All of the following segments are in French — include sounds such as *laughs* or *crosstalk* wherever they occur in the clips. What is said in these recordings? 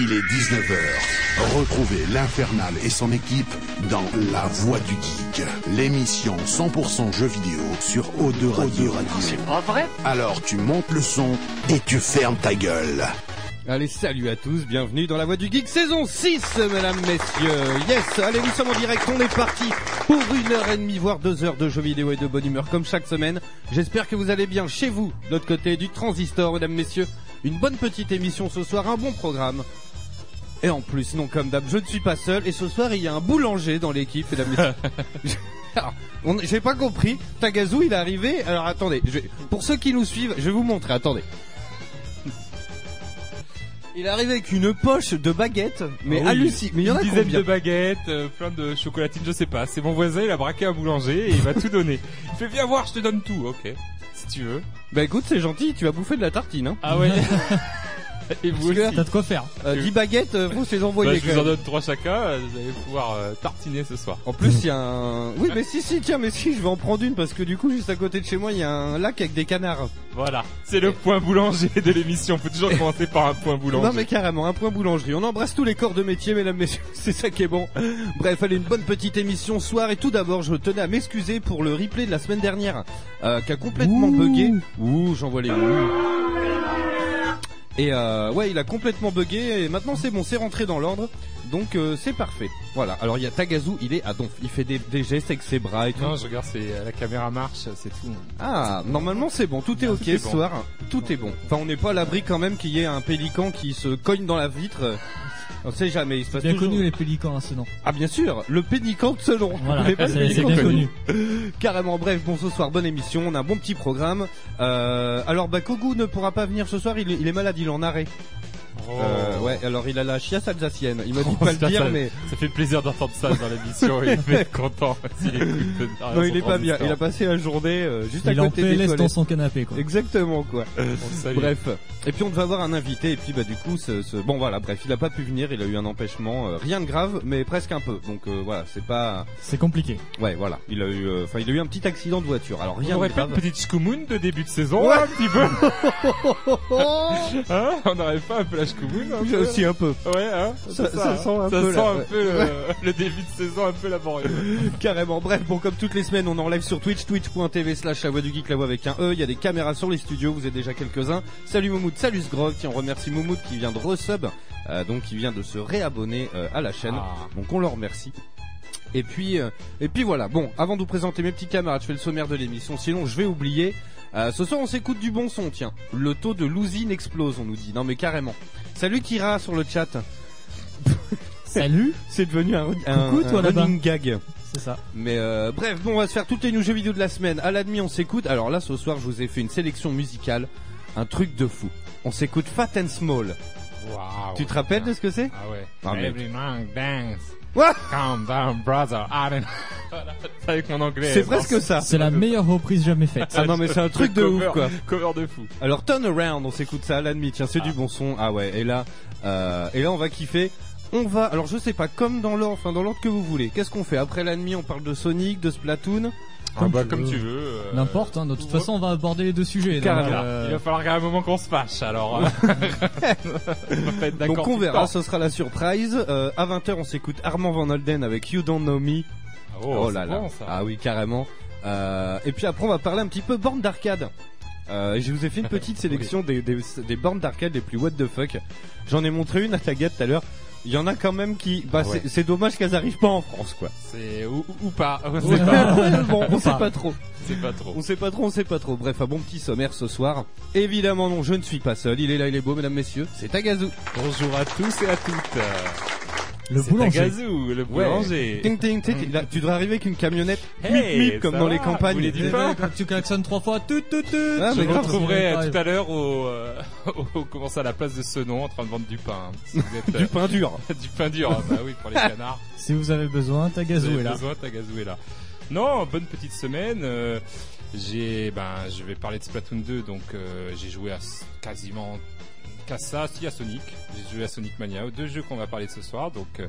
Il est 19h. Retrouvez l'Infernal et son équipe dans La Voix du Geek, l'émission 100% jeux vidéo sur O2 Radio. C'est pas vrai? Alors tu montes le son et tu fermes ta gueule. Allez, salut à tous, bienvenue dans la Voix du Geek, saison 6, mesdames, messieurs. Yes, allez, nous sommes en direct, on est parti pour une heure et demie, voire deux heures de jeux vidéo et de bonne humeur, comme chaque semaine. J'espère que vous allez bien chez vous, de l'autre côté du transistor, mesdames, messieurs. Une bonne petite émission ce soir, un bon programme. Et en plus, non comme d'hab, je ne suis pas seul, et ce soir, il y a un boulanger dans l'équipe, mesdames, *laughs* j'ai pas compris, Tagazu, il est arrivé, alors attendez, je pour ceux qui nous suivent, je vais vous montrer, attendez. Il est arrivé avec une poche de baguettes, mais Ah oui, hallucinant. Mais il y en a une dizaine combien de baguettes, euh, plein de chocolatines, je sais pas. C'est mon voisin, il a braqué un boulanger et il va tout donner. Il fait viens voir, je te donne tout, ok. Si tu veux. Bah écoute, c'est gentil, tu vas bouffer de la tartine. Hein. Ah ouais. *laughs* *laughs* et vous aussi. T'as de quoi faire. Euh, 10 baguettes, euh, se les envoyer Bah, je vous en donne trois chacun, euh, vous allez pouvoir euh, tartiner ce soir. En plus, il y a un... Oui, mais si, si, tiens, mais si, je vais en prendre une parce que du coup, juste à côté de chez moi, il y a un lac avec des canards. Voilà, c'est le point boulanger de l'émission. Faut toujours commencer par un point boulanger. Non mais carrément, un point boulangerie. On embrasse tous les corps de métier, mesdames, messieurs. *laughs* C'est ça qui est bon. Bref, allez, une bonne petite émission ce soir. Et tout d'abord, je tenais à m'excuser pour le replay de la semaine dernière, euh, qui a complètement bugué. Ouh, j'en vois les ouh. Et euh, ouais, il a complètement bugué. Et maintenant, c'est bon, c'est rentré dans l'ordre. Donc euh, c'est parfait. Voilà. Alors il y a Tagazu, il est à donf. Il fait des, des gestes avec ses bras et tout. Non, je regarde, c'est euh, la caméra marche, c'est tout. Ah, normalement c'est bon, tout est ok est ce bon. soir, tout est bon. Enfin, on n'est pas à l'abri quand même qu'il y ait un pélican qui se cogne dans la vitre. On sait jamais, il se passe Bien toujours- connu les pélicans, hein, ce nom. Ah bien sûr, le pélican de. Voilà, connaissez pas le c'est c'est pélican bien connu. Carrément, bref, bon ce soir, bonne émission, on a un bon petit programme. Euh, alors bah Kogu ne pourra pas venir ce soir, il est malade, il est en arrêt. Euh, ouais, alors il a la chiasse alsacienne. Il m'a dit Oh, pas le dire, ça- mais Ça fait plaisir d'entendre ça dans l'émission. il *laughs* être content s'il écoute. non, il est pas bien. Il a passé la journée euh, juste à Il est en côté des PLS dans toilettes. son canapé, quoi. Exactement quoi. *laughs* On. Bref. Et puis on devait avoir un invité et puis bah du coup ce, ce- bon voilà bref il a pas pu venir il a eu un empêchement euh, rien de grave mais presque un peu donc euh, voilà c'est pas C'est compliqué. ouais voilà il a eu euh, enfin il a eu un petit accident de voiture alors On rien de aurait pas grave une petite de début de saison, Ouais. un petit peu. *laughs* hein? On n'aurait pas un peu la un peu aussi un peu Ouais, hein Ça- hein. sent un Ça peu, sent là, un ouais. peu le, *laughs* le début de saison un peu laborieux. *laughs* carrément bref bon comme toutes les semaines on est en live sur Twitch twitch.tv slash la voix du geek la voix avec un E il y a des caméras sur les studios vous êtes déjà quelques-uns salut Moumoud salut Sgrog tiens on remercie Moumoud qui vient de resub euh, donc qui vient de se réabonner euh, à la chaîne Ah. Donc on leur remercie. Et puis, euh, et puis voilà. Bon, avant de vous présenter mes petits camarades, je fais le sommaire de l'émission. Sinon, je vais oublier. Euh, ce soir, on s'écoute du bon son. Tiens, le taux de l'usine explose, on nous dit. Non, mais carrément. Salut Kira sur le chat. *laughs* Salut, C'est devenu un, un, Coucou, toi, un running gag. c'est ça. Mais euh, bref, bon, on va se faire toutes les news jeux vidéo de la semaine. À la demi, on s'écoute. Alors là, ce soir, je vous ai fait une sélection musicale, un truc de fou. On s'écoute Fat and Small. Waouh. tu te rappelles de ce que c'est? Ah ouais. Ah, mec. Every man dance. What? Calm down, brother. I don't... Voilà, c'est avec mon anglais. C'est presque ça. C'est la meilleure reprise jamais faite. Ah non, mais c'est un truc de cover, ouf, quoi. Cover de fou. Alors Turn Around, on s'écoute ça à la demi. Tiens, c'est Ah. du bon son. Ah ouais. Et là, euh, et là, on va kiffer. On va. Alors je sais pas, comme dans l'ordre, enfin dans l'ordre que vous voulez. Qu'est-ce qu'on fait? Après la demi On parle de Sonic, de Splatoon. Ah Comme bah, tu comme veux. tu veux. euh, N'importe, hein, de toute façon, on va aborder les deux sujets. donc, euh, Il va falloir qu'à un moment qu'on se fâche, alors. *laughs* on. Donc on verra. Ce sera la surprise. Euh, à 20h, on s'écoute Armand Van Holden avec You Don't Know Me. Oh, là c'est là. bon, ça. Ah oui, carrément. Euh, et puis après, on va parler un petit peu borne d'arcade. Euh, je vous ai fait une petite *laughs* sélection des, des, des bornes d'arcade les plus what the fuck. J'en ai montré une à Tagat tout à l'heure. Il y en a quand même qui, bah, Ah ouais. c'est- dommage qu'elles arrivent pas en France, quoi. C'est ou, ou- pas. *laughs* On sait pas. bon, on sait Pas. pas trop. C'est pas trop. On sait pas trop, on sait pas trop. Bref, un bon petit sommaire ce soir. Évidemment, non, je ne suis pas seul. Il est là, il est beau, mesdames, messieurs. C'est Tagazu. Bonjour à tous et à toutes. Le boulanger. Tagazu, le boulanger. Ting, ting, ting, ting. Là, tu devrais arriver avec une camionnette. Hey, Mip, mip, comme dans va les campagnes. Vous voulez du pain ben, Quand tu klaxonnes trois fois, tout, tout, tout. Ah, Je mais vous retrouverai tout à l'heure au, euh, *laughs* au, comment ça, à la place de Senon en train de vendre du pain. Si vous êtes, Du pain dur. euh, *laughs* du pain dur, ah bah oui, pour les *laughs* canards. Si vous avez besoin, Tagazu avez est là. besoin, Tagazu est là. Non, bonne petite semaine. euh, j'ai, ben, je vais parler de Splatoon 2, donc euh, j'ai joué à quasiment qu'à ça, si à Sonic. J'ai joué à Sonic Mania, deux jeux qu'on va parler ce soir, donc euh,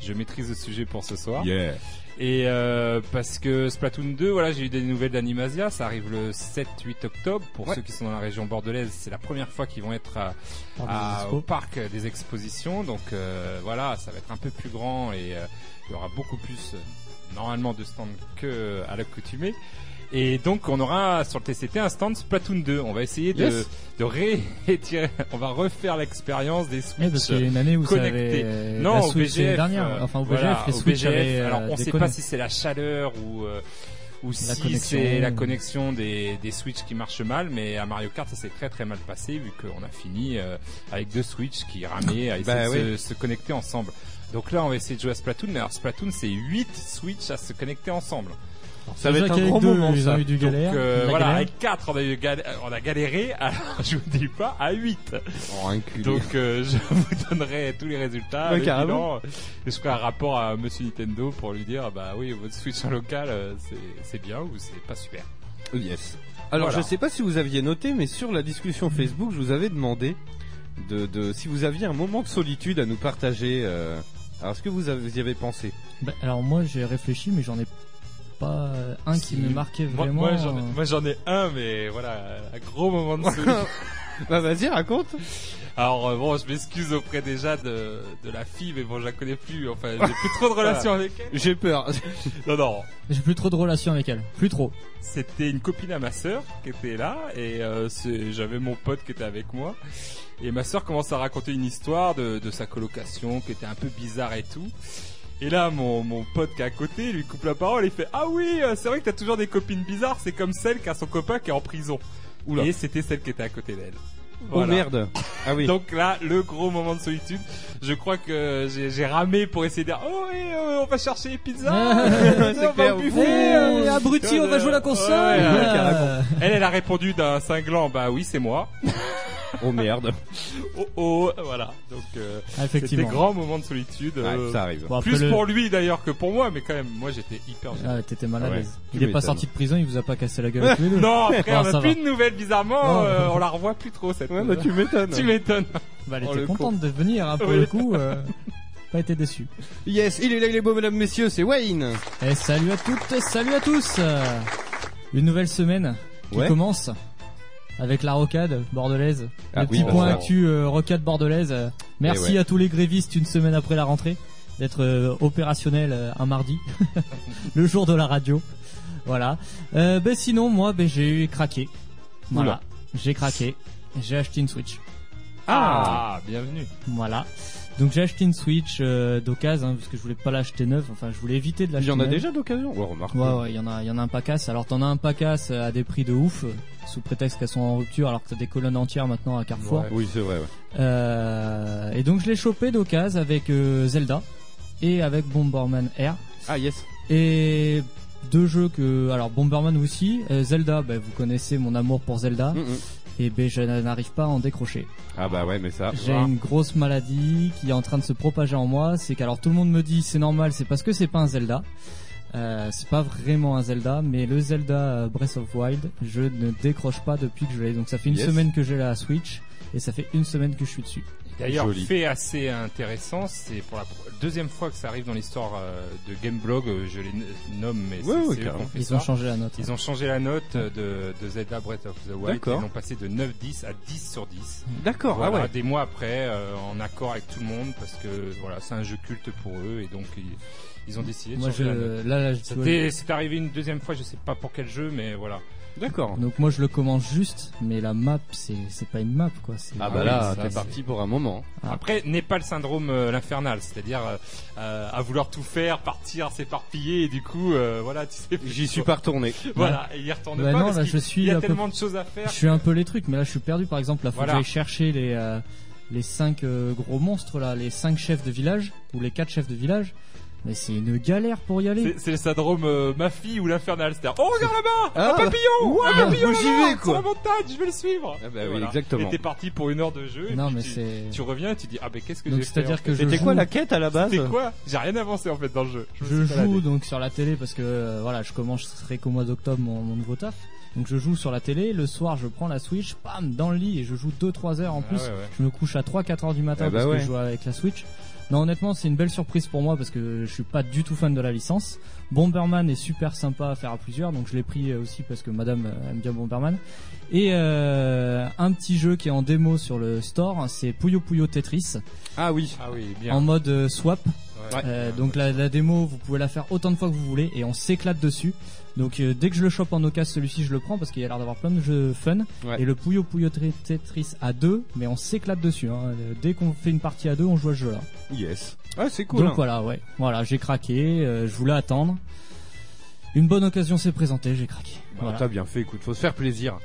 je maîtrise le sujet pour ce soir. Yeah. Et euh, parce que Splatoon 2, voilà, j'ai eu des nouvelles d'Animasia, ça arrive le 7-8 octobre. Pour Ouais. ceux qui sont dans la région bordelaise, c'est la première fois qu'ils vont être à, à- au parc des expositions. Donc euh, voilà, ça va être un peu plus grand et il y aura beaucoup plus normalement de stands que à l'accoutumée. Et donc on aura sur le TCT un stand Splatoon 2. On va essayer de, Yes. de réétirer, *laughs* on va refaire l'expérience des parce Switch. qu'il y a une année où connecté. ça avait Non, la au Switch BGF. dernière. euh, Enfin, au voilà, BGF, les au Switch BGF. avaient, euh, Alors, on sait déconné. pas si c'est la chaleur ou euh, ou si c'est la connexion des, des Switch qui marche mal, mais à Mario Kart ça s'est très très mal passé vu qu'on a fini euh, avec deux Switch qui ramaient à essayer Bah de oui. se, se connecter ensemble. Donc là on va essayer de jouer à Splatoon, mais alors Splatoon c'est 8 Switch à se connecter ensemble. Ça va être un gros deux, moment, Ils ça. ont eu du Donc galère. euh, de la voilà, galère. avec 4 on a, eu gal- on a galéré, alors *laughs* je vous dis pas à 8. Oh, inculé. Donc euh, *laughs* je vous donnerai tous les résultats. Ouais, carrément. ferai un rapport à Monsieur Nintendo pour lui dire bah oui votre Switch en local euh, c'est c'est bien ou c'est pas super. Yes. Alors Voilà. je sais pas si vous aviez noté, mais sur la discussion Facebook, je vous avais demandé de, de si vous aviez un moment de solitude à nous partager. euh, Alors est-ce que vous, avez, vous y avez pensé? Bah, alors moi j'ai réfléchi mais j'en ai pas euh, un qui me marquait vraiment. moi, j'en ai, euh, moi, j'en ai un mais voilà un gros moment de *laughs* solitude. Bah vas-y, raconte. Alors euh, bon je m'excuse auprès déjà de, de la fille mais bon je la connais plus enfin j'ai plus trop de relations avec elle. J'ai peur. *laughs* Non non J'ai plus trop de relations avec elle. Plus trop. C'était une copine à ma sœur qui était là et euh, j'avais mon pote qui était avec moi et ma sœur commence à raconter une histoire de, de sa colocation qui était un peu bizarre et tout. Et là mon, mon pote qui est à côté lui coupe la parole et fait ah oui euh, c'est vrai que t'as toujours des copines bizarres c'est comme celle qui a son copain qui est en prison. Oula. Et c'était celle qui était à côté d'elle. Oh merde. Ah oui. Donc là, le gros moment de solitude. Je crois que j'ai ramé pour essayer de dire Oh oui, euh, on va chercher les pizzas. *laughs* On va au buffet. euh. abruti, on va jouer à la console. Ouais, ouais, carrément. Elle, elle a répondu d'un cinglant, bah oui, c'est moi. *laughs* Oh merde. Oh oh, voilà. Donc euh, Ah, c'était grand moment de solitude. euh, Ouais, ça arrive. Bon, plus le- pour lui d'ailleurs que pour moi, mais quand même, moi j'étais hyper. Ah, t'étais mal à l'aise. Il est pas sorti de prison, il vous a pas cassé la gueule. *laughs* Non, après Ah, on a plus de nouvelles bizarrement. Euh, on la revoit plus trop cette. Ouais, bah tu m'étonnes. tu m'étonnes. Bah, elle Oh, était contente de venir, hein, pour Oui. le coup. euh, pas été déçu. Yes, il est là, il est beau, mesdames, messieurs, c'est Wayne. Et salut à toutes, salut à tous. Une nouvelle semaine qui Ouais. commence avec la rocade bordelaise. Ah le oui, petit bah, point ça. actu euh, rocade bordelaise. Merci Eh ouais. à tous les grévistes une semaine après la rentrée d'être euh, opérationnel euh, un mardi, *laughs* le jour de la radio. Voilà. Euh, ben sinon moi ben j'ai craqué. Voilà. J'ai craqué. J'ai acheté une Switch. Ah, bienvenue. Voilà. Donc j'ai acheté une Switch euh, d'occasion hein, parce que je voulais pas l'acheter neuve. Enfin je voulais éviter de Il l'acheter. y en a neuve. déjà d'occasion Ouais, remarque. Ouais, ouais, il y en a, il y en a un pacasse. Alors t'en as un pacasse à des prix de ouf, euh, sous prétexte qu'elles sont en rupture, alors que t'as des colonnes entières maintenant à Carrefour. Ouais. Oui, c'est vrai, ouais. Euh, et donc je l'ai chopé d'occasion avec euh, Zelda et avec Bomberman Air. Ah, yes. Et deux jeux que, alors Bomberman aussi, euh, Zelda, bah, vous connaissez mon amour pour Zelda, Mm. Et ben je n'arrive pas à en décrocher. Ah bah ouais, mais ça. J'ai une grosse maladie qui est en train de se propager en moi. C'est qu'alors tout le monde me dit c'est normal, c'est parce que c'est pas un Zelda. Euh, c'est pas vraiment un Zelda, mais le Zelda euh, Breath of Wild, je ne décroche pas depuis que je l'ai. Donc ça fait une Yes. semaine que j'ai la Switch et ça fait une semaine que je suis dessus. D'ailleurs, fait assez intéressant, c'est pour la deuxième fois que ça arrive dans l'histoire euh, de Gameblog, euh, je les nomme, mais Ouais, eux Ils ça. ont changé la note. Ils ont changé la note de, de Zelda Breath of the Wild, D'accord. ils l'ont passé de 9-10 à 10 sur 10. D'accord, Voilà, ah ouais. des mois après, euh, en accord avec tout le monde, parce que voilà, c'est un jeu culte pour eux, et donc ils, ils ont décidé de Moi changer je, la note. là, là, je- C'était- C'est arrivé une deuxième fois, je sais pas pour quel jeu, mais voilà. D'accord. donc moi je le commence juste, mais la map c'est c'est pas une map quoi. C'est Ah bah là, t'es c'est- parti pour un moment. Ah. Après, n'est pas le syndrome euh, l'infernal, c'est-à-dire euh, euh, à vouloir tout faire, partir, s'éparpiller, et du coup, euh, voilà, tu sais. plus J'y suis pas retourné. *laughs* Voilà, et il y retourne Bah pas non, parce là, je suis il y a à peu- tellement de choses à faire. Je suis un peu les trucs, mais là je suis perdu. Par exemple, là faut Voilà. que j'aille chercher les euh, les cinq euh, gros monstres là, les cinq chefs de village ou les quatre chefs de village. Mais c'est une galère pour y aller. C'est- le syndrome euh, ma fille ou l'infernal. C'est-à-dire, oh regarde là-bas, Ah. un papillon, un papillon J'y là-bas, vais, quoi. sur la montagne, je vais le suivre. Ah bah exactement. Et t'es parti pour une heure de jeu. et Non, mais tu, c'est. tu reviens et tu dis, ah mais qu'est-ce que j'ai fait en C'était joue, quoi la quête à la base C'était quoi J'ai rien avancé en fait dans le jeu. je joue donc sur la télé parce que euh, voilà, je commencerai qu'au mois d'octobre mon, mon nouveau taf. Donc je joue sur la télé. Le soir, je prends la Switch, pam, dans le lit et je joue 2-3 heures en Ah plus. ouais, ouais. Je me couche à 3-4 heures du matin Eh bah parce ouais. que je joue avec la Switch. Non, honnêtement, c'est une belle surprise pour moi parce que je suis pas du tout fan de la licence. Bomberman est super sympa à faire à plusieurs, donc je l'ai pris aussi parce que Madame euh, aime bien Bomberman. Et euh, un petit jeu qui est en démo sur le store, c'est Puyo Puyo Tetris Ah oui. Ah oui, bien. en mode euh, swap. Ouais. Euh, donc la, la démo, vous pouvez la faire autant de fois que vous voulez et on s'éclate dessus. Donc euh, dès que je le chope en occasion, celui-ci je le prends parce qu'il a l'air d'avoir plein de jeux fun. Ouais. Et le Puyo Puyo Tri- Tetris à deux, mais on s'éclate dessus. Hein. Euh, Dès qu'on fait une partie à deux, on joue à ce jeu-là. Yes. Ouais, c'est cool. Donc hein. voilà, ouais. Voilà, j'ai craqué. euh, je voulais attendre. Une bonne occasion s'est présentée, j'ai craqué. Bah, Voilà. T'as bien fait, écoute, faut se faire plaisir.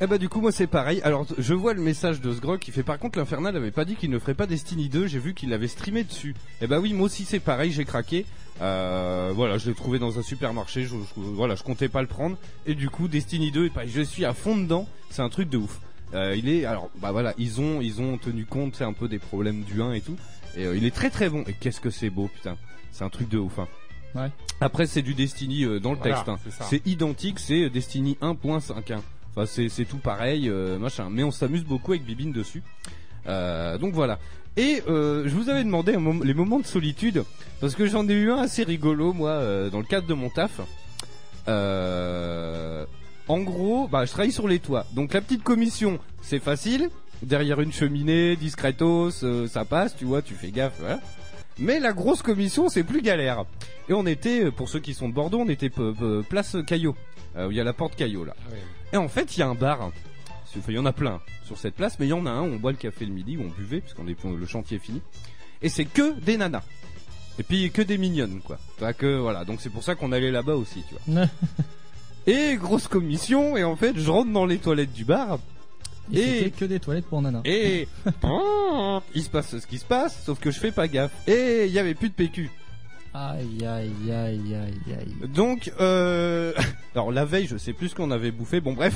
Eh bah du coup moi c'est pareil. Alors je vois le message de Sgrog qui fait par contre l'Infernal avait pas dit qu'il ne ferait pas Destiny 2, j'ai vu qu'il l'avait streamé dessus. Eh bah oui moi aussi c'est pareil, j'ai craqué. Euh, voilà, je l'ai trouvé dans un supermarché, je, je- voilà, je comptais pas le prendre et du coup Destiny 2 et bah, je suis à fond dedans, c'est un truc de ouf. Euh, il est alors bah voilà, ils ont ils ont tenu compte c'est un peu des problèmes du 1 et tout et euh, il est très très bon et qu'est-ce que c'est beau putain. C'est un truc de ouf hein. Ouais. Après c'est du Destiny euh, dans le Voilà, texte hein. c'est identique, c'est Destiny 1.5. Enfin, c'est, tout pareil, euh, machin. Mais on s'amuse beaucoup avec Bibine dessus. Euh, donc voilà. Et euh, je vous avais demandé les moments de solitude parce que j'en ai eu un assez rigolo moi dans le cadre de mon taf. En gros, bah je travaille sur les toits. Donc la petite commission, c'est facile. Derrière une cheminée, discretos, ça passe, tu vois, tu fais gaffe. Voilà. Mais la grosse commission, c'est plus galère. Et on était, euh, pour ceux qui sont de Bordeaux, on était euh, euh, place Caillot, où il y a la porte Caillot là. Ah. Et en fait, il y a un bar. Enfin, il y en a plein sur cette place, mais il y en a un où on boit le café le midi, où on buvait, parce qu'on est le chantier est fini. Et c'est que des nanas. Et puis que des mignonnes, quoi. Enfin, que voilà. Donc c'est pour ça qu'on allait là-bas aussi, tu vois. *laughs* Et grosse commission. Et en fait, je rentre dans les toilettes du bar. Et, Et- c'était que des toilettes pour nana. Et *laughs* il se passe ce qui se passe, sauf que je fais pas gaffe. Et il y avait plus de PQ. Aïe aïe aïe aïe aïe. Donc, euh... *laughs* alors la veille, je sais plus ce qu'on avait bouffé. Bon, bref.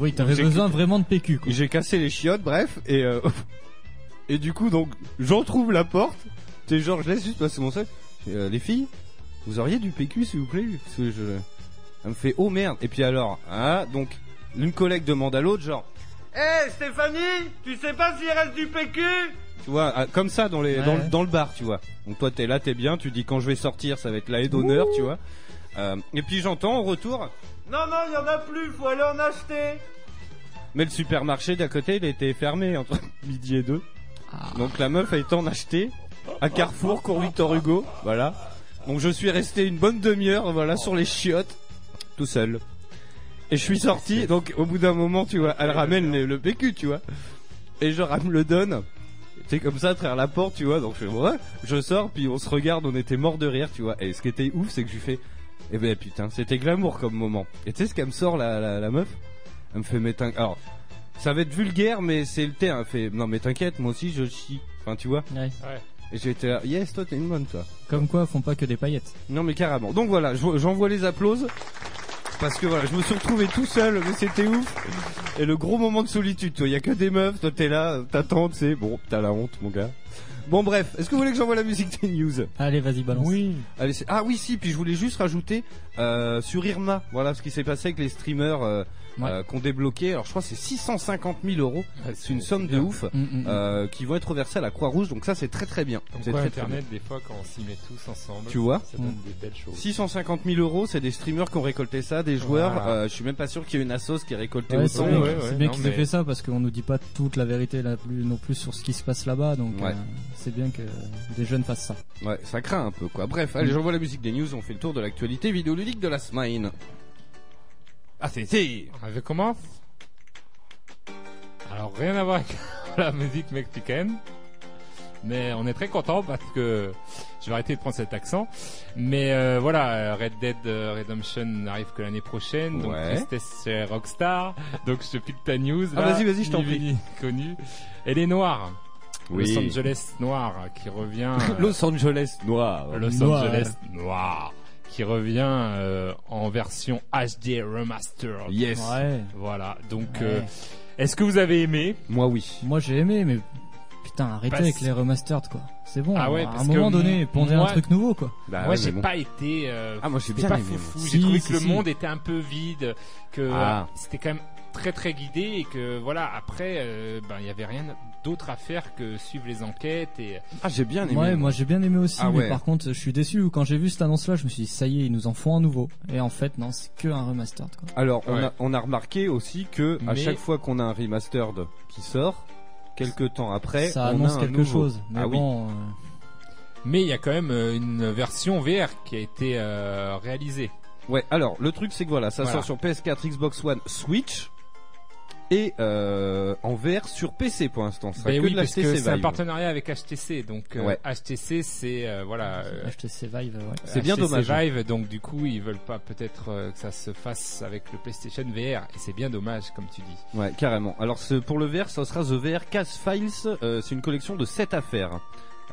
Oui, t'avais besoin vraiment de PQ. J'ai cassé les chiottes, bref, et euh, *laughs* et du coup donc j'en trouve la porte. C'est genre je laisse juste passer mon sac. Euh, les filles, vous auriez du PQ s'il vous plaît Parce que je, elle me fait oh merde. Et puis alors, ah donc l'une collègue demande à l'autre genre, hé Stéphanie, tu sais pas s'il reste du PQ Tu vois, ah, comme ça dans les Ouais, dans, le- ouais. dans le bar, tu vois. Donc toi t'es là, t'es bien, tu dis quand je vais sortir, ça va être la haie d'honneur, tu vois. Euh, et puis j'entends en retour. Non non, il y en a plus, faut aller en acheter. Mais le supermarché d'à côté, il était fermé entre *laughs* midi et deux. Ah. Donc la meuf a été en acheter à Carrefour, cours Victor Hugo, voilà. Donc je suis resté une bonne demi-heure, voilà, sur les chiottes, tout seul. Et je suis sorti, donc au bout d'un moment, tu vois, elle ramène le, le PQ, tu vois. Et je ram le donne. C'est comme ça, à travers la porte, tu vois. Donc je fais, ouais, je sors, puis on se regarde, on était mort de rire, tu vois. Et ce qui était ouf, c'est que je lui fais, eh ben putain, c'était glamour comme moment. Et tu sais ce qu'elle me sort, la, la, la meuf? Elle me fait, mais t'in- Alors, ça va être vulgaire, mais c'est le terme. Elle fait, non mais t'inquiète, moi aussi je chie. Enfin, tu vois. Ouais. Et j'étais là, yes, toi t'es une bonne, toi. Comme quoi, font pas que des paillettes. Non mais carrément. Donc voilà, je- j'envoie les applauses. Parce que voilà, je me suis retrouvé tout seul, mais c'était ouf. Et le gros moment de solitude, toi, il y a que des meufs, toi t'es là, t'attends, tu sais, bon, t'as la honte, mon gars. Bon bref, est-ce que vous voulez que j'envoie la musique des news? Allez, vas-y, balance. Oui. Allez, c'est- ah oui si, puis je voulais juste rajouter euh, sur Irma, voilà ce qui s'est passé avec les streamers euh, Ouais. euh, qu'on débloqué. Alors je crois que c'est 650 000 euros, Ouais, c'est une somme de ouf. Mm, mm, mm. euh, qui vont être versés à la Croix-Rouge, donc ça c'est très très bien. Comme C'est quoi très, très Internet, des fois, quand on s'y met tous ensemble, Tu vois ça donne des belles choses. 650 000 euros, c'est des streamers qui ont récolté ça, des joueurs. Voilà. Euh, je suis même pas sûr qu'il y ait une assos qui ait récolté Ouais, autant. c'est bien, ouais, ouais, c'est bien non, qu'ils aient mais- fait ça parce qu'on nous dit pas toute la vérité là plus non plus sur ce qui se passe là-bas donc Ouais. euh, c'est bien que des jeunes fassent ça. Ouais, ça craint un peu quoi. Bref, allez, j'envoie la musique des news, on fait le tour de l'actualité vidéoludique de la semaine. Ah, c'est c'est On commence Alors, rien à voir avec *laughs* la musique mexicaine. Mais on est très content parce que je vais arrêter de prendre cet accent. Mais euh, voilà, Red Dead euh, Redemption n'arrive que l'année prochaine. Donc Ouais. tristesse chez Rockstar. Donc je te pique ta news. Ah, vas-y, vas-y, je t'en prie. connu. Elle est noire. Oui. Los Angeles Noir qui revient. euh, *laughs* Los Angeles noir. Los Noir. Angeles Noir qui revient euh, en version HD remastered. Yes. Ouais. Voilà. Donc, Ouais. euh, est-ce que vous avez aimé? Moi oui. Moi j'ai aimé, mais putain, arrêtez Parce- avec les remastered quoi. C'est bon. Ah ouais, à un moment donné, pondez moi- un truc nouveau quoi. Bah, Moi, ouais, j'ai bon. pas été. euh, Ah moi j'ai bien pas aimé. Si, J'ai trouvé si, que le monde était un peu vide, que Ah. euh, c'était quand même très très guidé et que voilà. Après, euh, ben il y avait rien d'autre à faire que suivre les enquêtes et Ah j'ai bien aimé. Ouais, moi j'ai bien aimé aussi, Ah mais ouais. par contre je suis déçu quand j'ai vu cette annonce-là, je me suis dit ça y est, ils nous en font un nouveau. Et en fait non, c'est que un remastered quoi. Alors on Ouais. a on a remarqué aussi que à Mais- chaque fois qu'on a un remastered qui sort, quelques temps après, ça on annonce a un quelque nouveau. chose. Mais Ah oui. bon, euh, mais il y a quand même euh, une version VR qui a été euh, réalisée. Ouais, alors le truc c'est que voilà, ça Voilà. sort sur PS4, Xbox One, Switch et euh, en VR sur PC pour l'instant. Ben oui, parce que c'est un partenariat avec HTC, donc euh. HTC c'est euh, voilà. euh, HTC Vive, ouais. C'est bien HTC dommage. Vive, donc du coup ils veulent pas peut-être euh, que ça se fasse avec le PlayStation VR et c'est bien dommage comme tu dis. Ouais, carrément. Alors ce- pour le VR, ça sera The VR Cast Files. euh, c'est une collection de 7 affaires.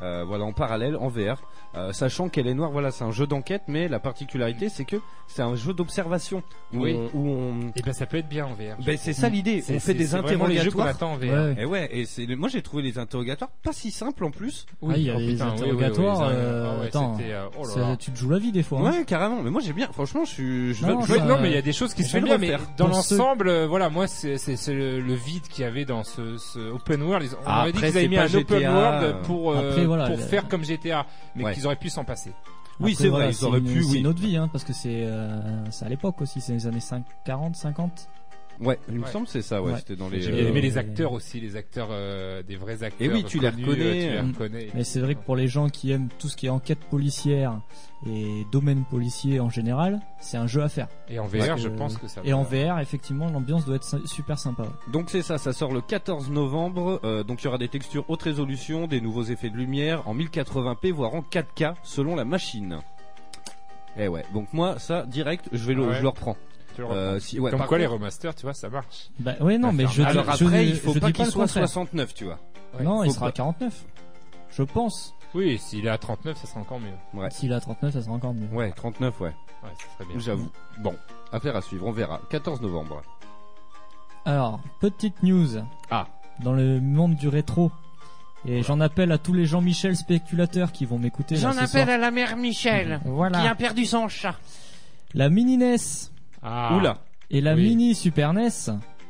Euh, voilà, en parallèle, en VR. Euh, sachant qu'elle est noire, voilà, c'est un jeu d'enquête, mais la particularité, c'est que c'est un jeu d'observation où, Oui. on, où on- Et ben ça peut être bien en VR. Ben, c'est ça l'idée. On fait des vraiment les jeux interrogatoires. attend en VR. Ouais. Et ouais, et c'est, moi j'ai trouvé les interrogatoires pas si simples en plus. Ah, il y a oh les putain, oui, oui, oui, interrogatoires, les- euh, ah ouais, attends. c'était, euh, oh là Ça- là. tu te joues la vie des fois. hein. Ouais, carrément. Mais moi j'ai bien, franchement, je suis, je, Non, Oui, ça- non, mais il y a des choses qui se font bien, mais dans l'ensemble, voilà, moi, c'est le, vide qu'il y avait dans ce, ce open world. Ils- On Ah, m'avait dit qu'ils avaient mis un open world pour, pour faire comme GTA, mais. Qu'ils auraient pu s'en passer. Oui, c'est voilà, vrai, ils auraient une- pu, C'est oui. notre vie, hein, parce que c'est euh, c'est à l'époque aussi, c'est les années 5, 40, 50. Ouais, il me semble que c'est ça, ouais, Ouais. c'était dans les. J'ai bien aimé les euh, acteurs aussi, les acteurs, euh, des vrais acteurs. Et oui, tu les reconnais, euh, Tu les euh. reconnais. Mais c'est vrai que pour les gens qui aiment tout ce qui est enquête policière et domaine policier en général, c'est un jeu à faire. Et en VR, je pense que ça. Et en VR, effectivement, l'ambiance doit être super sympa. Donc c'est ça, ça sort le 14 novembre. euh, donc il y aura des textures haute résolution, des nouveaux effets de lumière en 1080p, voire en 4K selon la machine. Eh ouais, donc moi ça direct, je vais le, Ouais. je le reprends. Euh, si, ouais, Comme par quoi, les remasters, tu vois, ça marche. Bah ouais, non, mais je, Alors je- après, je- il faut je pas dis qu'il le soit contraire. 69, tu vois. Ouais. Non, il Faut sera à pas- 49. Je pense. Oui, s'il est à 39, ça sera encore mieux. Ouais. S'il est à 39, ça sera encore mieux. Ouais, 39, ouais. Ouais, ça serait bien. J'avoue. Bon, affaire à suivre, on verra. 14 novembre. Alors, petite news. Ah. Dans le monde du rétro. Et j'en appelle à tous les Jean-Michel spéculateurs qui vont m'écouter. là, ce soir. la mère Michel, Voilà. perdu son chat. La mini NES Ah. Oula. et la Oui. mini Super NES,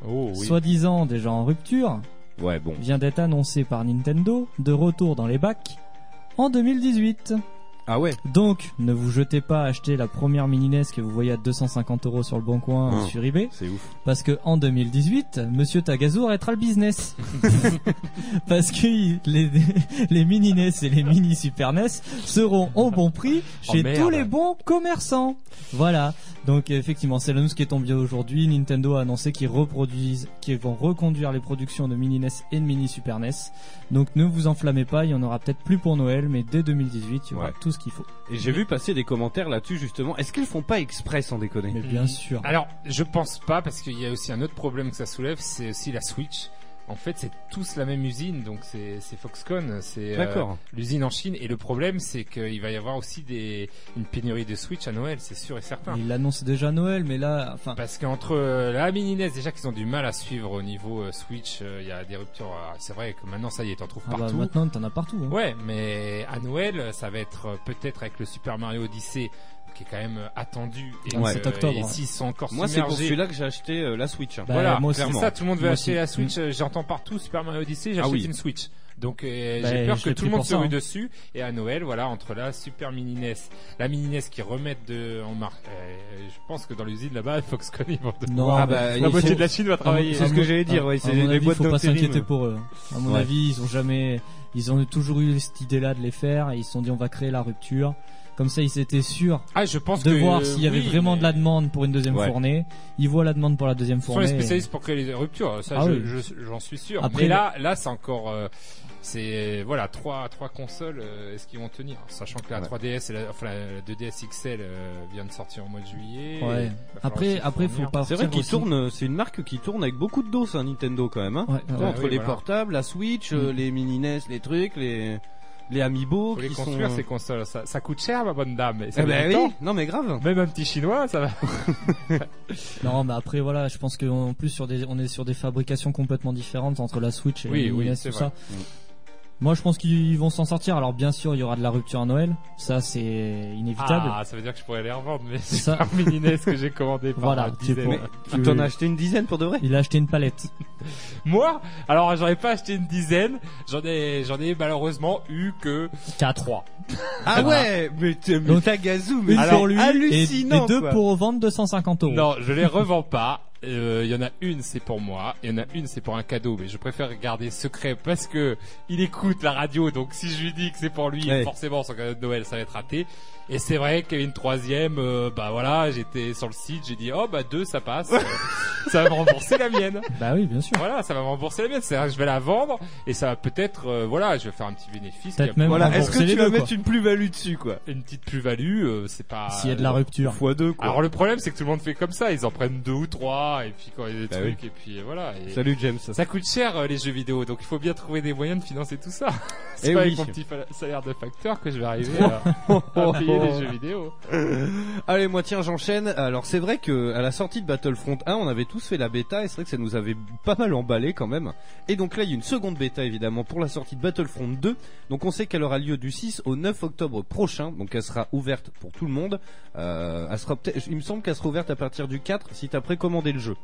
Oh oui. soi-disant déjà en rupture, Ouais, bon. vient d'être annoncé par Nintendo, de retour dans les bacs, en 2018. Ah ouais. Donc, ne vous jetez pas à acheter la première mini NES que vous voyez à 250 euros sur le bon coin ou Oh. sur eBay. C'est ouf. Parce que en 2018, Monsieur Tagazu arrêtera le business. *laughs* *laughs* Parce que il- les, *laughs* les mini NES et les mini Super NES seront au bon prix chez Oh, merde. tous les bons commerçants. Voilà. Donc effectivement, c'est la news qui est tombée aujourd'hui. Nintendo a annoncé qu'ils reproduisent, qu'ils vont reconduire les productions de mini NES et de mini Super NES. Donc ne vous enflammez pas, il y en aura peut-être plus pour Noël, mais dès 2018, il y aura Ouais. tout ce qu'il faut. Et j'ai vu passer des commentaires là-dessus justement. Est-ce qu'ils font pas exprès sans déconner? Mais bien sûr. Alors, je pense pas parce qu'il y a aussi un autre problème que ça soulève, c'est aussi la Switch. En fait, c'est tous la même usine, donc c'est Foxconn, c'est euh, l'usine en Chine. Et le problème, c'est qu'il va y avoir aussi des, une pénurie de Switch à Noël, c'est sûr et certain. Il l'annonce déjà à Noël, mais là, enfin, Parce qu'entre euh, la mini NES, déjà qu'ils ont du mal à suivre au niveau euh, Switch, il y a des ruptures. C'est vrai que maintenant, ça y est, t'en trouves ah bah, partout. maintenant t'en as partout. hein. Ouais, mais à Noël, ça va être peut-être avec le Super Mario Odyssey, qui est quand même euh, attendu. Et, Ouais. 7 octobre, et ouais. s'ils sont encore Moi, c'est pour celui-là que j'ai acheté euh, la Switch. hein. Bah, voilà, moi c'est ça, tout le monde veut Moi acheter aussi. la Switch. euh, J'entends partout Super Mario Odyssey, j'achète Ah oui. une Switch. Donc euh, Bah, j'ai peur que tout le monde se rue hein. dessus. Et à Noël, voilà, entre la Super Mini NES, la Mini NES qui remettent de en marque. euh, je pense que dans l'usine là-bas, *laughs* Foxconn ils vont Non, Ah mais- bah, la moitié faut- de la Chine va travailler. c'est ce que j'allais dire, ouais, c'est les boîtes faut pas s'inquiéter pour eux. À mon avis, ils ont jamais, ils ont toujours eu cette idée-là de les faire et ils se sont dit on va créer la rupture. Comme ça, ils étaient sûrs Ah, je pense de que voir s'il y avait oui, vraiment de la demande pour une deuxième Ouais. fournée. Ils voient la demande pour la deuxième Ce sont fournée. les spécialistes pour créer les ruptures. Ça, Ah je- oui. je- j'en suis sûr. Après, mais là, là, c'est encore. euh, c'est voilà trois trois consoles. euh, Est-ce qu'ils vont tenir? Sachant que la Ouais. 3DS, et la, enfin la 2DS XL euh, vient de sortir au mois de juillet. Ouais. Après, après, faut pas. C'est vrai qu'il tourne, c'est une marque qui tourne avec beaucoup de dos, hein, Nintendo quand même. Hein. Ouais, entre oui, les voilà. portables, la Switch, Mm. les mini NES, les trucs, les les Amiibo Faut les construire sont. ces consoles. Ça, ça coûte cher, ma bonne dame. Et ça Eh ben oui, temps. non mais grave. Même un petit chinois, ça va. *laughs* Non, mais après voilà, je pense qu'en plus sur des, on est sur des fabrications complètement différentes entre la Switch et Oui, la oui, NES, c'est tout vrai. ça. Moi, je pense qu'ils vont s'en sortir. Alors bien sûr, il y aura de la rupture à Noël, ça c'est inévitable. Ah, ça veut dire que je pourrais les revendre, mais C'est c'est ça. ça. mini NES que j'ai commandé par Voilà, c'est dizaine. pour- tu t'en as acheté une dizaine pour de vrai? Il a acheté une palette. *laughs* Moi, alors j'aurais pas acheté une dizaine. J'en ai, j'en ai malheureusement eu que 4 trois. Ah ouais, mais t'es mais Donc, t'as gazou, mais alors, pour lui et, hallucinant et deux quoi. pour vendre 250 euros. Non, je les revends pas. Euh, Il y en a une, c'est pour moi. Il y en a une, c'est pour un cadeau. Mais je préfère garder secret parce que il écoute la radio. Donc si je lui dis que c'est pour lui, Ouais. forcément son cadeau de Noël, ça va être raté. Et c'est vrai qu'il y avait une troisième. euh, bah voilà, j'étais sur le site, j'ai dit oh bah deux, ça passe. Euh, *laughs* ça va me rembourser la mienne. Bah oui, bien sûr. Voilà, ça va me rembourser la mienne. C'est-à-dire que je vais la vendre et ça va peut-être, euh, voilà, je vais faire un petit bénéfice. Peut-être même Voilà, est-ce que tu vas deux, mettre quoi. une plus-value dessus quoi une petite plus-value. euh, c'est pas. S'il y a de la rupture. Fois deux quoi. Alors le problème c'est que tout le monde fait comme ça, ils en prennent deux ou trois et puis quand il y a des Bah trucs et puis euh, voilà. Et Salut James. Ça coûte cher euh, les jeux vidéo, donc il faut bien trouver des moyens de financer tout ça. *laughs* C'est Eh pas oui. avec mon petit salaire de facteur que je vais arriver à, *laughs* à payer les jeux vidéo. Allez, moi tiens, j'enchaîne. Alors c'est vrai que à la sortie de Battlefront 1, on avait tous fait la bêta et c'est vrai que ça nous avait pas mal emballé quand même. Et donc là, il y a une seconde bêta évidemment pour la sortie de Battlefront 2. Donc on sait qu'elle aura lieu du 6 au 9 octobre prochain. Donc elle sera ouverte pour tout le monde. Euh, elle sera il me semble qu'elle sera ouverte à partir du 4 si t'as précommandé le jeu.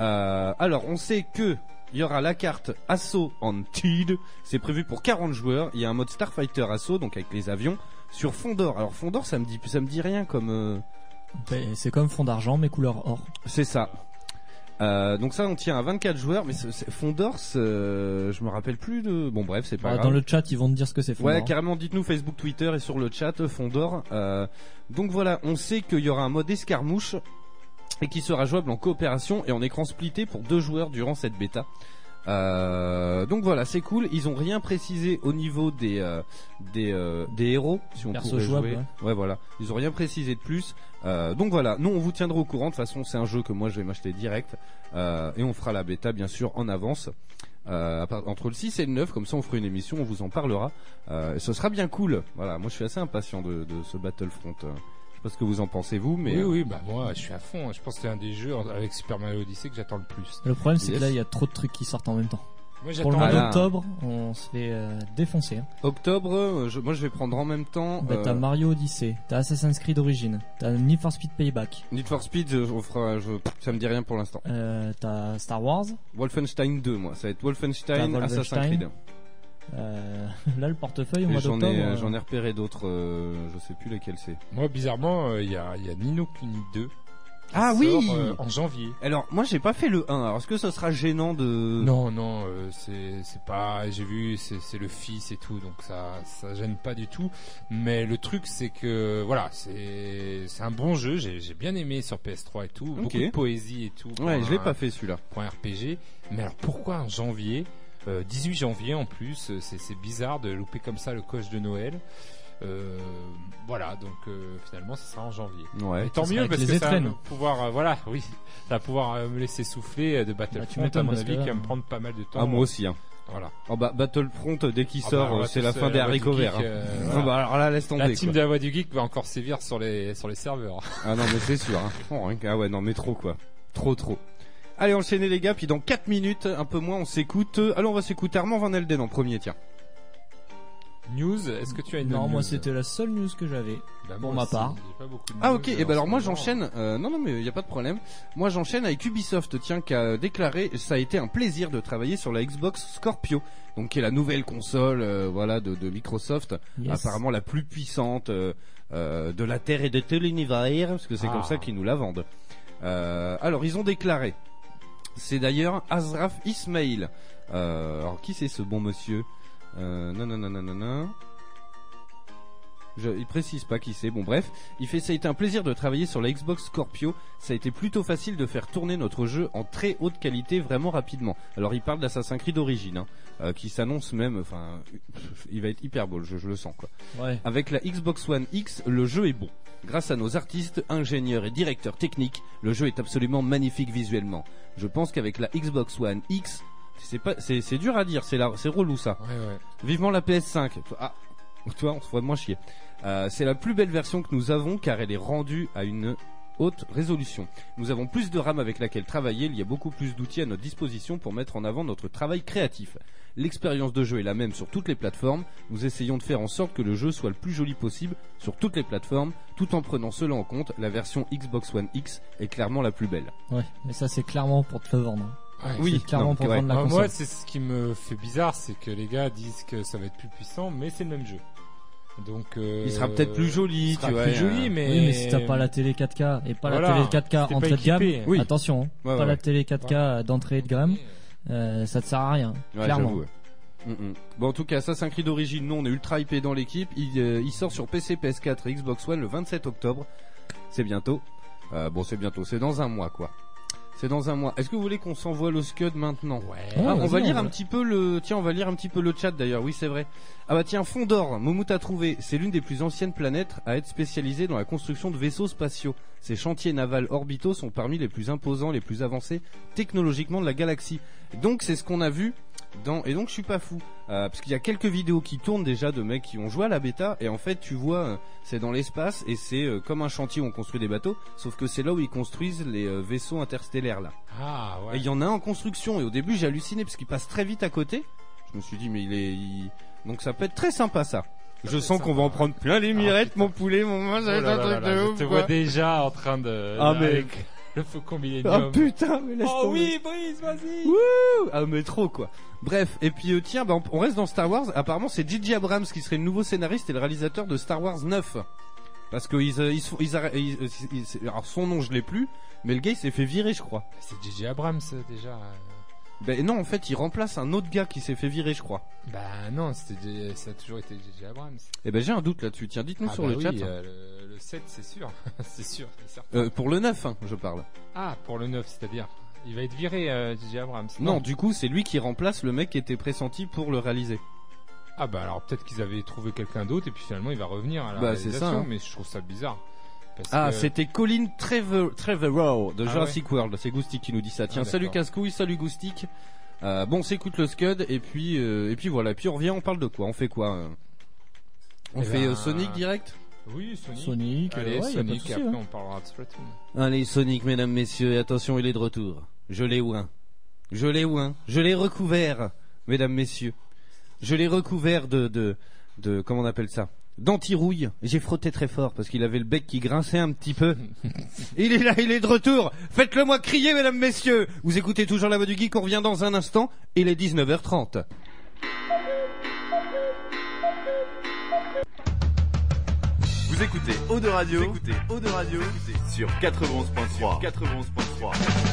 Euh, alors on sait que il y aura la carte Assaut on Tid. C'est prévu pour 40 joueurs. Il y a un mode Starfighter Assaut, donc avec les avions, sur fond d'or. Alors fond d'or, ça me dit, ça me dit rien comme. euh, Ben, c'est comme fond d'argent mais couleur or. c'est ça. Euh, donc ça, on tient à 24 joueurs, mais c'est- fond d'or, c'est- euh, je me rappelle plus de. Bon bref, c'est pas Ah, grave. dans le chat, ils vont te dire ce que c'est fond Ouais, d'or. carrément, dites-nous Facebook, Twitter et sur le chat, euh, fond d'or. Euh, donc voilà, on sait qu'il y aura un mode escarmouche et qui sera jouable en coopération et en écran splitté pour deux joueurs durant cette bêta. Euh, donc voilà, c'est cool. Ils ont rien précisé au niveau des euh, des, euh, des héros, si on Perso pourrait jouable, jouer. ouais. Ouais, voilà. Ils ont rien précisé de plus. Donc voilà, nous on vous tiendra au courant. De toute façon, c'est un jeu que moi je vais m'acheter direct et on fera la bêta bien sûr en avance. Euh, entre le 6 et le 9, comme ça on fera une émission, on vous en parlera. Euh, et ce sera bien cool. Voilà, moi je suis assez impatient de, de ce Battlefront. Euh. Je sais pas ce que vous en pensez vous, mais oui, euh, oui, bah moi je suis à fond. Je pense que c'est un des jeux avec Super Mario Odyssey que j'attends le plus. Le problème, c'est Yes. que là, il y a trop de trucs qui sortent en même temps. Moi Pour le mois d'octobre, on se fait euh, défoncer. hein. octobre, euh, je- moi je vais prendre en même temps. Bah, euh, t'as Mario Odyssey, t'as Assassin's Creed Origin, t'as Need for Speed Payback, Need for Speed, je, on fera, je, ça me dit rien pour l'instant. euh, t'as Star Wars. Wolfenstein 2, moi, ça va être Wolfenstein, T'as Assassin's Wolfenstein. Creed. Euh, *laughs* là, le portefeuille au mois J'en d'octobre. ai, euh, j'en ai repéré d'autres, euh, je sais plus lesquels c'est. Moi bizarrement euh, il y a y a Nino Kuni 2. qui Ah sort, oui euh, En janvier. Alors, moi j'ai pas fait le 1, alors est-ce que ça sera gênant de... Non non euh, c'est c'est pas j'ai vu c'est c'est le fils et tout donc ça ça gêne pas du tout mais le truc c'est que voilà c'est c'est un bon jeu j'ai j'ai bien aimé sur PS3 et tout beaucoup de poésie et tout Ouais, je l'ai un- pas fait celui-là. pour un RPG. Mais alors pourquoi en janvier Euh, 18 janvier en plus, euh, c'est bizarre de louper comme ça le coche de Noël. Euh, voilà, donc euh, finalement ça sera en janvier. Ouais. Et tant mieux parce les que ça va me pouvoir, euh, voilà, *laughs* oui, ça va pouvoir me laisser souffler de Bah, tu Battlefront à m'étonnes, mon avis qui va me prendre pas mal de temps. Ah, moi aussi, hein. Voilà. Oh bah, Battlefront, dès qu'il Ah sort, bah, va c'est la fin des haricots verts. hein. euh, Ah voilà. bah, alors là, laisse tomber. La team quoi. de la voix du geek va encore sévir sur les sur les serveurs. Ah non, mais c'est sûr. Hein. Oh, ah ouais, non, mais trop quoi. Trop, trop. Allez, enchaînez les gars, puis dans 4 minutes, un peu moins, on s'écoute. Euh, Allez, on va s'écouter Armand Van Elden en premier, tiens. News, est-ce que tu as une Non, news moi c'était la seule news que j'avais. Bah, pour ma aussi, part. j'ai pas beaucoup de Ah news, ok, et en ben alors moi j'enchaîne, euh, non non mais il y a pas de problème. Moi j'enchaîne avec Ubisoft, tiens, qui a déclaré, ça a été un plaisir de travailler sur la Xbox Scorpio, donc qui est la nouvelle console, euh, voilà, de, de Microsoft, Yes. apparemment la plus puissante euh, euh, de la Terre et de tout l'univers, parce que c'est Ah. comme ça qu'ils nous la vendent. Euh, alors ils ont déclaré, c'est d'ailleurs Azraf Ismail. Euh, alors qui c'est ce bon monsieur euh, Non non non non non non. Je, il précise pas qui c'est. Bon bref, il fait ça a été un plaisir de travailler sur la Xbox Scorpio. Ça a été plutôt facile de faire tourner notre jeu en très haute qualité vraiment rapidement. Alors il parle d'Assassin's Creed d'origine, hein, euh, qui s'annonce même, enfin, il va être hyper beau, je, je le sens quoi. Ouais. Avec la Xbox One X, le jeu est bon. Grâce à nos artistes, ingénieurs et directeurs techniques, le jeu est absolument magnifique visuellement. Je pense qu'avec la Xbox One X, c'est pas, c'est, c'est dur à dire, c'est la, c'est relou ça. Ouais, ouais. Vivement la PS5. Ah, toi, on se voit moins chier. Euh, c'est la plus belle version que nous avons car elle est rendue à une haute résolution. Nous avons plus de RAM avec laquelle travailler, il y a beaucoup plus d'outils à notre disposition pour mettre en avant notre travail créatif. L'expérience de jeu est la même sur toutes les plateformes, nous essayons de faire en sorte que le jeu soit le plus joli possible sur toutes les plateformes, tout en prenant cela en compte, la version Xbox One X est clairement la plus belle. Ouais. Mais ça, c'est clairement pour te le vendre. hein. Ouais. Oui, C'est clairement non, pour ouais. vendre la console. moi, c'est ce qui me fait bizarre, c'est que les gars disent que ça va être plus puissant, mais c'est le même jeu. Donc, euh, Il sera peut-être plus joli, il sera tu vois. plus joli, mais Oui, mais si t'as pas la télé 4K et pas Voilà, la télé 4K si t'es pas entrée de gamme. Oui. attention, hein, Ouais, pas ouais, la télé 4K d'entrée de gamme, euh, ça te sert à rien, Ouais, clairement. ouais. Mm, mm. Bon, en tout cas, Assassin's Creed d'origine, nous, on est ultra hypé dans l'équipe. Il, euh, il sort sur PC, PS4 et Xbox One le 27 octobre. C'est bientôt. Euh, bon, c'est bientôt. C'est dans un mois, quoi. C'est dans un mois. Est-ce que vous voulez qu'on s'envoie le Scud maintenant? Ouais. Ah, on va lire un petit peu le. Tiens, on va lire un petit peu le chat d'ailleurs. Oui, c'est vrai. Ah bah tiens, Fond d'Or, Momout a trouvé. C'est l'une des plus anciennes planètes à être spécialisée dans la construction de vaisseaux spatiaux. Ces chantiers navals orbitaux sont parmi les plus imposants, les plus avancés technologiquement de la galaxie. Donc c'est ce qu'on a vu dans. Et donc je suis pas fou, Euh, parce qu'il y a quelques vidéos qui tournent déjà de mecs qui ont joué à la bêta. Et en fait, tu vois, euh, c'est dans l'espace et c'est euh, comme un chantier où on construit des bateaux, sauf que c'est là où ils construisent les euh, vaisseaux interstellaires là. Ah, Et ouais. il y en a un en construction et au début j'ai halluciné parce qu'il passe très vite à côté. Je me suis dit mais il est il- donc ça peut être très sympa ça. je sens qu'on va en prendre plein les mirettes, putain. mon poulet, mon ça va Oh être là un truc de je ouf. te quoi. vois déjà en train de. Ah, avec le faucon Ah millénium. putain, mais laisse oh oui, Brice, vas-y. Wouh ah mais trop quoi. Bref, et puis euh, tiens, bah, on, reste dans Star Wars. Apparemment, c'est J.J. Abrams qui serait le nouveau scénariste et le réalisateur de Star Wars 9. Parce que ils, euh, ils, ils, euh, ils- alors son nom je l'ai plus, mais le gars il s'est fait virer je crois. C'est JJ Abrams déjà. Ben non en fait il remplace un autre gars qui s'est fait virer je crois. Bah non, c'était ça a toujours été JJ Abrams. Et ben j'ai un doute là-dessus. Tiens dites-nous Ah sur bah le oui, chat. euh, le, le 7, c'est sûr. *laughs* c'est sûr, c'est certain. Euh, pour le 9 hein, je parle. Ah, pour le 9, c'est-à-dire il va être viré euh, JJ Abrams. Non, du coup c'est lui qui remplace le mec qui était pressenti pour le réaliser. Ah bah alors peut-être qu'ils avaient trouvé quelqu'un d'autre et puis finalement il va revenir à la Bah, c'est réalisation, ça, hein. mais je trouve ça bizarre. Parce Ah, que- c'était Colin Trevor, Trevorrow de Ah Jurassic World. C'est Goustic qui nous dit ça. Tiens, Ah, salut d'accord. Cascouille, salut Goustic. Euh, bon, on s'écoute le Scud et puis euh, et puis voilà. Et puis on revient, on parle de quoi? On fait quoi euh? On Eh fait ben, euh, Sonic direct? Oui, Sonic. Sonic, Allez, euh, ouais, y a pas de Sonic, souci, et après hein. on parlera de Splatoon. Allez, Sonic, mesdames, messieurs, et attention, il est de retour. Je l'ai ouin. Je l'ai ouin. Je l'ai recouvert, mesdames, messieurs. Je l'ai recouvert de, de, de, comment on appelle ça? D'anti-rouille. J'ai frotté très fort parce qu'il avait le bec qui grinçait un petit peu. *laughs* il est là, il est de retour. Faites-le moi crier, mesdames, messieurs. Vous écoutez toujours la voix du geek, on revient dans un instant. Il est 19h30. Vous écoutez Eau de Radio, vous écoutez Eau de Radio sur 91.3. 91.3.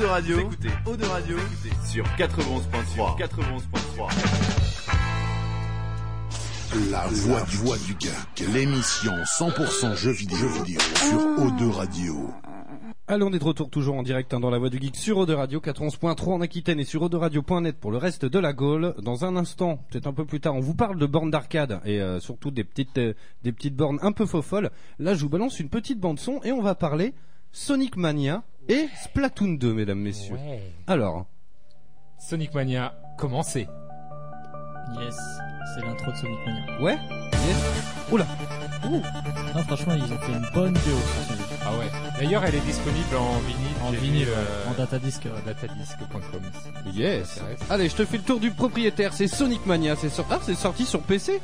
de Radio, vous écoutez Eau de Radio sur 91.3. 91.3. La voix du, voix du geek, l'émission 100% jeux vidéo, jeux vidéo sur O2 Radio. Allez, on est de retour toujours en direct hein, dans la voix du geek sur Eau de Radio 91.3 en Aquitaine et sur Radio.net pour le reste de la Gaule. Dans un instant, peut-être un peu plus tard, on vous parle de bornes d'arcade et euh, surtout des petites euh, des petites bornes un peu faux folles. Là, je vous balance une petite bande son et on va parler Sonic Mania et Splatoon 2, mesdames, messieurs. Alors, Sonic Mania, commencez. Yes, c'est l'intro de Sonic Mania. ouais, yes. Oula, Non, franchement, ils ont fait une bonne vidéo sur jeu. Ah ouais. D'ailleurs, elle est disponible en vinyle. En j'ai vinyle, ouais, euh, en datadisque. ouais. datadisc.com. yes. Allez, je te fais le tour du propriétaire. C'est Sonic Mania. C'est sorti, ah, c'est sorti sur PC.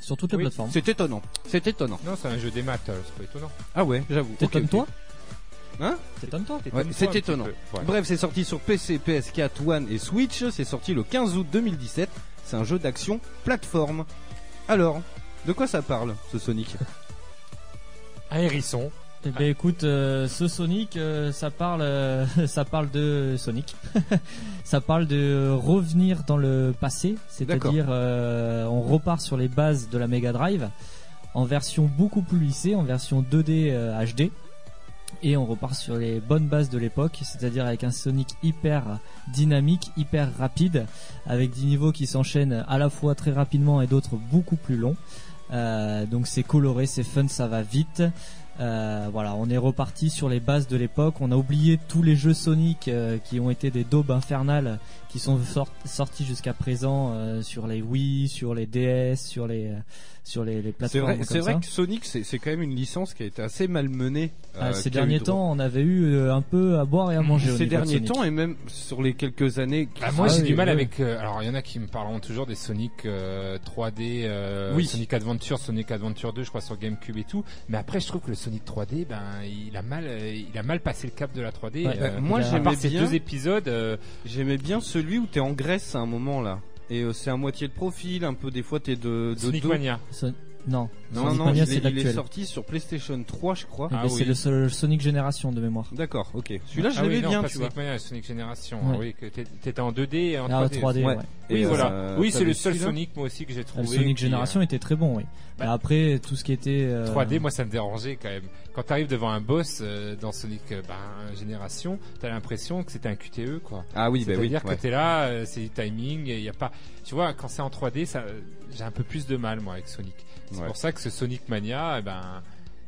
Sur toutes les Oui, plateformes. C'est étonnant. C'est étonnant. Non, c'est un jeu des maths, euh, c'est pas étonnant. Ah ouais, j'avoue. Ok, ok. Hein T'étonnes-toi Ouais, Étonne-toi c'est étonnant. peu. Ouais. Bref, c'est sorti sur PC, PS4, One et Switch. C'est sorti le 15 août 2017. C'est un jeu d'action plateforme. Alors, de quoi ça parle, ce Sonic? Un hérisson. Eh ben écoute, euh, ce Sonic, euh, ça parle, euh, *laughs* ça parle de Sonic. *laughs* ça parle de revenir dans le passé, c'est-à-dire euh, on repart sur les bases de la Mega Drive en version beaucoup plus lissée, en version 2D euh, HD. Et on repart sur les bonnes bases de l'époque, c'est-à-dire avec un Sonic hyper dynamique, hyper rapide, avec des niveaux qui s'enchaînent à la fois très rapidement et d'autres beaucoup plus longs. Euh, donc c'est coloré, c'est fun, ça va vite. Euh, voilà, on est reparti sur les bases de l'époque. On a oublié tous les jeux Sonic euh, qui ont été des daubes infernales, qui sont sort- sortis jusqu'à présent euh, sur les Wii, sur les DS, sur les euh, sur les, les plateformes. c'est vrai que Sonic, c'est c'est quand même une licence qui a été assez malmenée. Ah, euh, ces derniers droit- temps, on avait eu un peu à boire et à manger. au Ces de derniers Sonic. temps et même sur les quelques années. qui Ah, moi, sont- j'ai oui, du mal oui. avec. euh, alors, il y en a qui me parleront toujours des Sonic euh, 3D, euh, Oui. Sonic Adventure, Sonic Adventure 2, je crois sur GameCube et tout. Mais après, je trouve que le Sonic 3D, ben, il a mal, il a mal passé le cap de la 3D. Ouais, euh, moi, j'aimais part ces bien- deux épisodes. euh, J'aimais bien celui où t'es en Grèce à un moment là? Et euh, c'est à moitié de profil, un peu des fois t'es de, de dos. Non, Non, Sonic non, Mania, il, c'est est, il est sorti sur PlayStation 3, je crois. Ah c'est oui. le seul Sonic Génération de mémoire. D'accord, ok. Celui-là, je ah oui, bien, pas tu vois. Sonic Mania, Sonic Génération. Ouais. Ah oui, que t'é- t'étais en 2D et en Ah, 3D. 3D, Ouais. ouais. Oui, Et, voilà. euh, oui, c'est le seul Sonic, moi aussi, que j'ai Le trouvé. Sonic qui, Génération euh, était très bon, oui. bah- Mais après, tout ce qui était euh, 3D, moi ça me dérangeait quand même. Quand t'arrives devant un boss euh, dans Sonic euh, ben, Génération, t'as l'impression que c'était un QTE quoi. Ah oui, bah oui. C'est-à-dire que t'es là, euh, c'est du timing, il y a pas. Tu vois, quand c'est en 3D, ça, j'ai un peu plus de mal moi avec Sonic. C'est Ouais. pour ça que ce Sonic Mania, eh ben,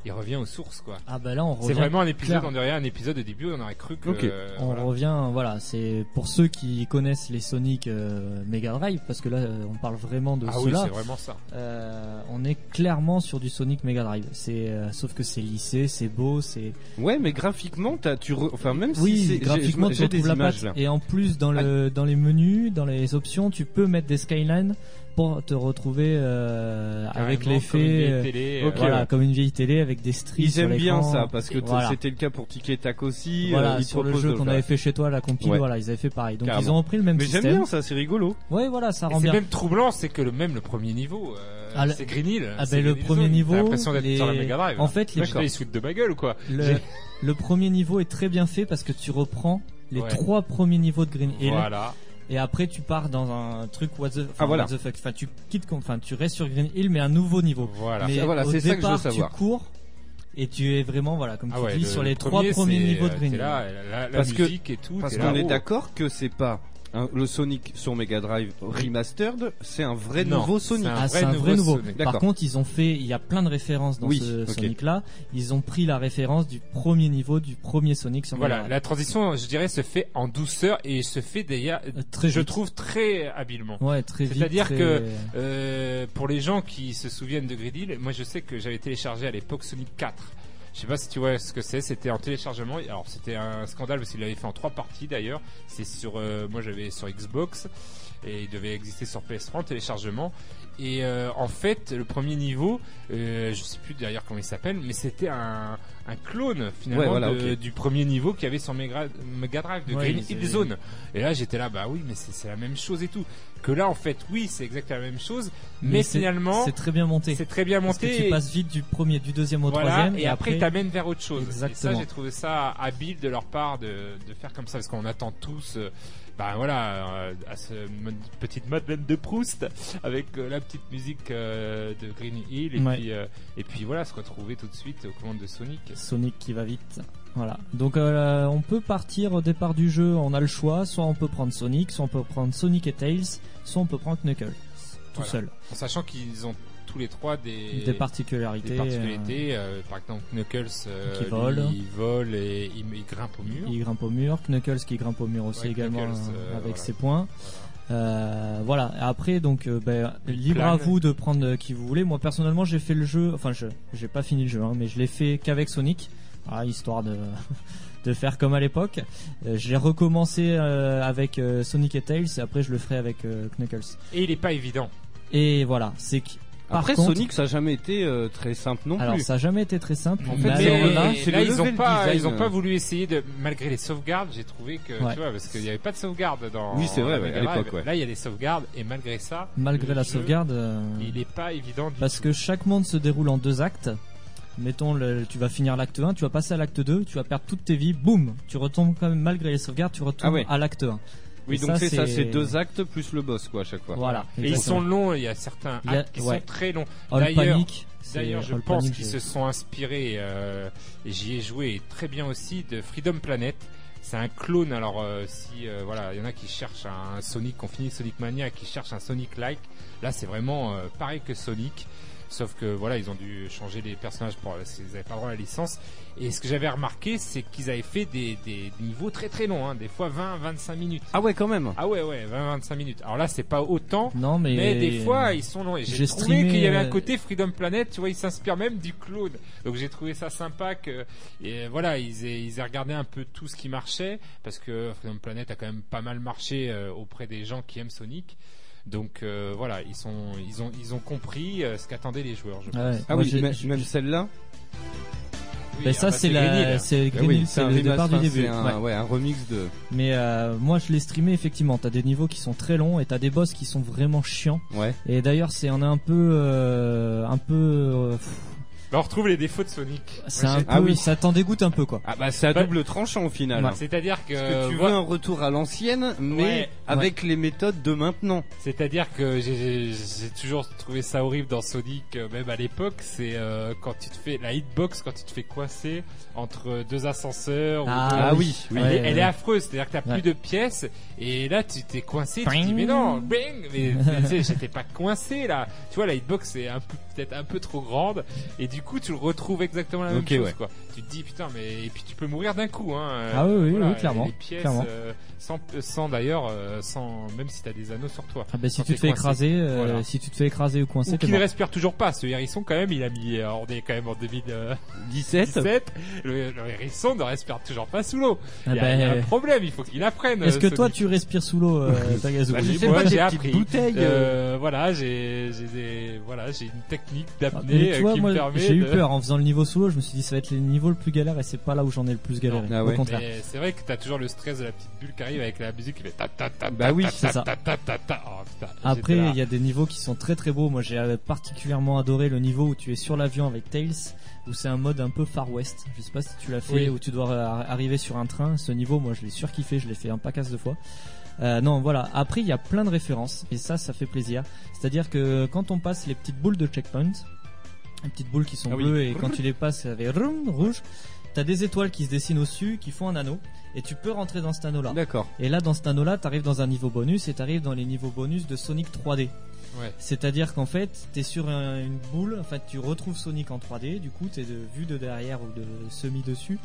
il revient aux sources quoi. Ah bah là, on C'est revient. vraiment un épisode, clair. on dirait un épisode au début, on aurait cru que. Euh, On voilà. revient, voilà, c'est pour ceux qui connaissent les Sonic euh, Mega Drive, parce que là, euh, on parle vraiment de Ah oui, c'est vraiment ça. Euh, on est clairement sur du Sonic Mega Drive. C'est euh, sauf que c'est lissé, c'est beau, c'est Ouais, mais graphiquement, t'as, tu, re- enfin même oui, si c'est, graphiquement tu retrouves la images patte. là. Et en plus dans le dans les menus, dans les options, tu peux mettre des skylines pour te retrouver euh, avec comme l'effet, vieille euh, télé, euh, voilà, ouais. comme une vieille télé avec des strips. Ils sur aiment bien ça parce que Voilà. c'était le cas pour Tic et Tac aussi. Voilà, euh, ils sur le jeu qu'on avait fait chez toi, la compile, Ouais. voilà, ils avaient fait pareil. Donc Carrément. ils ont repris le même Mais j'aime système. bien ça, c'est rigolo. Ouais, voilà, ça rend c'est bien. même troublant, c'est que le même le premier niveau, euh, Ah, c'est Green Hill. Ah, c'est ben, le premier Zone. niveau, T'as l'impression d'être les- sur la Mega Drive. En fait, les- ils se foutent de ma gueule ou quoi Le, premier niveau est très bien fait parce que tu reprends les Ouais. trois premiers niveaux de Green Hill Voilà. Et après tu pars dans un truc what the, enfin, Ah, voilà. what the fuck. Enfin, tu quittes, enfin, tu restes sur Green Hill mais un nouveau niveau. Voilà. Mais Ah, voilà, au c'est ça que je veux départ, savoir. tu cours et tu es vraiment voilà comme Ah tu ouais, dis le sur les trois premier, premiers niveaux de euh, Green Hill. là, la, la Parce que- musique et tout. Parce qu'on est d'accord que c'est pas un- le Sonic sur Mega Drive remastered, c'est un vrai Non, nouveau Sonic. un Ah, vrai c'est un vrai nouveau. Par contre, ils ont fait, il y a plein de références dans Oui, ce. Sonic-là. Ils ont pris la référence du premier niveau du premier Sonic sur Mega Voilà, Drive. la transition, je dirais, se fait en douceur et se fait d'ailleurs, Euh, très je vite. trouve très habilement. Ouais, très vite. C'est-à-dire très- que euh, pour les gens qui se souviennent de Grid Hill, moi je sais que j'avais téléchargé à l'époque Sonic 4. Je sais pas si tu vois ce que c'est, c'était en téléchargement. Alors c'était un scandale parce qu'il l'avait fait en trois parties d'ailleurs. C'est sur, euh, moi j'avais sur Xbox et il devait exister sur PS3 en téléchargement. Et euh, en fait, le premier niveau, euh, je sais plus d'ailleurs comment il s'appelle, mais c'était un, un clone finalement Ouais, voilà, de- ok. du premier niveau qu'il y avait sur Mega, Mega Drive de Ouais, Green Hill Zone. Et là, j'étais là, bah oui, mais c'est c'est la même chose et tout. Que là, en fait, oui, c'est exactement la même chose, mais, finalement, c'est très bien monté. c'est très bien Parce que monté. tu passes vite du premier, du deuxième au voilà, troisième, et, après, après, t'amènes vers autre chose. Et ça, Exactement. j'ai trouvé ça habile de leur part de, de faire comme ça, parce qu'on attend tous, euh, bah voilà, euh, à ce petite Madeleine de Proust avec euh, la petite musique euh, de Green Hill, et Ouais. puis et puis voilà, se retrouver tout de suite aux commandes de Sonic. Sonic qui va vite. Voilà. Donc euh, on peut partir au départ du jeu, on a le choix, soit on peut prendre Sonic, soit on peut prendre Sonic et Tails, soit on peut prendre Knuckles tout Voilà. seul. En sachant qu'ils ont tous les trois des Des particularités. des euh, particularités. euh, par exemple, Knuckles, euh, Qui lui, vole. il vole et il, il grimpe au mur. il grimpe au mur, Knuckles qui grimpe au mur aussi Ouais, également euh, avec voilà. ses points. Voilà. Euh, voilà. Après, donc, euh, ben, libre à vous de prendre euh, qui vous voulez. Moi, personnellement, j'ai fait le jeu. Enfin, je, j'ai pas fini le jeu, hein, mais je l'ai fait qu'avec Sonic, ah, histoire de *laughs* de faire comme à l'époque. Euh, j'ai recommencé avec Sonic et Tails, et après, je le ferai avec Knuckles. Et il est pas évident. Et voilà, c'est. Par Après contre, Sonic, ça a jamais été euh, très simple non alors plus. ça a jamais été très simple. En fait, là, ils ont pas, design. ils ont pas voulu essayer de, malgré les sauvegardes, j'ai trouvé que, Ouais. tu vois, parce qu'il n'y avait pas de sauvegarde dans. Oui, c'est vrai, ouais, à l'époque, ouais. Là, il y a des sauvegardes, et malgré ça. malgré la jeu, sauvegarde. euh, Il est pas évident du Parce tout. que chaque monde se déroule en deux actes. Mettons, le, tu vas finir l'acte 1, tu vas passer à l'acte 2, tu vas perdre toutes tes vies, boum, tu retombes quand même malgré les sauvegardes, tu retombes Ah ouais. à l'acte 1. Oui, Et donc ça, c'est ça, c'est- deux actes plus le boss quoi à chaque fois. Voilà. Et ils sont longs, il y a certains a- actes qui ouais. sont très longs. D'ailleurs- D'ailleurs, je pense qu'ils se sont inspirés, euh, et j'y ai joué très bien aussi, de Freedom Planet. C'est un clone, alors euh, si euh, voilà, il y en a qui cherchent un Sonic, qu'on finit Sonic Mania, qui cherchent un Sonic-like. Là, c'est vraiment euh, pareil que Sonic. Sauf que voilà, ils ont dû changer les personnages pour parce qu'ils n'avaient pas le droit à la licence. Et ce que j'avais remarqué, c'est qu'ils avaient fait des, des niveaux très très longs, hein, des fois 20-25 minutes. Ah ouais quand même. Ah ouais ouais, 20-25 minutes. Alors là, c'est pas autant, Non, mais. mais des fois, ils sont longs. Et j'ai trouvé streamé, qu'il y avait un euh, côté Freedom Planet, tu vois, ils s'inspirent même du clone. Donc j'ai trouvé ça sympa que, et voilà, ils aient, ils aient regardé un peu tout ce qui marchait, parce que Freedom Planet a quand même pas mal marché euh, auprès des gens qui aiment Sonic. Donc euh, voilà, ils sont, ils ont, ils ont compris euh, ce qu'attendaient les joueurs. Je pense. Ouais. Ah Moi, oui, même, celle-là. Oui, Ben, ah ça, bah, c'est la, c'est Green oui, le remaster, départ du début. c'est un, Ouais. ouais, un remix de. Mais euh, moi, je l'ai streamé effectivement. T'as des niveaux qui sont très longs et t'as des boss qui sont vraiment chiants. Ouais. Et d'ailleurs, c'est on est un peu, euh, un peu, euh, pff, Bah, on retrouve les défauts de Sonic. c'est un peu, Ah oui. ça t'en dégoûte un peu quoi. Ah bah c'est à Bah- double tranchant au final. Ouais. C'est-à-dire que, Parce que tu veux voilà. un retour à l'ancienne, mais Ouais. avec les méthodes de maintenant. C'est-à-dire que j'ai- j'ai j'ai toujours trouvé ça horrible dans Sonic, euh, même à l'époque, c'est euh, quand tu te fais la hitbox, quand tu te fais coincer entre deux ascenseurs. ou Ah, deux- Ah oui, oui. Elle, Ouais, est, elle ouais. est affreuse, c'est-à-dire que t'as Ouais. plus de pièces et là tu t'es coincé, tu te dis Bing. mais non, bing, mais mais tu sais, j'étais pas coincé là. Tu vois la hitbox est un peu peut-être un peu trop grande et du coup tu le retrouves exactement la même Ok, chose ouais. quoi. Tu te dis putain mais et puis tu peux mourir d'un coup hein. euh, Ah oui, oui, voilà, oui, clairement, Les pièces clairement. euh, sans sans d'ailleurs euh, sans même si t'as des anneaux sur toi. Ah ben si tu te fais coincé. écraser, euh, Voilà. si tu te fais écraser ou coincer, Ou qu'il ne respire toujours pas. Ce hérisson, quand même, il a mis. euh, on est quand même en 2017. 17 *laughs* Le, le hérisson ne respire toujours pas sous l'eau. Ah Il y, a- il y a ben, un problème. Il faut qu'il apprenne. Est-ce que euh, toi tu respires sous l'eau, euh, *laughs* Tagazu Bah, j'ai- appris. petites bouteilles, Euh, voilà, j'ai, j'ai des, voilà, j'ai une technique Ah, d'apnée Mais tu vois, qui moi, me permet j'ai eu de- peur en faisant le niveau sous l'eau. Je me suis dit, ça va être le niveau le plus galère et c'est pas là où j'en ai le plus galéré. Ah ouais. Au contraire. C'est vrai que t'as toujours le stress de la petite bulle qui arrive avec la musique qui fait ta ta ta Bah ta, oui, ta, c'est ta, ça. ta, ta, ta, ta. Oh, putain, Après, il y a des niveaux qui sont très très beaux. Moi, j'ai particulièrement adoré le niveau où tu es sur l'avion avec Tails, où c'est un mode un peu Far West. Je sais pas si tu l'as fait, Oui. où tu dois arriver sur un train. Ce niveau, moi, je l'ai surkiffé. Je l'ai fait un pacasse de fois. Euh, non, voilà. Après, il y a plein de références et ça, ça fait plaisir. C'est-à-dire que quand on passe les petites boules de checkpoint, les petites boules qui sont Ah oui. bleues et quand tu les passes, ça fait rouge. T'as des étoiles qui se dessinent au-dessus, qui font un anneau, et tu peux rentrer dans cet anneau-là. D'accord. Et là, dans cet anneau-là, t'arrives dans un niveau bonus et t'arrives dans les niveaux bonus de Sonic 3D. Ouais. C'est-à-dire qu'en fait, t'es sur un- une boule, en fait, tu retrouves Sonic en 3D, du coup, t'es de vue de derrière ou de semi dessus,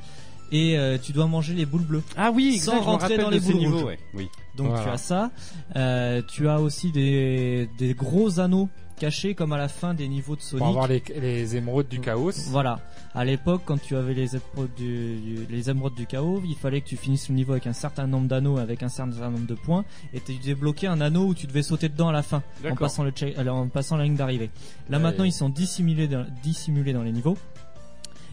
et euh, tu dois manger les boules bleues. Ah oui, Sans exact, rentrer dans les boules niveaux, rouges. ouais. Oui. Donc Voilà. tu as ça, Euh, tu as aussi des, des gros anneaux cachés comme à la fin des niveaux de Pour Sonic. avoir les, les émeraudes du chaos. Voilà. À l'époque, quand tu avais les émeraudes du, du- les émeraudes du chaos, il fallait que tu finisses le niveau avec un certain nombre d'anneaux, avec un certain nombre de points, et tu débloqué un anneau où tu devais sauter dedans à la fin, en passant, le check- alors, en passant la ligne d'arrivée. Là Ouais. maintenant, ils sont dissimulés dans, dissimulés dans les niveaux,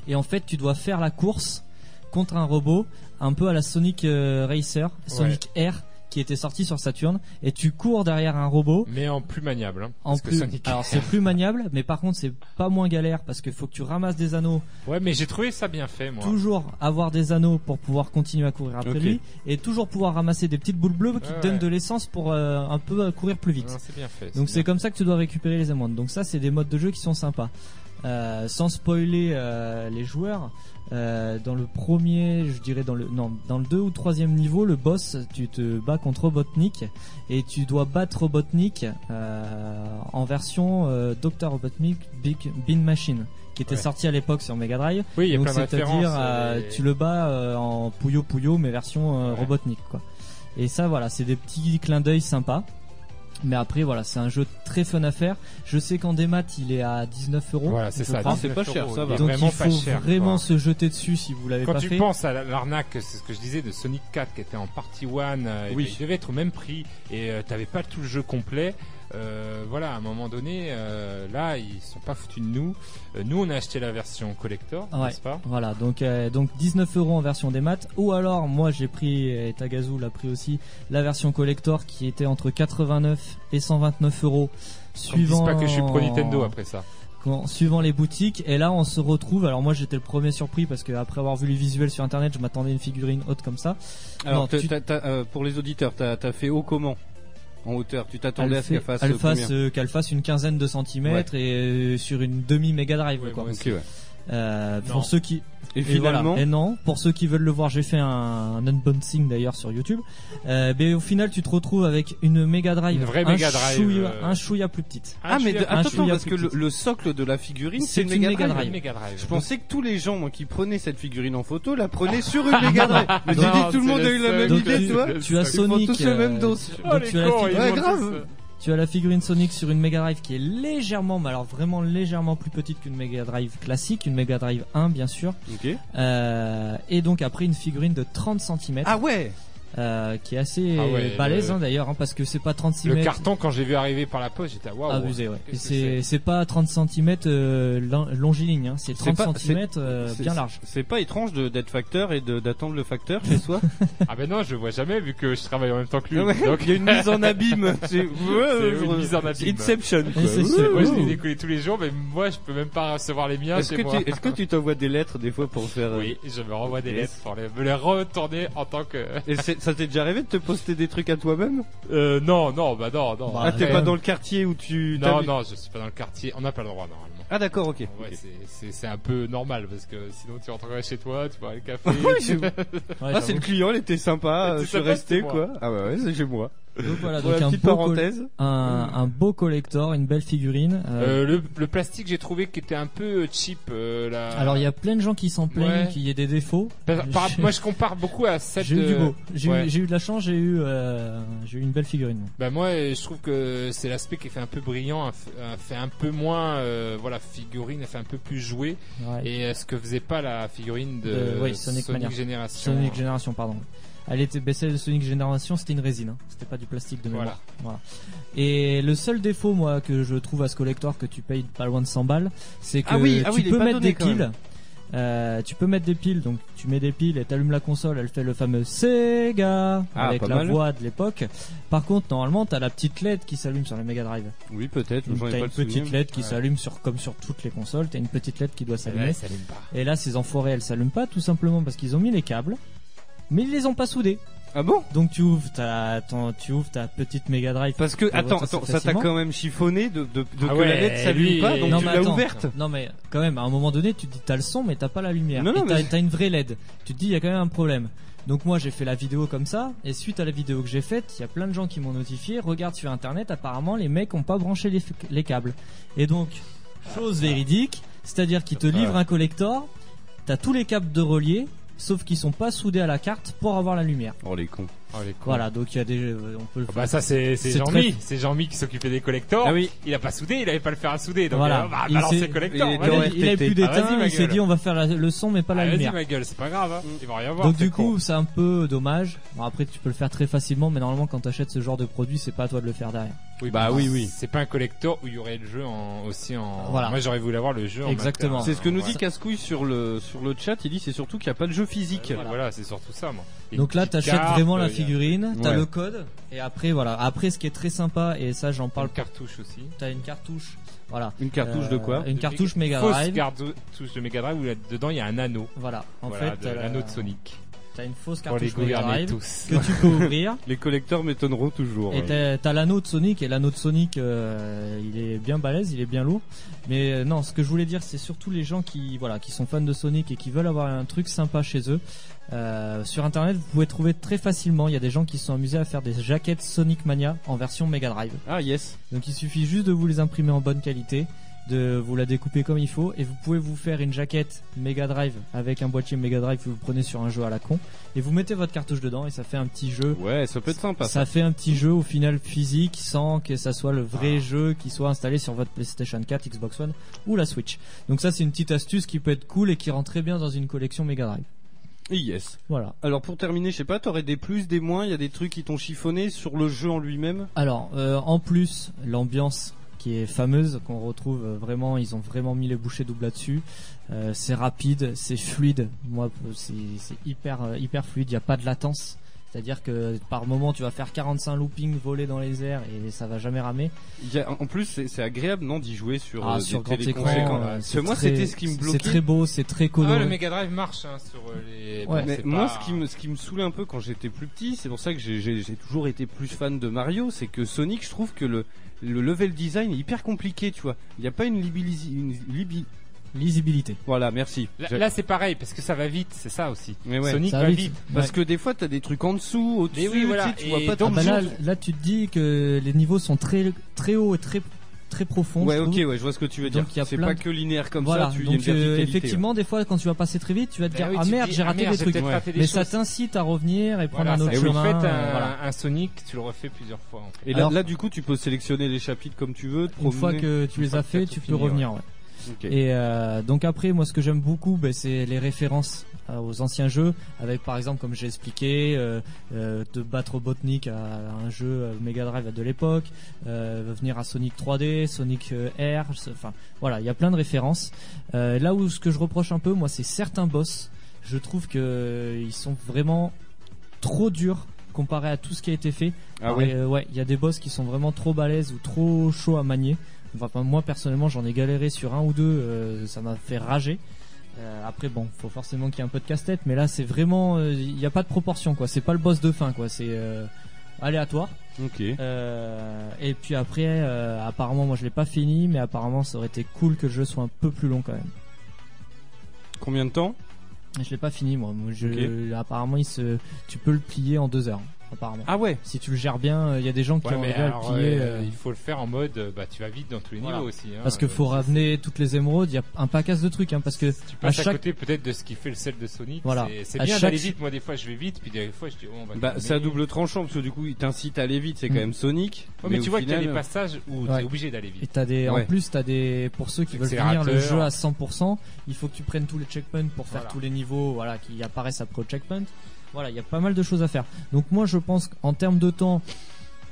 et en fait, tu dois faire la course contre un robot, un peu à la Sonic euh, Racer, Sonic R, qui était sorti sur Saturn, et tu cours derrière un robot. Mais en plus maniable. Hein, En parce que plus, Sonic- alors c'est plus *laughs* maniable, mais par contre c'est pas moins galère parce qu'il faut que tu ramasses des anneaux Ouais, mais j'ai trouvé ça bien fait, moi. toujours avoir des anneaux pour pouvoir continuer à courir après lui et toujours pouvoir ramasser des petites boules bleues qui Ouais, te donnent ouais. de l'essence pour euh, un peu euh, courir plus vite. Non, c'est bien fait. Donc c'est comme ça que tu dois récupérer les émeraudes. Donc ça c'est des modes de jeu qui sont sympas. Euh, sans spoiler euh, les joueurs, euh, dans le premier, je dirais dans le non, dans le deux ou troisième niveau, le boss, tu te bats contre Robotnik et tu dois battre Robotnik euh, en version euh, Dr Robotnik Big Bean Machine qui était Ouais. sorti à l'époque sur Mega Drive. Oui, Donc c'est-à-dire euh, et- tu le bats euh, en Puyo Puyo mais version Ouais. Robotnik quoi. Et ça voilà, c'est des petits clins d'œil sympas. Mais après voilà, c'est un jeu très fun à faire. Je sais qu'en démat il est à 19 euros. Voilà, c'est ça. c'est pas 19 cher, ça va. Donc vraiment il faut cher. vraiment quoi. se jeter dessus si vous l'avez Quand pas tu fait. penses à la- l'arnaque, c'est ce que je disais de Sonic 4 qui était en partie 1, euh, Oui. il devait être au même prix et euh, t'avais pas tout le jeu complet. Euh, voilà, à un moment donné, euh, là, ils sont pas foutus de nous. Euh, nous, on a acheté la version collector, Ouais. n'est-ce pas? Voilà, donc euh, donc 19 euros en version des maths, ou alors moi j'ai pris et Tagazu l'a pris aussi la version collector qui était entre 89 et 129 euros suivant pas que je suis pro Nintendo après ça. quand- suivant les boutiques. Et là on se retrouve. Alors moi j'étais le premier surpris parce que après avoir vu les visuels sur internet, je m'attendais à une figurine haute comme ça. Alors, Non, t'as- tu- t'as- t'as, euh, pour les auditeurs, t'as as fait haut comment? En hauteur Tu t'attendais à ce qu'elle fasse euh, fasse, euh, qu'elle fasse une quinzaine de centimètres et euh, sur une demi Mega Drive Ouais, quoi. ouais. Euh, pour ceux qui Et Et finalement, voilà. Et non, pour ceux qui veulent le voir, j'ai fait un, un unboxing d'ailleurs sur YouTube. Euh, mais au final, tu te retrouves avec une Mega Drive, Une vraie un Mega Drive, chouïa, euh, un chouïa plus petite. ah mais de- un attends, parce que le, le socle de la figurine, C'est une une Mega Drive. Drive. Mega Drive. Je pensais que tous les gens moi, qui prenaient cette figurine en photo la prenaient sur une *laughs* Mega Drive. Mais tu dis tout le monde a eu la même idée, tu- toi tu as Sonic, tous le même euh, dos. tu- Oh, as la ont grave. Tu as la figurine Sonic sur une Mega Drive qui est légèrement, mais alors vraiment légèrement plus petite qu'une Mega Drive classique, une Mega Drive 1 bien sûr. Euh, et donc après une figurine de 30 cm Ah ouais qui est assez Ah ouais, le- hein, d'ailleurs hein, parce que c'est pas 36 Le mètres. carton, quand j'ai vu arriver par la poste, j'étais à waouh. abusé ouais. C'est pas 30 cm euh, long- longiligne hein, c'est C'est 30 pas- cm C'est- bien large. C'est pas étrange de- d'être facteur et d'attendre le facteur chez soi *laughs* Ah ben non, je le vois jamais vu que je travaille en même temps que lui. Ah Donc, Il y a une mise en abîme. *laughs* C'est une mise en abîme. Inception. Moi, je les décolle tous les jours, mais moi, je peux même pas recevoir les miens Est-ce que, tu, est-ce que tu t'envoies des lettres des fois pour faire euh, Oui, je me renvoie des lettres? pour me les retourner en tant que. Ça t'est déjà arrivé de te poster des trucs à toi-même Euh, non, non, bah non, non. Bah, Ah, t'es pas dans le quartier où tu. Non, t'habites- non, je suis pas dans le quartier. On n'a pas le droit normalement. Ah d'accord, ok. Ouais, c'est- c'est c'est un peu normal parce que sinon tu rentrerais chez toi, tu boirais le café. Oui, *laughs* Ouais, Ah, c'est le j'avoue. client, il était sympa, *laughs* euh, je suis sympa, resté c'était moi. quoi. Ah ouais, ouais, c'est chez moi. Donc voilà, donc un petite beau, parenthèse. un, un beau collector, une belle figurine. euh, Euh, le, le plastique, j'ai trouvé qu'il était un peu cheap. euh, là. Alors il y a plein de gens qui s'en plaignent Ouais. qu'il y ait des défauts. Par- par- J'ai- moi, je compare beaucoup à cette. J'ai eu du beau. J'ai ouais. eu, j'ai eu de la chance, j'ai eu, euh, j'ai eu une belle figurine. moi. Bah moi, je trouve que c'est l'aspect qui fait un peu brillant, fait un peu moins, euh, voilà, figurine, fait un peu plus joué. Ouais. Et ce que faisait pas la figurine de, De- oui, Sonic. Génération? Sonic Génération, pardon. Elle était baissée de Sonic Génération, c'était une résine, hein. c'était pas du plastique de mémoire. Voilà. Et le seul défaut, moi, que je trouve à ce collector que tu payes pas loin de 100 balles, c'est que Ah oui, ah tu oui, peux mettre des piles. Euh, tu peux mettre des piles, donc tu mets des piles et t'allumes la console, elle fait le fameux Sega Ah, avec la mal. voix de l'époque. Par contre, normalement, t'as la petite LED qui s'allume sur la Mega Drive. Oui, peut-être. T'as une souvenir. petite LED qui Ouais. s'allume sur comme sur toutes les consoles. T'as une petite LED qui doit s'allumer. ça allume pas. Et là, ces enfoirés, elles s'allument pas tout simplement parce qu'ils ont mis les câbles, mais ils les ont pas soudés. Ah bon? Donc tu ouvres ta, ton- tu ouvres ta petite Mega Drive. Parce que attends, attends, ça t'a quand même chiffonné de, de, de Ah que ouais, la LED s'allume pas, donc non, tu mais l'as attends. ouverte? Non mais quand même, à un moment donné, tu te dis t'as le son, mais t'as pas la lumière. Non, non, et t'as, mais- t'as une vraie LED. Tu te dis il y a quand même un problème. Donc moi j'ai fait la vidéo comme ça, et suite à la vidéo que j'ai faite, il y a plein de gens qui m'ont notifié. Regarde sur internet, apparemment les mecs ont pas branché les, les câbles. Et donc chose véridique, c'est-à-dire qu'ils te livrent un collector, t'as tous les câbles de relié, sauf qu'ils sont pas soudés à la carte pour avoir la lumière. Oh les cons. Oh, les. Voilà, donc il y a des, euh, on peut le Ah faire. Bah ça c'est Jean-Mi, très- c'est Jean-Mi qui s'occupait des collectors. Ah oui. Il a pas soudé, il avait pas le fer à souder, donc Voilà. euh, bah, Il balance s'est- les collectors. il il, il a RTT. plus d'éteint, Ah, vas-y, ma il s'est dit on va faire la- le son mais pas la Ah, Vas-y lumière. ma gueule, c'est pas grave, hein. il va rien voir. Donc du coup, c'est un peu dommage. Bon, après, tu peux le faire très facilement, mais normalement, quand t'achètes ce genre de produit, c'est pas à toi de le faire derrière. oui, bah mais oui, oui. C'est pas un collector où il y aurait le jeu en, aussi en. Voilà. Moi j'aurais voulu avoir le jeu en Exactement. C'est ce que nous dit. Cascouille sur le sur le chat. Il dit c'est surtout qu'il n'y a pas de jeu physique. Voilà, Voilà, c'est surtout ça, moi. Donc là, t'achètes vraiment la euh, y figurine, t'as Ouais. le code, et après, voilà. Après, ce qui est très sympa, et ça, j'en parle Une cartouche aussi. T'as une cartouche, voilà. Une cartouche de Euh, quoi Une cartouche Une Mega Fausse Drive. cartouche de Mega Drive où là, dedans il y a un anneau. Voilà. En voilà, fait, l'anneau de Sonic. T'as une fausse cartouche Mega Drive tous. que tu peux ouvrir. *laughs* Les collecteurs m'étonneront toujours. Et t'as, t'as l'anneau de Sonic et l'anneau de Sonic, euh, il est bien balèze, il est bien lourd. Mais euh, non, ce que je voulais dire, c'est surtout les gens qui, voilà, qui sont fans de Sonic et qui veulent avoir un truc sympa chez eux. Euh, sur Internet, vous pouvez trouver très facilement. Il y a des gens qui se sont amusés à faire des jaquettes Sonic Mania en version Mega Drive. Ah yes. Donc il suffit juste de vous les imprimer en bonne qualité, de vous la découper comme il faut, et vous pouvez vous faire une jaquette Mega Drive avec un boîtier Mega Drive que vous prenez sur un jeu à la con, et vous mettez votre cartouche dedans et ça fait un petit jeu Ouais, ça peut être sympa. Ça. ça fait un petit jeu au final physique sans que ça soit le vrai jeu qui soit installé sur votre PlayStation 4, Xbox One ou la Switch. Donc ça c'est une petite astuce qui peut être cool et qui rentre très bien dans une collection Mega Drive. Yes. Voilà. Alors pour terminer, je sais pas, t'aurais des plus, des moins. Il y a des trucs qui t'ont chiffonné sur le jeu en lui-même? Alors euh, en plus l'ambiance qui est fameuse qu'on retrouve euh, vraiment ils ont vraiment mis les bouchées doubles là-dessus Euh, c'est rapide c'est fluide moi c'est hyper hyper fluide il y a pas de latence c'est-à-dire que par moment tu vas faire 45 loopings volés dans les airs et ça va jamais ramer Il y a- en plus, c'est agréable, non, d'y jouer sur, ah, euh, sur des grand écran euh, Parce c'est que moi, c'était ce qui me bloquait. c'est très beau c'est très Ah, coloré le Mega Drive marche hein, sur euh, les. Ouais. bon, Mais c'est moi, pas- ce qui me, ce qui me saoulait un peu quand j'étais plus petit, c'est pour ça que j'ai- toujours été plus fan de Mario, c'est que Sonic, je trouve que le, le level design est hyper compliqué, tu vois. Il n'y a pas une libi- lisibilité Voilà, merci. Là, c'est pareil parce que ça va vite, c'est ça aussi. Mais ouais. Sonic Ça va vite. vite. Parce Ouais. que des fois, t'as des trucs en dessous, au-dessus, oui, voilà. tu sais, tu vois Et pas Ah bah de là, tu te dis que les niveaux sont très très hauts et très très profonds Ouais, ok, ouais, je vois ce que tu veux Donc, dire. il y a C'est pas de- que linéaire comme voilà ça, tu donc euh, effectivement des fois quand tu vas passer très vite tu vas te Ben dire oui, ah merde j'ai ah raté merde, des trucs Ouais. des mais choses. ça t'incite à revenir et prendre Voilà, un autre et vous chemin faites un, voilà. un Sonic, tu le refais plusieurs fois. En fait. Et là, Alors- là, du coup, tu peux sélectionner les chapitres comme tu veux, te une fois que tu les as fait tu peux revenir ouais. Et euh, donc après, moi, ce que j'aime beaucoup, ben, c'est les références euh, aux anciens jeux, avec par exemple, comme j'ai expliqué, euh, de battre Robotnik à un jeu Mega Drive de l'époque, venir à Sonic 3D, Sonic R, c'est- enfin voilà, il y a plein de références. Là où ce que je reproche un peu, moi, c'est certains boss. Je trouve que ils sont vraiment trop durs comparé à tout ce qui a été fait. Ah ouais. Euh, ouais, il y a des boss qui sont vraiment trop balèzes ou trop chauds à manier. Enfin, moi personnellement, j'en ai galéré sur un ou deux, euh, ça m'a fait rager. Euh, après, bon, faut forcément qu'il y ait un peu de casse-tête, mais là, c'est vraiment, euh, il n'y a pas de proportion, quoi. C'est pas le boss de fin, quoi. C'est euh, aléatoire. Ok. Euh, et puis après, euh, apparemment, moi, je l'ai pas fini, mais apparemment, ça aurait été cool que le jeu soit un peu plus long, quand même. Combien de temps? Je l'ai pas fini, moi. Moi, je- Apparemment, il se, tu peux le plier en deux heures. Apparemment. Ah ouais. Si tu le gères bien, il y a des gens qui Ouais, ont mais arrivé à le alors, plier. euh, euh, il faut le faire en mode, euh, bah, tu vas vite dans tous les Voilà. niveaux aussi. hein. Parce qu'il faut Euh, ramener toutes les émeraudes, il y a un paquet de trucs, hein, parce que Tu passes à à, chaque- côté peut-être de ce qui fait le sel de Sonic. Voilà. C'est- bien chaque- d'aller vite. Moi, des fois, je vais vite, puis des fois, je dis, oh, on va Bah, c'est à double tranchant parce que du coup, il t'incite à aller vite. C'est quand Mm. même Sonic. Ouais, mais, tu vois qu'il y a des passages où Ouais. t'es obligé d'aller et vite. t'as des, Ouais. en plus t'as des, pour ceux qui veulent finir le jeu à 100%, il faut que tu prennes tous les checkpoints pour faire tous les niveaux, voilà, qui apparaissent après au checkpoint. Voilà, il y a pas mal de choses à faire. Donc moi, je pense qu'en termes de temps,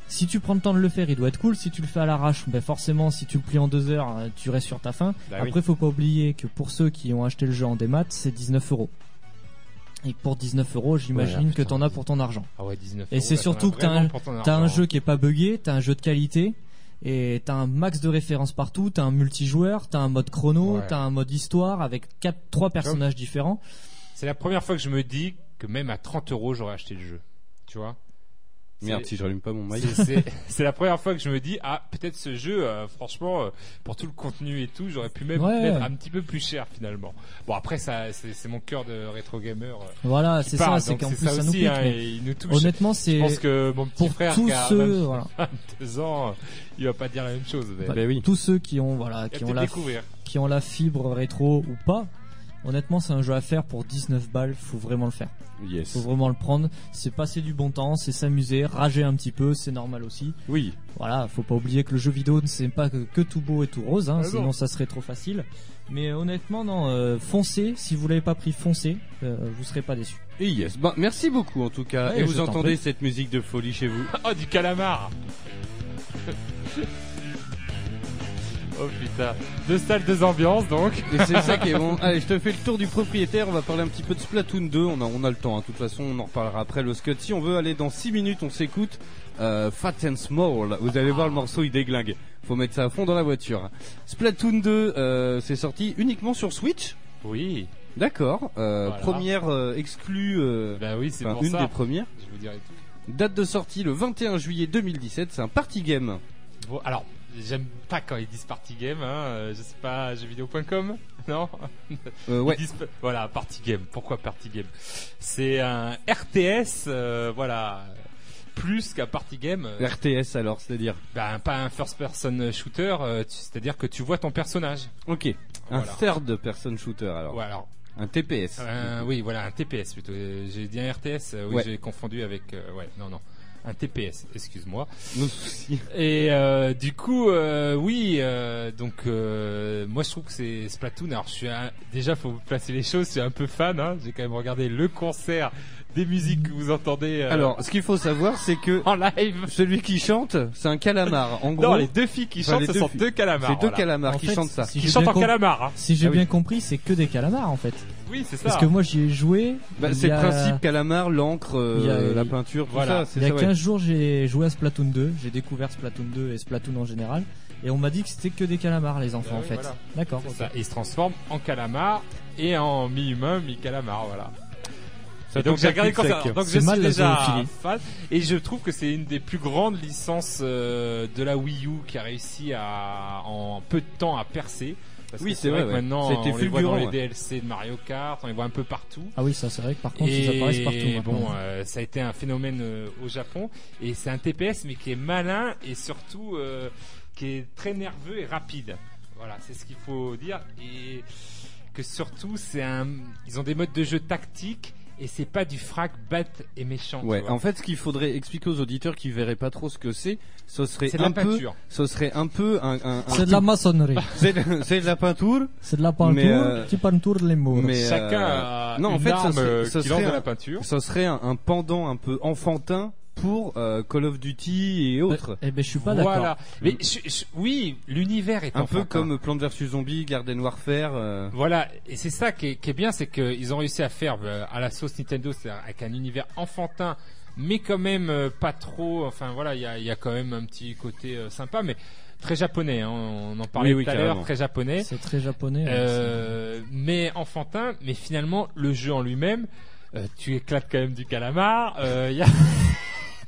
si tu prends le temps de le faire, il doit être cool. Si tu le fais à l'arrache, ben forcément, si tu le plies en deux heures, euh, tu restes sur ta fin. Bah oui. Après, faut pas oublier que pour ceux qui ont acheté le jeu en démat, c'est 19 euros. Et pour 19 euros, j'imagine Ouais, que t'en as pour ton argent. Ah ouais, 19 Et c'est surtout as que t'as un- T'as un jeu qui est pas buggé, t'as un jeu de qualité, et t'as un max de références partout, t'as un multijoueur, t'as un mode chrono, Ouais. t'as un mode histoire avec quatre, trois personnages différents. C'est la première fois que je me dis que même à 30 euros, j'aurais acheté le jeu. Tu vois? Merde, si je rallume pas mon mic. *laughs* c'est- la première fois que je me dis ah peut-être ce jeu euh, franchement euh, pour tout le contenu et tout j'aurais pu même Ouais. mettre un petit peu plus cher finalement bon après ça c'est mon cœur de rétro gamer euh, Voilà, c'est ça, c'est qu'en plus ça ça nous aussi pique. hein, mais et il nous touche Honnêtement, je c'est pense que mon petit pour frère tous qui a ceux, 20 voilà, 22 *laughs* ans euh, il va pas dire la même chose mais Bah, Ben oui. tous ceux qui ont voilà, il va qui ont peut-être la découvrir qui ont la fibre rétro ou pas. Honnêtement, c'est un jeu à faire pour 19 balles, faut vraiment le faire. Yes. Faut vraiment le prendre, c'est passer du bon temps, c'est s'amuser, rager un petit peu, c'est normal aussi. Oui. Voilà, faut pas oublier que le jeu vidéo ne c'est pas que, que tout beau et tout rose, hein, Ah non. sinon ça serait trop facile. Mais honnêtement, non, euh, foncez, si vous l'avez pas pris, foncez, euh, vous serez pas déçus. Et yes. Ben, merci beaucoup en tout cas. Ouais, Et vous t'en entendez cette musique de folie chez vous oh du calamar *laughs* oh putain deux salles deux ambiances donc Et c'est ça qui est *laughs* bon. Allez, je te fais le tour du propriétaire. On va parler un petit peu de Splatoon 2. On a, on a le temps. hein. De toute façon, on en reparlera après le Scud. Si on veut aller dans 6 minutes, on s'écoute. Euh, Fat and Small. Vous allez voir le morceau, il déglingue. Faut mettre ça à fond dans la voiture. Splatoon 2, euh, c'est sorti uniquement sur Switch? oui D'accord. Euh, Voilà. Première exclue. bah oui c'est pour une ça des premières. je vous dirai tout Date de sortie le 21 juillet 2017. C'est un party game. Alors, j'aime pas quand ils disent party game, hein, euh, je sais pas, jeuxvideo.com, *laughs* non Euh, ouais. Voilà, party game. Pourquoi party game? C'est un RTS, euh, voilà, plus qu'un party game. RTS alors, c'est-à-dire? ben, pas un first person shooter, euh, tu- c'est-à-dire que tu vois ton personnage. Ok. Un Voilà. third person shooter alors. Ouais, alors, Un TPS. euh, oui, voilà, un TPS plutôt. Euh, J'ai dit un RTS, euh, oui, Ouais. j'ai confondu avec, euh, ouais, non, non. Un TPS, excuse-moi. Nos soucis. Et euh, du coup, euh, oui, euh, donc euh, moi je trouve que c'est Splatoon. Alors je suis un- déjà, faut placer les choses. Je suis un peu fan. Hein, J'ai quand même regardé le concert des musiques que vous entendez euh, Alors, ce qu'il faut savoir, c'est que en live. celui qui chante, c'est un calamar. En gros, Non, les deux filles qui Enfin, chantent, les ce deux sont filles. deux calamars. c'est deux voilà. calamars En qui fait, chantent ça. si Qui j'ai chantent bien en com- calamar. Hein. Si j'ai Ah oui. bien compris, c'est que des calamars en fait. Oui, c'est ça. Parce que moi j'y ai joué. Bah, il c'est y le a- principe calamar, l'encre, euh, il y a- la peinture, tout Voilà. ça. C'est Il y a ça, ouais. 15 jours, j'ai joué à Splatoon 2, j'ai découvert Splatoon 2 et Splatoon en général, et on m'a dit que c'était que des calamars les enfants Bah en oui, fait. voilà. D'accord. C'est ok. ça. Et ils se transforment en calamar et en mi-humain, mi-calamar, voilà. Ça donc j'ai regardé sec. Donc je C'est suis mal la déjà fan et je trouve que c'est une des plus grandes licences euh, de la Wii U qui a réussi à en peu de temps à percer. Parce Oui, c'est vrai, que ouais. maintenant C'était on les voit dans fulgurant, les. DLC de Mario Kart, on les voit un peu partout. Ah oui, ça c'est vrai que par contre ils Et apparaissent partout. maintenant. bon, euh, ça a été un phénomène euh, au Japon et c'est un TPS mais qui est malin et surtout euh, qui est très nerveux et rapide. Voilà, c'est ce qu'il faut dire et que surtout c'est un, ils ont des modes de jeu tactiques et c'est pas du frac bête et méchant. Ouais, en fait, ce qu'il faudrait expliquer aux auditeurs qui verraient pas trop ce que c'est, ce serait un la peu, peinture. ce serait un peu un, un, un C'est de la maçonnerie. *laughs* c'est de, la peinture, c'est de la peinture, Mais, euh, tu peinture les murs. mais Chacun euh, a non, en une fait, ça arme serait- euh, ça qui serait de la peinture. ce serait un, un pendant un peu enfantin pour euh, Call of Duty et autres. Eh ben je suis pas d'accord. Voilà. Mais je- je- oui, l'univers est Un peu comme Plants vs Zombies, Garden Warfare. euh, Voilà, et c'est ça qui est, qui est bien, c'est qu'ils ont réussi à faire euh, à la sauce Nintendo, c'est avec un univers enfantin, mais quand même euh, pas trop. Enfin voilà, il y a, il y a quand même un petit côté euh, sympa, mais très japonais. Hein, on en parlait Oui, oui, tout à l'heure, très japonais. C'est très japonais. hein, Euh, mais enfantin, mais finalement le jeu en lui-même, euh, tu éclates quand même du calamar. euh, il y a... *laughs*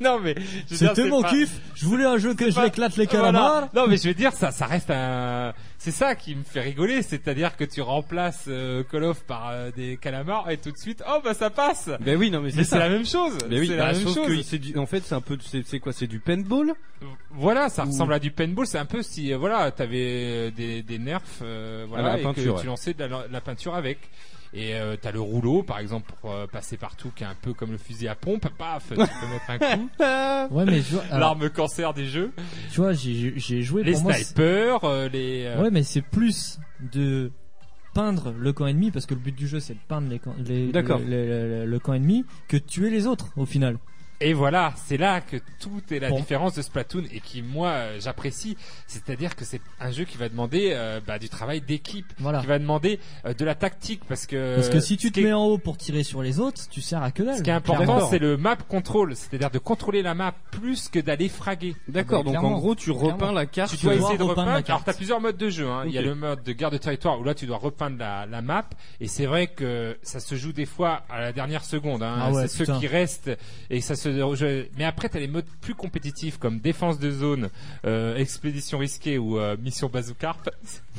non mais je veux c'est- dire, C'était mon pas- kiff. Je voulais un jeu que je pas- l'éclate les voilà. calamars. Non, mais je veux dire, ça, ça reste un. C'est ça qui me fait rigoler, c'est-à-dire que tu remplaces euh, Call of par euh, des calamars et tout de suite, oh bah ça passe. Ben oui, non mais c'est la même chose. Mais oui, c'est bah, la même sauf chose. que c'est du- en fait c'est un peu, c'est quoi, c'est du paintball? Voilà, ça Ou- ressemble à du paintball. C'est un peu si, euh, voilà, t'avais euh, des, des nerfs, euh, voilà, la et peinture, que ouais. tu lançais de la, la peinture avec. Et euh, t'as le rouleau, par exemple, pour euh, passer partout, qui est un peu comme le fusil à pompe. Paf, tu peux *laughs* mettre un coup. Ouais, mais je vois, alors, L'arme cancer des jeux. tu vois, j'ai joué Les pour moi. c'est- snipers, euh, les. euh, Ouais, mais c'est plus de peindre le camp ennemi parce que le but du jeu c'est de peindre les camps- les- D'accord. le, le- le- le camp ennemi que de tuer les autres au final. Et voilà, c'est là que tout est la Bon. différence de Splatoon et qui moi euh, j'apprécie, c'est-à-dire que c'est un jeu qui va demander euh, bah, du travail d'équipe, Voilà. qui va demander euh, de la tactique parce que Parce que si tu te mets en haut pour tirer sur les autres, tu sers à que dalle. ce qui est important, c'est le map control, c'est-à-dire de contrôler la map plus que d'aller fraguer. D'accord, donc en gros tu repeins la carte. Tu dois essayer de repeindre repeindre. la Alors carte. t'as plusieurs modes de jeu. Hein. Il y a le mode de garde de territoire où là tu dois repeindre la, la map et c'est vrai que ça se joue des fois à la dernière seconde. Hein. Ah ouais, c'est ceux qui restent et ça se ce jeu. Mais après, t'as les modes plus compétitifs comme défense de zone, euh, expédition risquée ou euh, mission bazookarp. *laughs*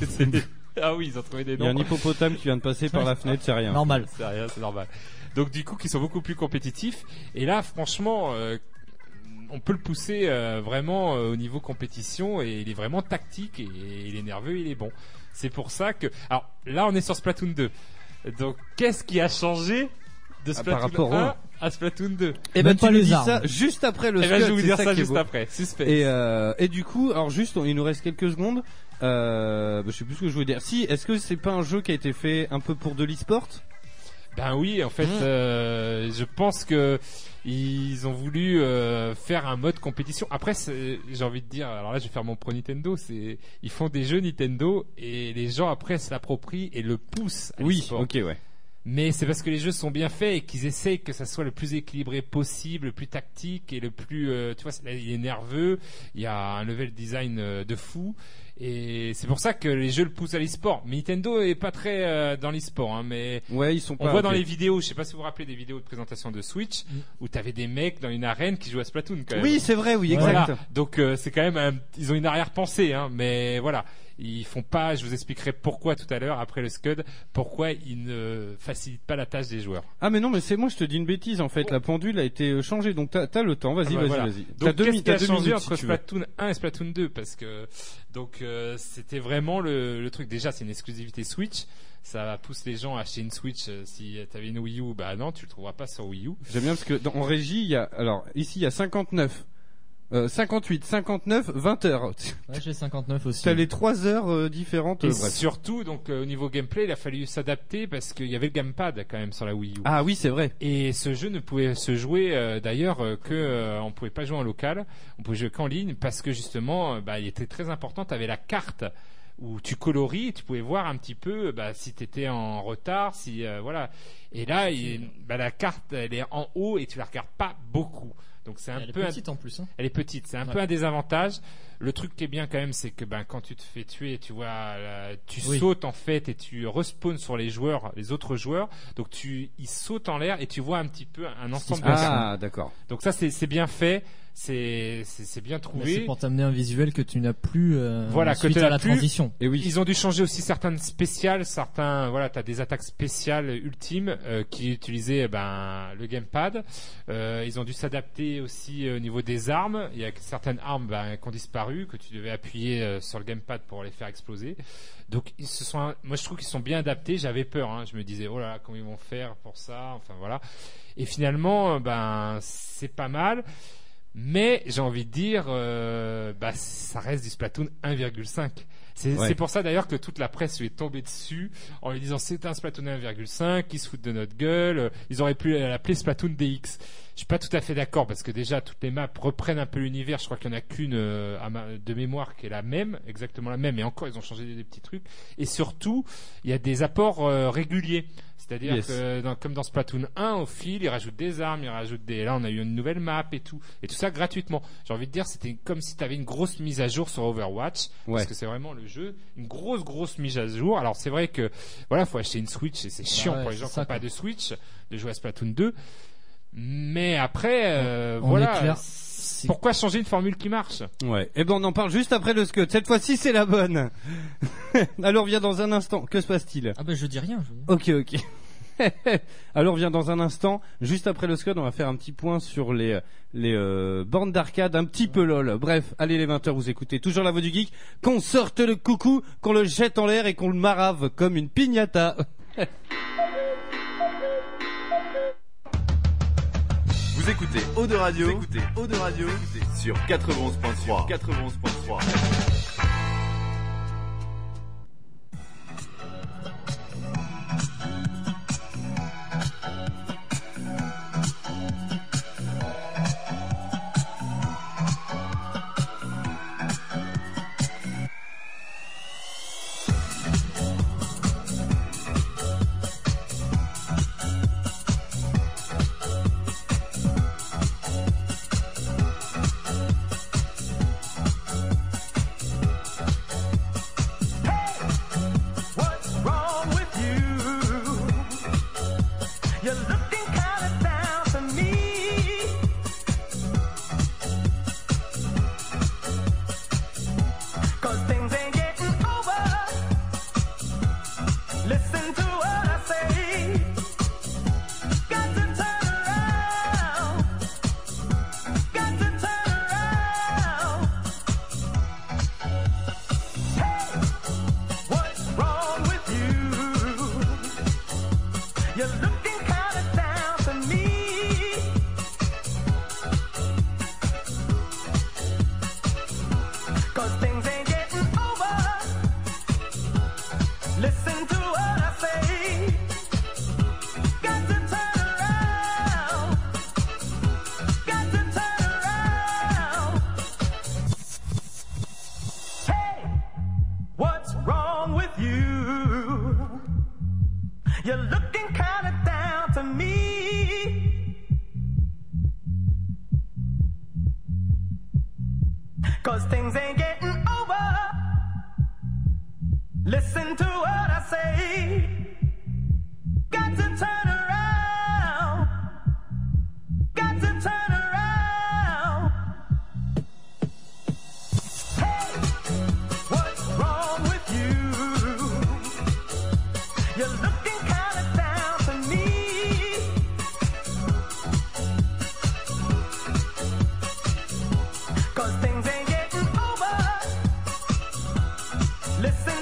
Ah oui, ils ont trouvé des Il y a noms. un hippopotame qui vient de passer par la fenêtre, c'est rien. Normal. C'est rien, c'est normal. Donc du coup, qui sont beaucoup plus compétitifs. Et là, franchement, euh, on peut le pousser euh, vraiment euh, au niveau compétition et il est vraiment tactique et, il est nerveux, il est bon. C'est pour ça que. Alors là, on est sur Splatoon 2. Donc qu'est-ce qui a changé de Ah, par Splatoon rapport au 1 un. à Splatoon 2 Et Même ben tu nous les dis armes. ça juste après le Eh ben, je vais vous dire ça juste après. Suspense. Et, euh, et du coup, alors juste, on- il nous reste quelques secondes. Euh, bah, je sais plus ce que je voulais dire. Si, est-ce que c'est pas un jeu qui a été fait un peu pour de l'e-sport? Ben oui, en fait, Mmh. euh, je pense que ils ont voulu euh, faire un mode compétition. Après, c'est- j'ai envie de dire, alors là, je vais faire mon pro Nintendo. C'est, ils font des jeux Nintendo et les gens après se l'approprient et le poussent. À Oui, ok, ouais. Mais c'est parce que les jeux sont bien faits et qu'ils essayent que ça soit le plus équilibré possible, le plus tactique et le plus, euh, tu vois, il est nerveux. Il y a un level design euh, de fou. Et c'est pour ça que les jeux le poussent à l'e-sport. Mais Nintendo est pas très euh, dans l'e-sport, hein, mais Ouais, ils sont pas. on voit dans les vidéos, je sais pas si vous vous rappelez des vidéos de présentation de Switch, où t'avais des mecs dans une arène qui jouaient à Splatoon quand même. Oui, c'est vrai, oui, Voilà. exact. Donc euh, c'est quand même, un- ils ont une arrière-pensée, hein, mais voilà. Ils font pas, je vous expliquerai pourquoi tout à l'heure, après le Scud, pourquoi ils ne facilitent pas la tâche des joueurs. Ah mais non, mais c'est moi, je te dis une bêtise en fait. La pendule a été euh, changée, donc t'as as le temps. Vas-y, Ah bah vas-y, voilà. vas-y. Donc qu'est-ce qui a changé minutes entre si. Splatoon 1 et Splatoon 2 Parce que donc euh, c'était vraiment le, le truc. Déjà, c'est une exclusivité Switch. Ça pousse les gens à acheter une Switch. euh, si t'avais une Wii U, bah non, tu le trouveras pas sur Wii U. J'aime bien parce que dans, en régie, il y a alors ici il y a 59, euh, 58, 59, 20 heures. Ouais, j'ai 59 aussi. T'as les trois heures euh, différentes. Et euh, bref. surtout, donc euh, au niveau gameplay, il a fallu s'adapter parce qu'il y avait le gamepad quand même sur la Wii U. Ah oui, c'est vrai. Et ce jeu ne pouvait se jouer euh, d'ailleurs euh, que euh, on pouvait pas jouer en local, on pouvait jouer qu'en ligne parce que justement, euh, bah, il était très important. Tu avais la carte où tu coloris tu pouvais voir un petit peu bah, si tu étais en retard, si euh, voilà. Et là, il- bah, la carte elle est en haut et tu la regardes pas beaucoup. Donc c'est un Elle est peu un- petite en plus. Hein. elle est petite, c'est un Ouais. peu un désavantage. Le truc qui est bien quand même, c'est que ben quand tu te fais tuer, tu vois, euh, tu Oui. sautes en fait et tu respawns sur les joueurs, les autres joueurs. Donc tu, ils sautent en l'air et tu vois un petit peu un ensemble de Ah d'accord. Donc ça c'est bien fait, c'est c'est bien Mais C'est trouvé. pour t'amener un visuel que tu n'as plus euh, Voilà, que suite tu à n'as la plus. transition. Et oui. Ils ont dû changer aussi certaines spéciales, certains voilà, t'as des attaques spéciales ultimes euh, qui utilisaient ben le gamepad. Euh, ils ont dû s'adapter aussi au niveau des armes. Il y a certaines armes ben, qui ont disparu que tu devais appuyer euh, sur le gamepad pour les faire exploser. Donc ils se sont, moi je trouve qu'ils sont bien adaptés. J'avais peur, hein. je me disais oh là là comment ils vont faire pour ça? Enfin voilà. Et finalement euh, ben c'est pas mal. Mais j'ai envie de dire, euh, bah, ça reste du Splatoon 1,5. C'est Ouais. pour ça d'ailleurs que toute la presse lui est tombée dessus en lui disant c'est un Splatoon 1,5, ils se foutent de notre gueule, ils auraient pu l'appeler Splatoon DX. Je suis pas tout à fait d'accord parce que déjà toutes les maps reprennent un peu l'univers. Je crois qu'il y en a qu'une euh, de mémoire qui est la même, exactement la même, et encore ils ont changé des, des petits trucs. Et surtout, il y a des apports euh, réguliers. C'est-à-dire Yes. que dans- comme dans Splatoon 1, au fil, ils rajoutent des armes, ils rajoutent des. Là, on a eu une nouvelle map et tout, et tout ça gratuitement. J'ai envie de dire, c'était comme si tu avais une grosse mise à jour sur Overwatch, Ouais. parce que c'est vraiment le jeu, une grosse grosse mise à jour. Alors c'est vrai que voilà, faut acheter une Switch et c'est chiant ouais, pour les gens qui n'ont pas de Switch de jouer à Splatoon 2. Mais après, euh, voilà. Pourquoi changer une formule qui marche? Ouais. Et ben on en parle juste après le Scud. Cette fois-ci c'est la bonne. *laughs* Alors viens dans un instant. Que se passe-t-il? Ah ben je dis rien. Je. Ok, ok. *laughs* Alors viens dans un instant, juste après le Scud, on va faire un petit point sur les les euh, bornes d'arcade, un petit peu lol. Bref, allez les 20h, vous écoutez toujours la voix du geek, qu'on sorte le coucou, qu'on le jette en l'air et qu'on le marave comme une piñata. *laughs* Vous écoutez. Eau de Radio, vous écoutez. Eau de Radio. Sur 91.3. 91.3. Listen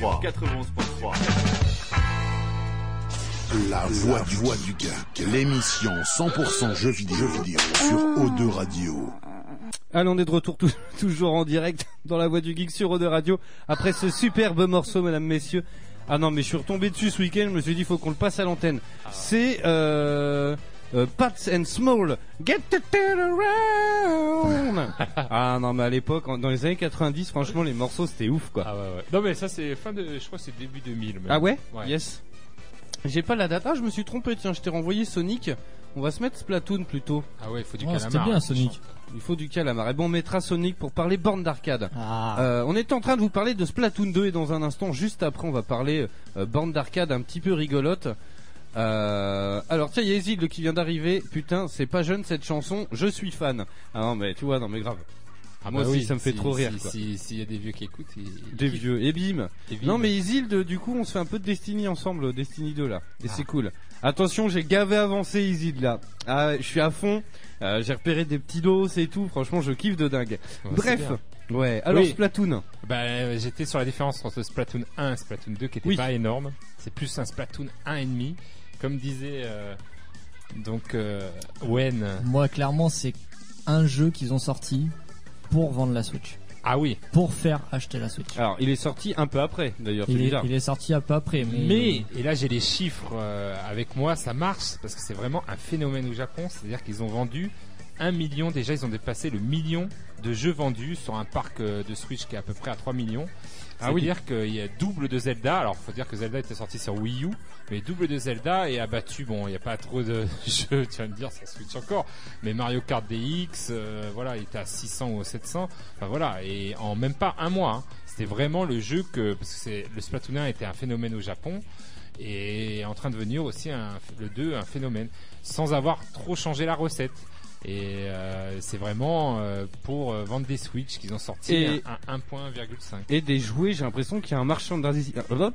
91.3. 91.3. La voix du, voix du geek, l'émission 100% jeux vidéo, jeux vidéo sur O2 Radio. Allez, on est de retour tou- *laughs* toujours en direct dans la voix du geek sur Ode Radio après ce superbe morceau, mesdames, messieurs. Ah non, mais je suis retombé dessus ce week-end. Je me suis dit, faut qu'on le passe à l'antenne. C'est euh, euh, Pats and Small. Get the turn around. *laughs* ah non, mais à l'époque, en- dans les années 90, franchement, les morceaux c'était ouf, quoi. Ah ouais, ouais. Non mais ça c'est fin de... Je crois que c'est début 2000. même. Ah ouais, Ouais. Yes. J'ai pas la date. Ah, je me suis trompé. Tiens, je t'ai renvoyé Sonic. On va se mettre Splatoon plutôt. Ah ouais, il faut du Oh, calamar. C'était bien Sonic. Il faut du calamar. Et bon, on mettra Sonic pour parler borne d'arcade. Ah. Euh, on était en train de vous parler de Splatoon 2 et dans un instant, juste après, on va parler euh, borne d'arcade un petit peu rigolote. Euh, alors tiens, il y a Isilde qui vient d'arriver. Putain, c'est pas jeune cette chanson. Je suis fan. Ah non, mais tu vois, non mais grave. Ah Moi bah aussi, oui, ça me fait si- trop rire, si- quoi. si- S'il y a des vieux qui écoutent, ils- Des vieux. Et bim. Non mais Isilde, du coup, on se fait un peu de Destiny ensemble, Destiny 2 là. Et Ah. c'est cool. Attention, j'ai gavé avancé Isilde là. Ah, je suis à fond. Euh, j'ai repéré des petits dos et tout. Franchement, je kiffe de dingue. Ouais, Bref. Ouais. Alors Oui. Splatoon. Bah, euh, j'étais sur la différence entre Splatoon 1 et Splatoon 2 qui était Oui. pas énorme. C'est plus un Splatoon 1,5. Comme disait euh, donc euh, Wen. Moi, clairement, c'est un jeu qu'ils ont sorti pour vendre la Switch. Ah oui. Pour faire acheter la Switch. Alors, il est sorti un peu après, d'ailleurs. Il est, bizarre. il est sorti un peu après, mais, Mais, et là j'ai les chiffres euh, avec moi, ça marche parce que c'est vraiment un phénomène au Japon. C'est-à-dire qu'ils ont vendu un million, déjà ils ont dépassé le million de jeux vendus sur un parc euh, de Switch qui est à peu près à 3 millions. Ah oui. C'est-à-dire qu'il y a double de Zelda. Alors faut dire que Zelda était sorti sur Wii U, mais double de Zelda et a battu, bon il n'y a pas trop de *laughs* jeux, tu vas me dire, ça Switch encore, mais Mario Kart DX, euh, voilà, il était à 600 ou 700. Enfin voilà, et en même pas un mois. hein. C'était vraiment le jeu que, parce que c'est, le Splatoon 1 était un phénomène au Japon et en train de devenir aussi un, le 2 un phénomène sans avoir trop changé la recette. Et euh, c'est vraiment euh, pour euh, vendre des Switch qu'ils ont sorti Et- un, un 1.5. Et des jouets, j'ai l'impression qu'il y a un merchandising,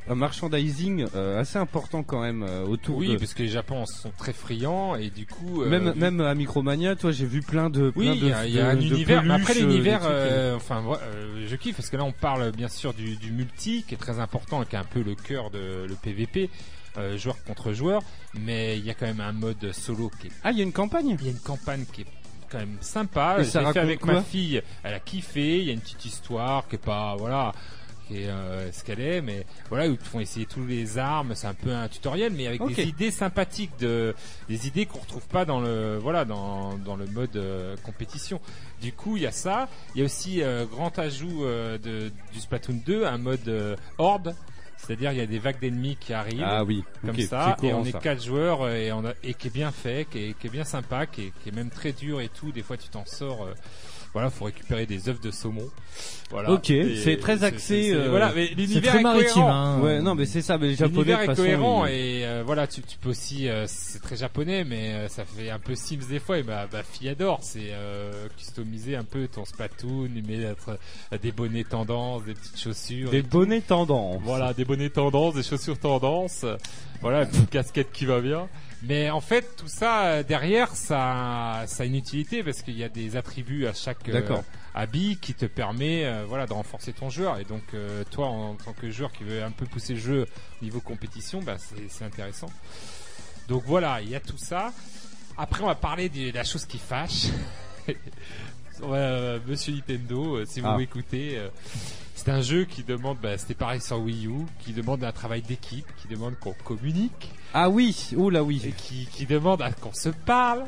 un merchandising euh, assez important quand même euh, autour Oui, de... parce que les Japonais sont très friands et du coup. euh, Même, à Micromania, toi, j'ai vu plein de, Oui, il y a, y un de univers. Mais après l'univers, euh, euh, enfin, euh, je kiffe parce que là on parle bien sûr du, du multi qui est très important, et qui est un peu le cœur de le PVP, euh, joueur contre joueur. Mais il y a quand même un mode solo qui est. Ah, il y a une campagne Il y a une campagne qui est quand même sympa. Et ça fait avec ma fille. Elle a kiffé. Il y a une petite histoire qui est pas, voilà. Qui est euh, ce qu'elle est, mais voilà, ils te font essayer tous les armes, c'est un peu un tutoriel, mais avec des idées sympathiques, de, des idées qu'on retrouve pas dans le, voilà, dans, dans le mode euh, compétition. Du coup, il y a ça. Il y a aussi euh, grand ajout euh, de, du Splatoon 2, un mode euh, horde, c'est-à-dire il y a des vagues d'ennemis qui arrivent Ah oui, comme ça et on est ça. quatre joueurs et on a, et qui est bien fait qui est, qui est bien sympa qui est, qui est même très dur et tout des fois tu t'en sors euh, voilà faut récupérer des œufs de saumon voilà Ok, c'est très axé, c'est- euh, voilà mais C'est l'univers très est maritime. cohérent. Hein. Ouais, non, mais c'est ça, mais les japonais, L'univers est façon, cohérent et euh, voilà tu, tu peux aussi euh, c'est très japonais mais euh, ça fait un peu Sims des fois et ma, ma fille adore c'est euh, customiser un peu ton Splatoon il met être, euh, des bonnets tendance des petites chaussures Des bonnets tendance. Voilà, des bonnets tendance, des chaussures tendance, voilà, une petite casquette qui va bien. Mais en fait, tout ça euh, derrière, ça, ça a une utilité parce qu'il y a des attributs à chaque euh, habit qui te permet, euh, voilà, de renforcer ton joueur. Et donc, euh, toi, en, tant que joueur qui veut un peu pousser le jeu au niveau compétition, bah, c'est intéressant. Donc voilà, il y a tout ça. Après, on va parler de la chose qui fâche. *laughs* Euh, Monsieur Nintendo, si vous Ah. m'écoutez, c'est un jeu qui demande, bah, c'était pareil sur Wii U, qui demande un travail d'équipe, qui demande qu'on communique, Ah oui, oh là et oui. qui, qui demande à qu'on se parle.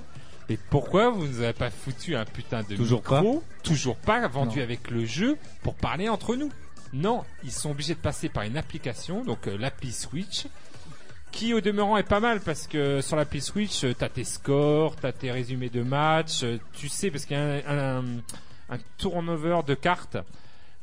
Et pourquoi vous nous avez pas foutu un putain de Toujours micro, toujours pas vendu Non. avec le jeu pour parler entre nous? Non, ils sont obligés de passer par une application, donc euh, l'appli Switch, qui au demeurant est pas mal parce que sur l'appli Switch, euh, t'as tes scores, t'as tes résumés de matchs, euh, tu sais parce qu'il y a un, un, un turnover de cartes,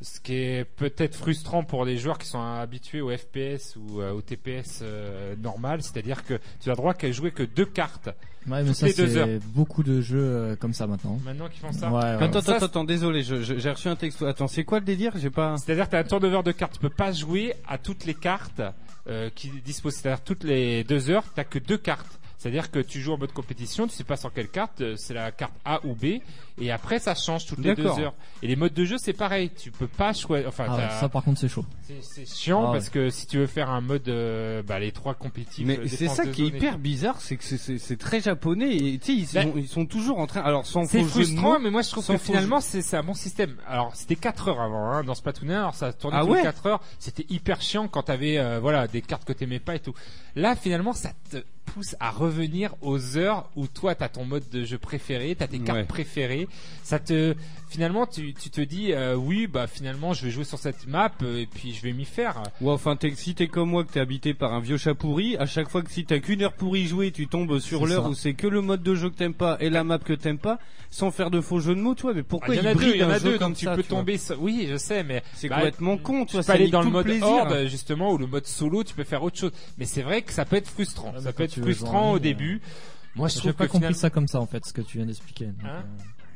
ce qui est peut-être frustrant pour les joueurs qui sont habitués au FPS ou euh, au TPS euh, normal, c'est-à-dire que tu as droit qu'à jouer que deux cartes. Ouais, mais Toutes ça les deux c'est beaucoup de jeux euh, comme ça maintenant. Maintenant qu'ils font ça. Ouais, ouais. Attends, Ça, attends, attends, désolé, j'ai reçu un texto. Attends, c'est quoi le délire? J'ai pas. C'est-à-dire que tu as un turnover de cartes, tu peux pas jouer à toutes les cartes euh, qui disposent. C'est-à-dire toutes les deux heures, t'as que deux cartes. C'est-à-dire que tu joues en mode compétition, tu sais pas sur quelle carte, euh, c'est la carte A ou B, et après ça change toutes les deux heures. Et les modes de jeu c'est pareil, tu peux pas choisir. Enfin, Ah ouais, ça par contre c'est chaud. c'est- chiant Ah parce que si tu veux faire un mode, euh, bah, les trois compétitifs. Mais euh, c'est ça qui est hyper bizarre, c'est que c'est- très japonais et tu sais ils, Ben, sont- ils sont toujours en train. Alors sans C'est faux jeu de frustrant, mots, mais moi je trouve que finalement c'est un bon système. Alors c'était 4 heures avant, hein, dans Splatoon 1, alors ça tournait Ah tous les ouais 4 heures. C'était hyper chiant quand t'avais euh, voilà des cartes que t'aimais pas et tout. Là finalement ça te pousse à revenir aux heures où toi t'as ton mode de jeu préféré, t'as tes cartes Ouais. préférées. Ça te finalement tu, tu te dis euh, oui bah finalement je vais jouer sur cette map euh, et puis je vais m'y faire. Ou enfin, t'es- si t'es comme moi, que t'es habité par un vieux chat pourri, à chaque fois que si t'as qu'une heure pour y jouer, tu tombes sur l'heure où c'est que le mode de jeu que t'aimes pas et la map que t'aimes pas, sans faire de faux jeux de mots, tu vois. Mais Ah, pourquoi Il y en a deux, il y en a deux donc tu ça, peux tu vois tomber. sur- Oui je sais mais C'est bah, complètement con, tu peux aller dans le mode plaisir. horde justement ou le mode solo tu peux faire autre chose mais c'est vrai que ça peut être frustrant Ouais, mais ça peut être frustrant au ligne, début moi je J'ai trouve pas compris ça comme ça en fait, ce que tu viens d'expliquer. Hein euh,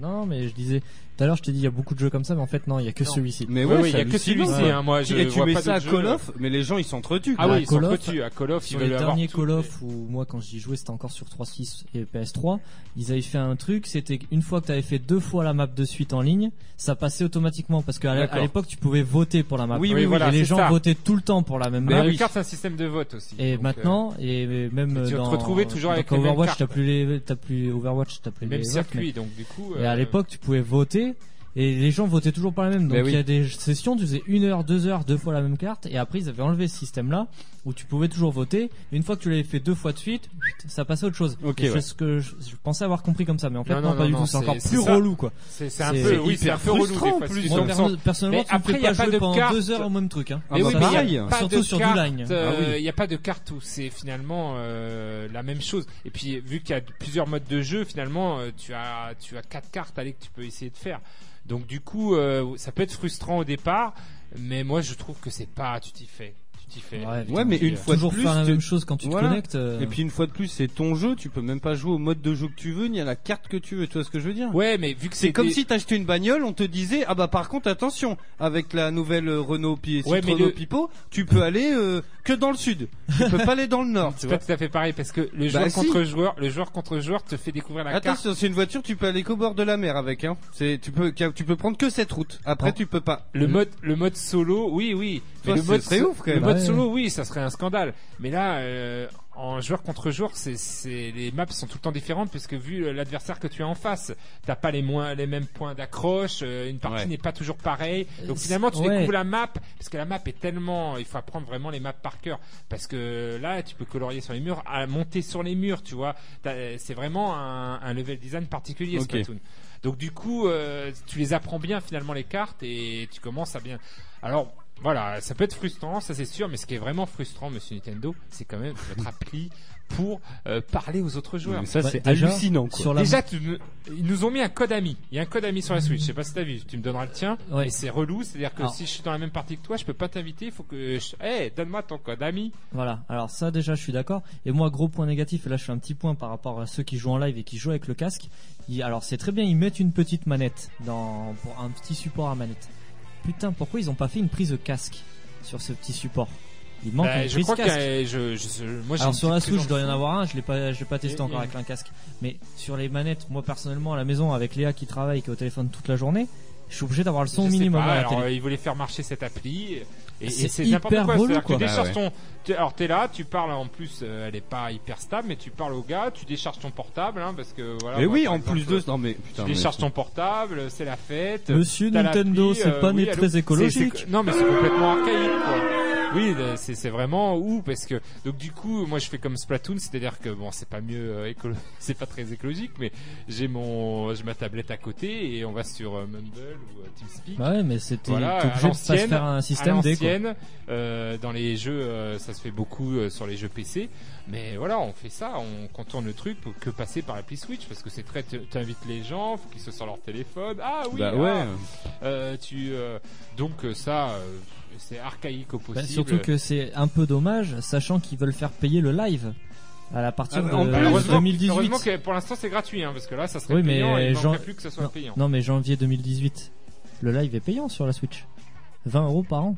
Non, mais je disais tout à l'heure, je t'ai dit il y a beaucoup de jeux comme ça, mais en fait non, il y a que celui-ci. Mais Ouais, ouais, ouais, il y a que celui-ci, ouais. hein, moi, je et tu vois mets pas ça à d'autres Call jeux. of, mais les gens ils s'entretuent. Ah oui, ils entretués à Call of, Sur les derniers. Call of où moi quand j'y jouais c'était encore sur 3.6 et PS3, ils avaient fait un truc, c'était une fois que tu avais fait deux fois la map de suite en ligne, ça passait automatiquement parce qu'à l'époque tu pouvais voter pour la map. Oui, oui, et voilà, les c'est gens ça. votaient tout le temps pour la même Mais map. Mario Kart, c'est un système de vote aussi. Et donc, maintenant, et même tu vas te dans, retrouver toujours avec dans les mêmes Overwatch, t'as plus les, t'as plus Overwatch, t'as euh, plus même les votes, circuit, donc du coup. Et à l'époque, tu pouvais voter. Et les gens votaient toujours par la même. Donc il oui. y a des sessions, tu faisais une heure, deux heures, deux fois la même carte. Et après, ils avaient enlevé ce système-là où tu pouvais toujours voter. Et une fois que tu l'avais fait deux fois de suite, ça passait à autre chose. Ok, Et c'est ouais. ce que je, je pensais avoir compris comme ça, mais en fait Non, non, non, pas non, du tout. C'est encore plus ça. relou, quoi. C'est un peu, oui, c'est un peu relou des plus. Moi, personnellement, Mais tu me après, fais il y a pas pas de pendant carte. deux heures au même truc. Hein. Mais oui, mais il a pas Surtout de sur du carte, oui. Il n'y a pas de carte où c'est finalement euh, la même chose. Et puis vu qu'il y a plusieurs modes de jeu, finalement, euh, tu as tu as quatre cartes allez, que tu peux essayer de faire. Donc du coup, euh, ça peut être frustrant au départ, mais moi je trouve que c'est pas, tu t'y fais. Tu t'y fais. Ouais, Ouais, mais une fois de Toujours plus, faire la même chose quand tu Voilà. te connectes. euh, Et puis une fois de plus, c'est ton jeu, tu peux même pas jouer au mode de jeu que tu veux, ni à la carte que tu veux, tu vois ce que je veux dire? Ouais, mais vu que C'est comme des- si t'achetais une bagnole, on te disait ah bah par contre attention avec la nouvelle euh, Renault Pi Ouais, mais Renault le- Pipo, tu peux aller euh, que dans le sud. Tu peux pas aller dans le nord, *laughs* tu C'est vois. pas tout à fait pareil parce que le Bah, joueur si. contre joueur, le joueur contre joueur te fait découvrir la carte. Attention, c'est une voiture, tu peux aller qu'au bord de la mer avec hein. C'est tu peux tu peux prendre que cette route. Après Oh. tu peux pas. Le mode, le mode solo, oui, oui. Mais Toi, le ce mode, serait ouf, quand le même. mode Solo, oui, ça serait un scandale. Mais là, euh, en joueur contre joueur, c'est, c'est, les maps sont tout le temps différentes puisque vu l'adversaire que tu as en face, t'as pas les moins, les mêmes points d'accroche, euh, une partie Ouais. n'est pas toujours pareille. Donc Euh, finalement, tu ouais. découvres la map parce que la map est tellement, il faut apprendre vraiment les maps par cœur parce que là, tu peux colorier sur les murs, à monter sur les murs, tu vois. T'as- C'est vraiment un, un level design particulier, Ok. Splatoon. Donc du coup, euh, tu les apprends bien finalement les cartes et tu commences à bien. Alors voilà, ça peut être frustrant, ça c'est sûr, mais ce qui est vraiment frustrant, Monsieur Nintendo, c'est quand même votre appli pour euh, parler aux autres joueurs. Mais ça Bah, c'est hallucinant quoi. Sur la Déjà, tu nous- ils nous ont mis un code ami. Il y a un code ami sur la Switch. Je sais pas si t'as vu. Tu me donneras le tien. Ouais. Et c'est relou. C'est-à-dire que Alors. si je suis dans la même partie que toi, je peux pas t'inviter. Il faut que, je... hey, donne-moi ton code ami. Voilà, alors ça déjà je suis d'accord. Et moi gros point négatif, et là je fais un petit point par rapport à ceux qui jouent en live et qui jouent avec le casque. Ils- alors c'est très bien, ils mettent une petite manette dans pour un petit support à manette. Putain, pourquoi ils ont pas fait une prise de casque sur ce petit support Il manque Bah, une je prise crois casque. je, je, je- moi, j'ai Alors sur la Switch, je dois y en avoir un, je l'ai pas, je l'ai pas testé Et- encore et- avec un casque. Mais sur les manettes, moi personnellement à la maison avec Léa qui travaille, qui est au téléphone toute la journée, je suis obligé d'avoir le son au minimum pas, à la alors, télé. euh, ils voulaient faire marcher cette appli et, et C'est n'importe hyper quoi. relou, quoi. Tu décharges Ah ouais. ton, tu- alors t'es là, tu parles en plus, euh, elle est pas hyper stable, mais tu parles au gars, tu décharges ton portable, hein, parce que voilà. Mais moi, oui, en exemple, plus de non mais putain. tu mais- décharges ton portable, c'est la fête. Monsieur Nintendo, c'est euh, pas oui, né très écologique. non, mais c'est complètement archaïque, quoi. Oui, c'est c'est vraiment où parce que donc du coup, moi je fais comme Splatoon, c'est-à-dire que bon, c'est pas mieux euh, écolo- *laughs* c'est pas très écologique, mais j'ai mon j'ai ma tablette à côté et on va sur euh, Mumble ou euh, TeamSpeak. Bah ouais, mais c'était Voilà, obligé de pas se faire un système D euh, dans les jeux, euh, ça se fait beaucoup euh, sur les jeux PC. Mais voilà, on fait ça, on contourne le truc pour que passer par l'appli Switch parce que c'est très. Tu invites les gens, faut qu'ils soient sur leur téléphone. Ah oui, Bah ah, ouais. euh, tu euh, donc ça, euh, c'est archaïque au Bah, possible. surtout que c'est un peu dommage, sachant qu'ils veulent faire payer le live à la partir Ah, de en- Bah, heureusement, 2018. heureusement que pour l'instant c'est gratuit, hein, parce que là ça serait Oui, mais et plus que ça soit non, payant. non, mais janvier 2018, le live est payant sur la Switch. 20 euros par an.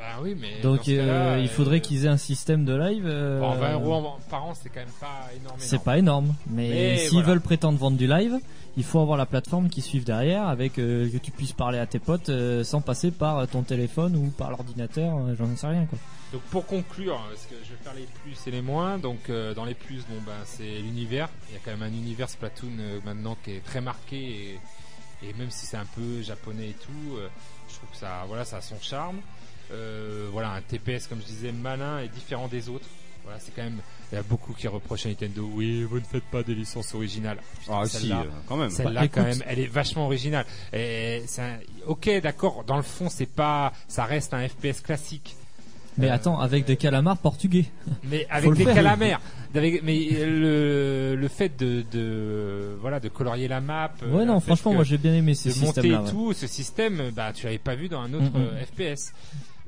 Bah oui, mais Donc euh, il euh, faudrait qu'ils aient un système de live. euh, bon, 20 euros par an, c'est quand même pas énorme. C'est pas énorme, mais, Mais s'ils voilà. veulent prétendre vendre du live, il faut avoir la plateforme qui suive derrière, avec euh, que tu puisses parler à tes potes euh, sans passer par ton téléphone ou par l'ordinateur, euh, j'en sais rien quoi. Donc pour conclure, hein, parce que je vais faire les plus et les moins. Donc euh, dans les plus, bon ben c'est l'univers. Il y a quand même un univers Splatoon euh, maintenant qui est très marqué et, et même si c'est un peu japonais et tout, euh, je trouve que ça, voilà, ça a son charme. Euh, voilà, un TPS comme je disais malin et différent des autres. Voilà, c'est quand même. Il y a beaucoup qui reprochent à Nintendo. Oui, vous ne faites pas des licences originales. Putain, Ah si, euh, quand même. celle-là, Bah, quand même, elle est vachement originale. Et c'est un- ok, d'accord. Dans le fond, c'est pas, ça reste un FPS classique. Mais Euh, attends, avec des calamars portugais. Mais avec des faire. calamères. Avec- mais le, le fait de, de, voilà, de colorier la map. Ouais, non, franchement, que- moi j'ai bien aimé ces de monter ouais. tout, ce système, bah, tu l'avais pas vu dans un autre Mm, mm. euh, FPS.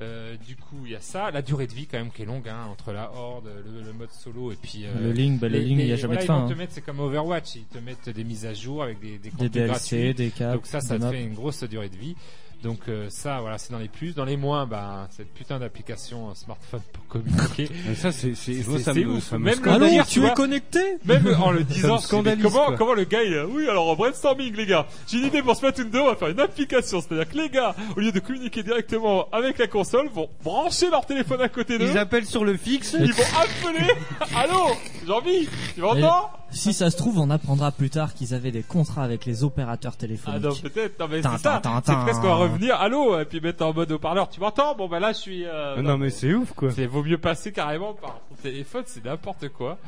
Euh, du coup, il y a ça, la durée de vie quand même qui est longue, hein, entre la horde, le, le mode solo et puis euh, Le Link, bah, le Link, il n'y a jamais voilà, de Ils fin. vont te hein. mettre, c'est comme Overwatch, ils te mettent des mises à jour avec des, des Des DLC, gratuits. des caps. Donc ça, ça te fait une grosse durée de vie. Donc euh, ça, voilà, c'est dans les plus. Dans les moins, bah, cette putain d'application euh, smartphone pour communiquer. *laughs* Mais ça c'est c'est ça me ouf. ça me Même le dire, tu vois. es connecté Même en le *laughs* disant, scandalise, comment, quoi. comment le gars, il, a- oui, alors en brainstorming, les gars, j'ai une idée pour Splatoon 2, on va faire une application, c'est-à-dire que les gars, au lieu de communiquer directement avec la console, vont brancher leur téléphone à côté d'eux, Ils appellent sur le fixe. ils vont appeler, *laughs* allô, Jean-Mi, tu m'entends? Si ça se trouve, on apprendra plus tard qu'ils avaient des contrats avec les opérateurs Ah téléphoniques. non, peut-être, non mais c'est ça, c'est presque on va revenir, allô, et puis mettre en mode haut-parleur, tu m'entends? Bon bah là, je suis, euh, Non mais c'est ouf quoi. C'est vaut mieux passer carrément par ton téléphone, c'est n'importe quoi.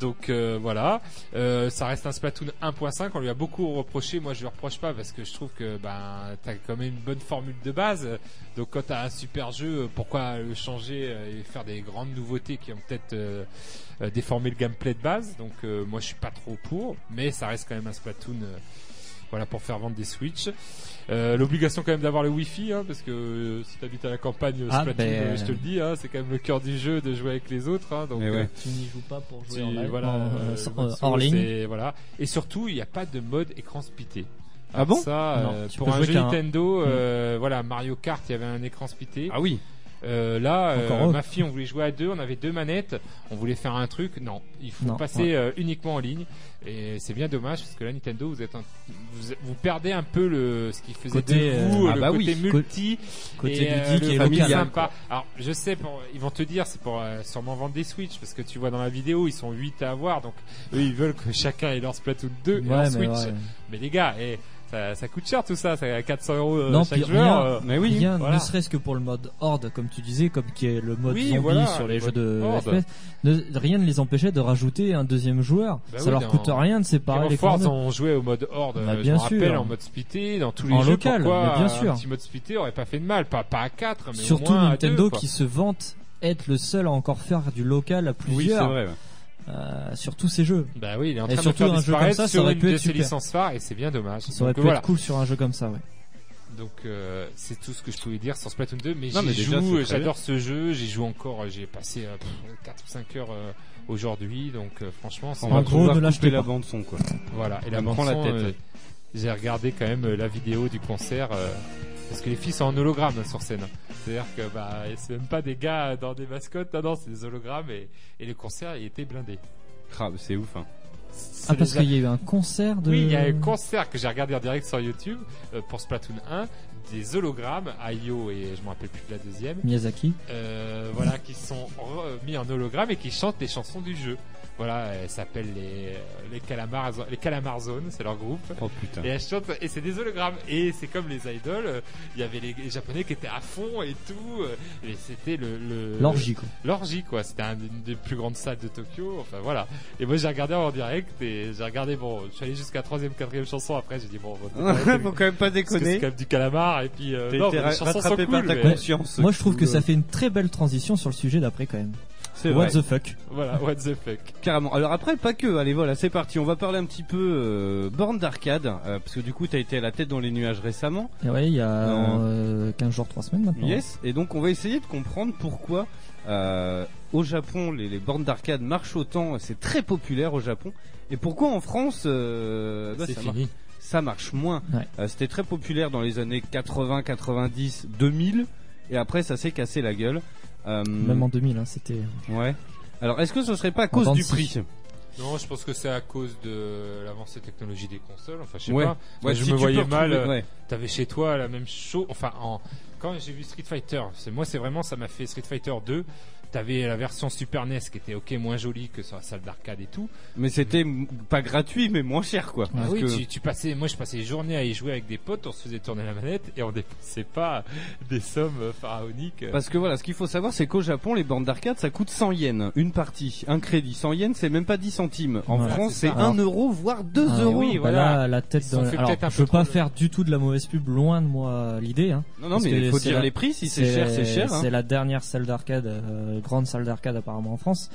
Donc euh, voilà, Euh, ça reste un Splatoon 1.5. On lui a beaucoup reproché. Moi, je lui reproche pas parce que je trouve que ben t'as quand même une bonne formule de base. Donc quand t'as un super jeu, pourquoi le changer euh, et faire des grandes nouveautés qui ont peut-être euh, euh, déformé le gameplay de base? Donc euh, moi, je suis pas trop pour, mais ça reste quand même un Splatoon. Euh, voilà pour faire vendre des Switch. Euh, L'obligation quand même d'avoir le Wi-Fi, hein, parce que euh, si t'habites à la campagne, euh, Ah, Splatoon, ben, euh, je te le dis, hein, c'est quand même le cœur du jeu de jouer avec les autres. Hein, donc ouais. euh, Tu n'y joues pas pour jouer tu- en live, voilà, euh, euh, hors ligne. voilà. Et surtout, il n'y a pas de mode écran splitté. Ah bon? Ça, Non, euh, pour un jouer jeu un- Nintendo, euh, voilà, Mario Kart, il y avait un écran splitté. Ah oui. Euh, là, euh, ma fille, on voulait jouer à deux, on avait deux manettes, on voulait faire un truc. Non, il faut Non, passer euh, uniquement en ligne. Et c'est bien dommage parce que là, Nintendo, vous êtes, un- vous, vous perdez un peu le ce qui faisait Côté, de vous, euh, ah le bah côté oui, multi, Côté et, euh, ludique le et familial, sympa. Alors, je sais, pour, ils vont te dire, c'est pour euh, sûrement vendre des Switch parce que tu vois dans la vidéo, ils sont 8 à avoir, donc eux, ils veulent que chacun ait leur Splatoon 2 et Ouais, leur mais Switch. ouais. Mais les gars, et ça, ça coûte cher tout ça, c'est à 400 euros euh, Non, chaque puis joueur. rien. euh, Mais oui. Rien, voilà. ne serait-ce que pour le mode horde, comme tu disais, comme qui est le mode Oui, zombie voilà, sur les le jeux de. FPS, ne- rien ne les empêchait de rajouter un deuxième joueur. Bah ça oui, leur coûte rien de séparer les Force, on jouait au mode horde, Bah, je bien rappelle, sûr. en mode splitté, dans tous les En jeux. local, pourquoi mais bien un sûr. petit mode splitté aurait pas fait de mal, pas, pas à 4, mais Surtout au moins à Nintendo deux, quoi. qui se vante être le seul à encore faire du local à Oui, c'est plusieurs vrai. ouais. Euh, sur tous ces jeux. Bah oui, il est en Et train surtout, de faire un jeu comme ça, ça aurait pu de être ses super. licences phares et c'est bien dommage. Ça aurait Donc pu voilà. être cool sur un jeu comme ça, ouais. Donc euh, c'est tout ce que je pouvais dire sur Splatoon 2, mais j'y joue, très j'adore ce jeu, j'y joue encore, euh, j'ai passé euh, 4 ou 5 heures euh, aujourd'hui, donc euh, franchement, c'est En gros, couper pas. la bande son quoi. Voilà, et Ça la me bande prend la son, tête. euh, j'ai regardé quand même euh, la vidéo du concert euh, parce que les filles sont en hologramme sur scène. C'est-à-dire que bah c'est même pas des gars dans des mascottes, non, non c'est des hologrammes et, et le concert il était blindé. Ah, bah, c'est ouf. Hein. Ah, parce les- qu'il y a eu un concert de... Oui, il y a un concert que j'ai regardé en direct sur YouTube euh, pour Splatoon 1, des hologrammes, Ayo et je me rappelle plus de la deuxième, Miyazaki. euh, voilà, qui sont mis en hologramme et qui chantent les chansons du jeu. Voilà, elles s'appellent les les calamars les calamar Zone, c'est leur groupe. Oh putain. Et elles chantent et c'est des hologrammes et c'est comme les idoles, euh, il y avait les, les japonais qui étaient à fond et tout euh, et c'était le le L'orgie, quoi. l'orgie quoi c'était un- une des plus grandes salles de Tokyo enfin voilà et moi j'ai regardé en direct et j'ai regardé bon je suis allé jusqu'à troisième quatrième chanson après j'ai dit bon Faut quand même *laughs* pas que c'est déconner. quand même du calamar et puis euh, non les chansons sont rattrapé par cool ta mais- conscience. Moi, je trouve que Cool. ça fait une très belle transition sur le sujet d'après, quand même. C'est What vrai. the fuck. voilà what the fuck Carrément. Alors après, pas que. Allez, voilà, c'est parti. On va parler un petit peu euh, borne d'arcade, euh, parce que du coup, t'as été à la tête dans les nuages récemment. Et ouais, il y a euh, 15 jours, 3 semaines maintenant. Yes. Et donc, on va essayer de comprendre pourquoi euh, au Japon les, les bornes d'arcade marchent autant. C'est très populaire au Japon. Et pourquoi en France, euh, bah, c'est ça, marche moins. Ouais. Euh, C'était très populaire dans les années 80, 90, 2000. Et après, ça s'est cassé la gueule. Euh, Même en 2000, hein, c'était... Ouais. Alors, est-ce que ce serait pas à cause du prix? Non je pense que c'est à cause de l'avancée technologie des consoles enfin je sais Ouais. pas Ouais, Moi, je si me tu voyais peux mal ouais. T'avais chez toi la même chose. Enfin, en... quand j'ai vu Street Fighter, c'est moi, c'est vraiment, ça m'a fait Street Fighter 2. T'avais la version Super NES qui était ok moins jolie que sur la salle d'arcade et tout. Mais c'était pas gratuit, mais moins cher, quoi. Ah Parce oui, que- tu, tu passais, moi je passais les journées à y jouer avec des potes, on se faisait tourner la manette et on dépensait pas des sommes pharaoniques. Parce que voilà, ce qu'il faut savoir, c'est qu'au Japon, les bornes d'arcade, ça coûte 100 yens, une partie, un crédit. 100 yens, c'est même pas 10 centimes. En Voilà, France, c'est c'est ça. 1 euro, voire 2 Ah, euros. oui, bah voilà. là, la tête dans... Alors, je veux pas trop- faire du tout de la mauvaise pub, loin de moi l'idée. Hein. Non, non, Parce mais il faut dire la- les prix. Si c'est cher, c'est cher. hein. C'est la dernière salle d'arcade, euh, grande salle d'arcade apparemment en France.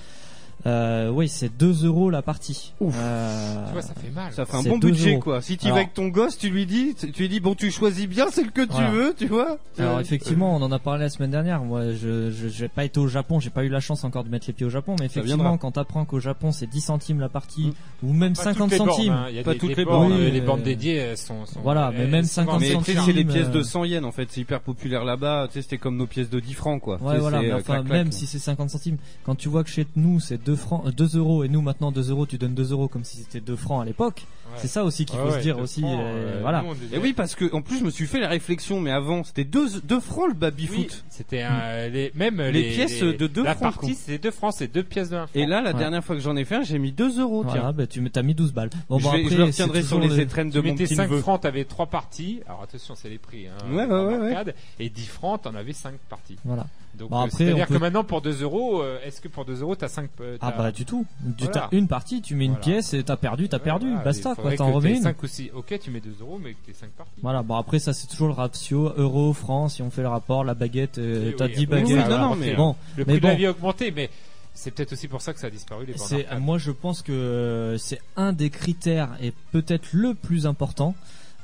Euh, oui, c'est 2 euros la partie. Ouf. Euh, Tu vois, ça fait mal. Ça fait un bon 2 budget, euros. quoi. Si tu vas avec ton gosse, tu lui dis, tu lui dis, bon, tu choisis bien, c'est le que tu Voilà. veux, tu vois. Alors Euh, effectivement, on en a parlé la semaine dernière. Moi, je je- j'ai pas été au Japon, j'ai pas eu la chance encore de mettre les pieds au Japon, mais effectivement, quand t'apprends qu'au Japon c'est 10 centimes la partie Mm. ou même Pas 50 toutes les bornes, centimes. hein. Il y a Pas des, toutes les bornes, euh, Oui, les bornes dédiées elles sont, sont- Voilà, mais même sont 50 mais vendues tu sais, centimes, c'est les pièces de 100 yens, en fait. C'est hyper populaire là-bas. Tu sais, c'était comme nos pièces de 10 francs, quoi. Ouais, voilà, mais enfin, même si c'est 50 centimes, quand tu vois que chez nous c'est 2 francs, euh, 2 euros et nous maintenant 2 euros, tu donnes 2 euros comme si c'était 2 francs à l'époque. C'est ça aussi qu'il Ouais, faut se dire aussi. francs, euh, euh, voilà. Et oui, parce que, en plus, je me suis fait la réflexion, mais avant, c'était 2 deux francs le baby Oui, foot. c'était un- les, même les, Les pièces de deux La francs, partie, quoi. c'est 2 francs, c'est 2 pièces de 1 franc. Et là, la Ouais. dernière fois que j'en ai fait un, j'ai mis 2 euros, tiens. Voilà, bah, tu m'as mis 12 balles. Bon, je, bon, vais- après, je le retiendrai sur les le- étrennes de tu mon mettais petit 5 neveu. francs, t'avais 3 parties. Alors attention, c'est les prix. Hein, Ouais, ouais, ouais. Et 10 francs, t'en avais 5 parties. Voilà. Donc, après, c'est-à-dire peut- que maintenant, pour 2 euros, est-ce que pour 2 euros, t'as 5 euh, Ah t'as- bah du tout. Tu Voilà. t'as une partie, tu mets une Voilà. pièce et t'as perdu, t'as Ouais, perdu, voilà, basta quoi, t'en remets t'aies une. 5 ou 6. Ok, tu mets 2 euros, mais que t'aies 5 parties. Voilà, bon après ça c'est toujours le ratio euro franc si on fait le rapport la baguette euh, Oui, t'as oui, 10 après, baguettes. oui, non, non, mais- bon, Le mais prix de la bon. vie a augmenté, mais c'est peut-être aussi pour ça que ça a disparu les c'est moi je pense que c'est un des critères et peut-être le plus important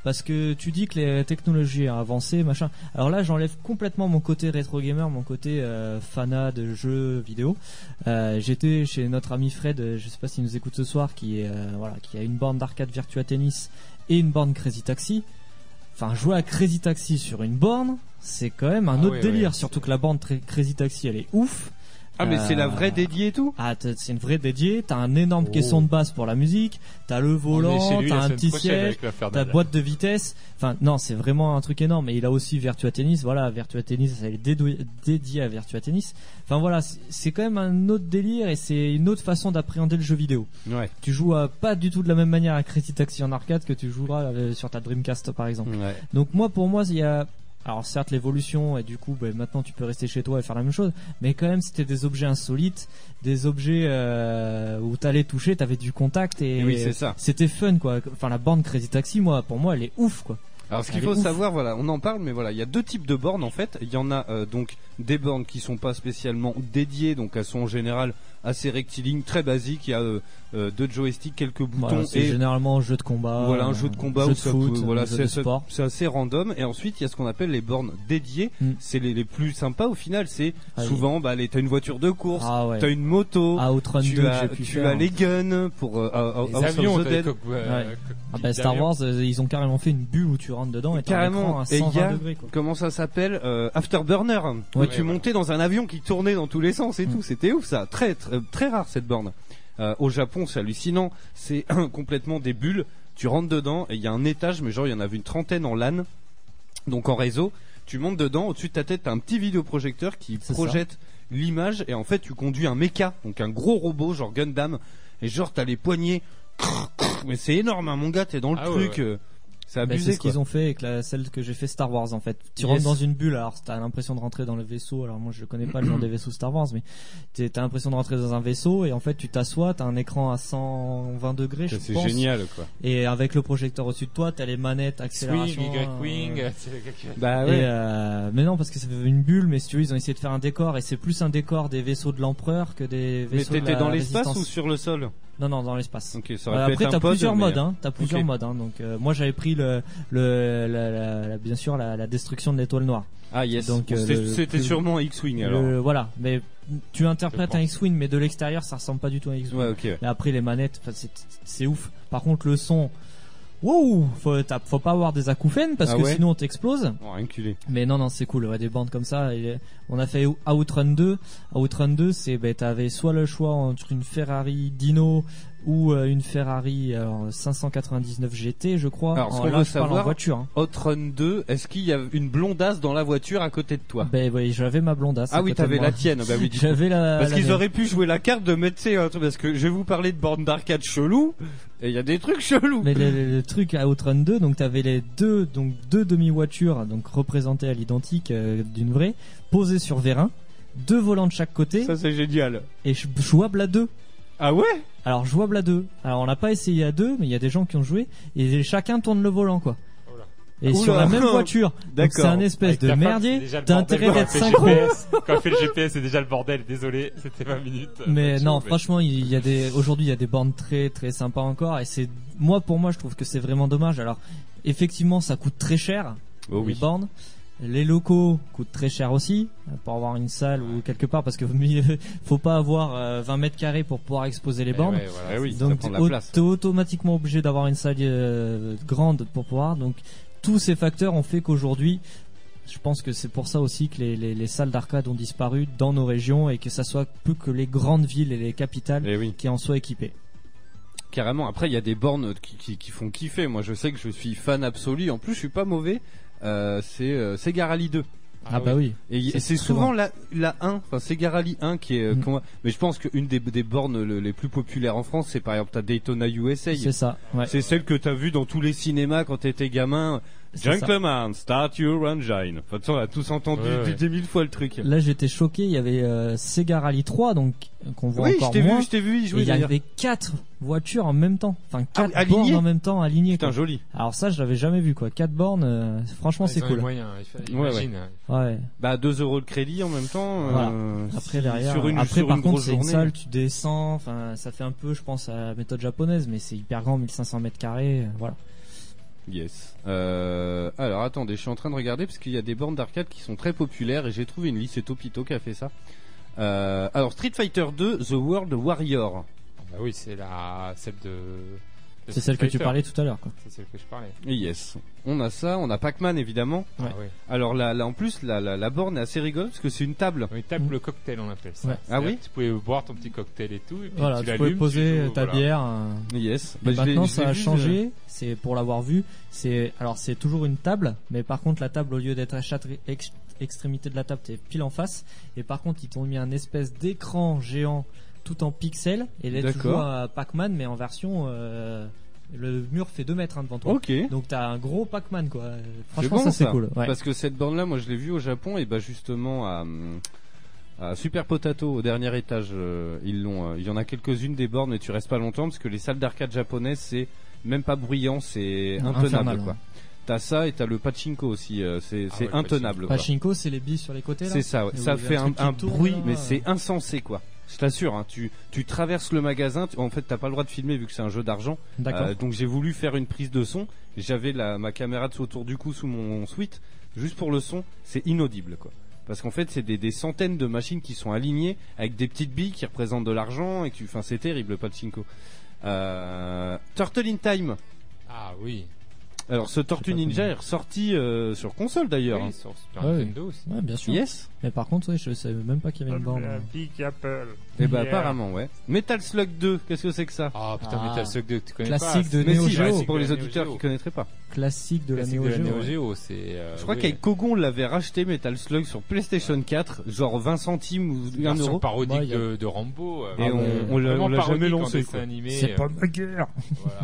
parce que tu dis que les technologies ont avancé, machin. Alors là, j'enlève complètement mon côté rétro gamer, mon côté euh, fanat de jeux vidéo. Euh, J'étais chez notre ami Fred, euh, je sais pas s'il nous écoute ce soir, qui est euh, voilà, qui a une borne d'arcade Virtua Tennis et une borne Crazy Taxi. Enfin, jouer à Crazy Taxi sur une borne, c'est quand même un Ah autre délire. Surtout que la borne Crazy Taxi, elle est ouf. Ah, mais c'est la Euh, vraie dédiée et tout Ah, t'as- c'est une vraie dédiée. T'as un énorme Oh. caisson de basse pour la musique. T'as le est volant. T'as un petit siège. avec l'Infernal. Ta boîte de vitesse. Enfin, non, c'est vraiment un truc énorme. Et il a aussi Virtua Tennis. Voilà, Virtua Tennis, elle est dédiée à Virtua Tennis. Enfin voilà, c'est- quand même un autre délire et c'est une autre façon d'appréhender le jeu vidéo. Ouais. Tu joues à- pas du tout de la même manière à Crazy Taxi en arcade que tu joueras euh, sur ta Dreamcast par exemple. Ouais. Donc moi, pour moi, il y a alors certes l'évolution et du coup ben, maintenant tu peux rester chez toi et faire la même chose, mais quand même c'était des objets insolites, des objets euh, où t'allais toucher, t'avais du contact et Et oui, c'est ça. c'était fun quoi. Enfin la borne Crazy Taxi, moi pour moi elle est ouf quoi. Alors ce qu'il faut savoir, voilà, on en parle, mais voilà, il y a deux types de bornes en fait. Il y en a euh, donc des bornes qui sont pas spécialement dédiées, donc elles sont en général assez rectilignes, très basiques. Il y a euh, euh, deux joysticks, quelques boutons Voilà, c'est et généralement un jeu de combat. voilà un euh, jeu de combat jeu ou de ça foot, peut- voilà c'est c'est- sport. c'est assez random et ensuite il y a ce qu'on appelle les bornes dédiées Mm. c'est les, les plus sympas au final c'est Ah, souvent bah les- t'as une voiture de course Ah ouais. t'as une moto Ah, 2 tu que as, tu faire. as les guns pour euh, Les avions, the Dead. euh, Ouais. Ah bah Star. Wars, euh, ils ont carrément fait une bulle où tu rentres dedans et t'as un Carrément. écran à Et il y 120 a- degrés quoi. comment ça s'appelle euh, Afterburner où Ouais. tu montais dans un avion qui tournait dans tous les sens et Mm. tout c'était ouf ça très très, très rare cette borne. Euh, au Japon c'est hallucinant. C'est *clears throat* complètement des bulles. Tu rentres dedans et il y a un étage mais genre il y en avait une trentaine en LAN donc en réseau. Tu montes dedans au-dessus de ta tête t'as un petit vidéoprojecteur qui projette l'image et en fait tu conduis un mecha donc un gros robot genre Gundam. Et genre t'as les poignets. *clears throat* Mais c'est énorme hein, mon gars t'es dans le Ah truc ouais. euh, c'est Bah, abusé c'est ce qu'ils ont fait avec la, celle que j'ai fait Star Wars en fait. Tu Yes. rentres dans une bulle, alors t'as l'impression de rentrer dans le vaisseau. Alors moi je connais pas le nom des vaisseaux Star Wars, mais t'as l'impression de rentrer dans un vaisseau et en fait tu t'assois, t'as un écran à 120 degrés, je c'est génial quoi Et avec le projecteur au-dessus de toi, t'as les manettes, Swing, accélération. Y-Wing, euh, c'est gars qui- bah et, euh, mais non parce que c'est une bulle, mais si tu veux ils ont essayé de faire un décor et c'est plus un décor des vaisseaux de l'empereur que des Mais vaisseaux de t'étais dans l'espace ou sur le sol? Non non dans l'espace. Ok, ça aurait Euh, pu après être t'as un pod, plusieurs mais- modes, hein. T'as plusieurs modes, hein. Donc euh, moi j'avais pris le, le la, la- la- bien sûr la, la destruction de l'étoile noire. Ah yes. Donc, euh, c'était le- c'était le- sûrement X-wing alors. Le- voilà, mais tu interprètes Je un. X-wing, mais de l'extérieur ça ressemble pas du tout à un X-wing. Ouais, ok. Mais après les manettes, enfin, c'est c'est ouf. Par contre le son, wow, faut, pas avoir des acouphènes parce Ah que ouais sinon on t'explose. Bon, enculé. Mais non, non, c'est cool. Ouais, des bandes comme ça. Et on a fait Outrun 2. Outrun 2, c'est, ben, t'avais soit le choix entre une Ferrari Dino ou euh, une Ferrari alors, 599 GT, je crois. Alors, ce En- qu'on veut parle en savoir- voiture. Hein. Outrun 2, est-ce qu'il y a une blondasse dans la voiture à côté de toi? Ben oui, j'avais ma blondasse. Ah oui, t'avais la tienne. Bah oui. *laughs* J'avais la. Parce qu'ils auraient pu jouer la carte de mettre, truc- parce que je vais vous parler de bornes d'arcade chelou, et il y a des trucs chelous. Mais le, le- le truc à Outrun 2, donc t'avais les deux, donc deux demi-voitures, donc représentées à l'identique euh, d'une vraie, posées sur vérin, deux volants de chaque côté Ça c'est génial. et jouable à deux. Ah ouais? Alors jouable à deux. Alors on n'a pas essayé à deux, mais il y a des gens qui ont joué et chacun tourne le volant quoi. Et Oula. sur la même voiture. *laughs* Donc D'accord. c'est un espèce Avec de femme, c'est merdier. déjà le T'as bordel. intérêt Quand d'être elle fait le synchro. GPS, Quand elle fait le GPS, c'est déjà le bordel. Désolé, *laughs* c'était 20 minutes. Mais Euh, non, franchement, il y a des aujourd'hui il y a des bandes très très sympas encore et c'est moi pour moi je trouve que c'est vraiment dommage. Alors effectivement ça coûte très cher Oh les oui. bandes. Les locaux coûtent très cher aussi euh, pour avoir une salle ou quelque part parce que *laughs* faut pas avoir euh, 20 mètres carrés pour pouvoir exposer les Eh bandes. ouais, voilà, Eh oui, ça Donc prend de la au- place. t'es automatiquement obligé d'avoir une salle euh, grande pour pouvoir. Donc tous ces facteurs ont fait qu'aujourd'hui, je pense que c'est pour ça aussi que les, les- les salles d'arcade ont disparu dans nos régions et que ça soit plus que les grandes villes et les capitales Eh oui. qui en soient équipées. Carrément. Après, il y a des bornes qui, qui, qui font kiffer. Moi, je sais que je suis fan absolu. En plus, je suis pas mauvais. Euh, c'est euh, Sega Rally 2. Ah, bah oui. Et c'est c'est souvent la, la 1, enfin Sega Rally 1 qui est. euh, Mm. Mais je pense qu'une des, des bornes le- les plus populaires en France, c'est par exemple ta Daytona USA. C'est ça. Ouais. C'est celle que t'as vue dans tous les cinémas quand t'étais gamin. C'est ça. Gentlemen, start your engine. Enfin, de toute façon, on a tous entendu Ouais, mille fois le truc. Là j'étais choqué. Il y avait euh, Sega Rally 3 donc qu'on voit oui, je encore t'ai moins. vu, je t'ai vu y Et jouer il y avait quatre voitures en même temps, enfin quatre Ah, alignées bornes en même temps alignées. Putain, quoi. joli. Alors ça, je l'avais jamais vu quoi. Quatre bornes, euh, franchement, Ils c'est cool. fait- Ouais, imagine. Ouais. Bah, 2 euros de crédit en même temps. Voilà. euh, Après derrière, sur une, après sur par une contre grosse c'est une journée. salle, tu descends, enfin ça fait un peu, je pense, à la méthode japonaise, mais c'est hyper grand, 1500 mètres carrés, euh, voilà. Yes. Euh, alors attendez, je suis en train de regarder parce qu'il y a des bornes d'arcade qui sont très populaires et j'ai trouvé une liste. C'est Topito qui a fait ça. Euh, alors Street Fighter 2, The World Warrior. Bah oui, c'est la celle de. de C'est celle que tu parlais tout à l'heure, quoi. C'est celle que je parlais. Et yes. On a ça, on a Pac-Man évidemment. Ouais. Ah oui. Alors là, là en plus, la, la, la borne est assez rigolote parce que c'est une table. Une table cocktail, on appelle ça. Ouais. Ah oui Tu pouvais boire ton petit cocktail et tout. Et puis Voilà, tu tu pouvais poser joues, ta voilà. bière. euh, Yes. Bah, maintenant, ça a vu, changé. C'est pour l'avoir vu. C'est alors c'est toujours une table, mais par contre la table au lieu d'être à chaque ex- extrémité de la table, t'es pile en face. Et par contre, ils t'ont mis un espèce d'écran géant tout en pixels. Et là, tu joues à Pac-Man, mais en version euh, le mur fait 2 mètres hein, devant toi. Ok. Donc t'as un gros Pac-Man quoi. Franchement, bon, ça c'est cool. Ouais. Parce que cette borne-là, moi, je l'ai vue au Japon et bah justement à, à Super Potato au dernier étage, euh, ils l'ont. euh, il y en a quelques-unes des bornes, mais tu restes pas longtemps parce que les salles d'arcade japonaises, c'est même pas bruyant, c'est intenable quoi. ouais. T'as ça et t'as le pachinko aussi, c'est Ah ouais, le intenable. quoi. Pachinko, c'est les billes sur les côtés là. C'est ça, ouais. Ça fait un un, bruit, là. mais c'est insensé quoi. Je t'assure, hein, tu, tu traverses le magasin, tu- en fait t'as pas le droit de filmer vu que c'est un jeu d'argent. D'accord. Euh, donc j'ai voulu faire une prise de son. J'avais ma caméra de autour du cou sous mon suite, juste pour le son, c'est inaudible quoi. Parce qu'en fait c'est des, des centaines de machines qui sont alignées avec des petites billes qui représentent de l'argent et que tu, enfin c'est terrible le pachinko. Euh, Turtle in Time. Ah oui. Alors ce Tortue Ninja est ressorti euh, sur console d'ailleurs. Oui, sur Super Ah oui. Nintendo aussi. Ouais, bien sûr. Yes. Mais par contre, ouais, je savais même pas qu'il y avait une borne. Big Apple. Et bah Yeah. apparemment ouais. Metal Slug 2, qu'est-ce que c'est que ça Ah putain, Ah. Metal Slug 2, tu connais Classique pas de Mais Neo si, Geo. c'est pour de les la auditeurs Neo qui Geo. connaîtraient pas. Classique de la Classique Neo de la Geo. Neo ouais. Geo, c'est. euh, Je crois oui. qu'avec Kogon, on l'avait racheté Metal Slug sur PlayStation 4, genre 20 centimes ou Une 1 version euro. parodique Ouais, y a- de, de Rambo. euh, Et Ah on, ouais. on l'a, vraiment on l'a jamais parodique en lancé. dessin quoi. animé. C'est euh, pas ma guerre. Voilà.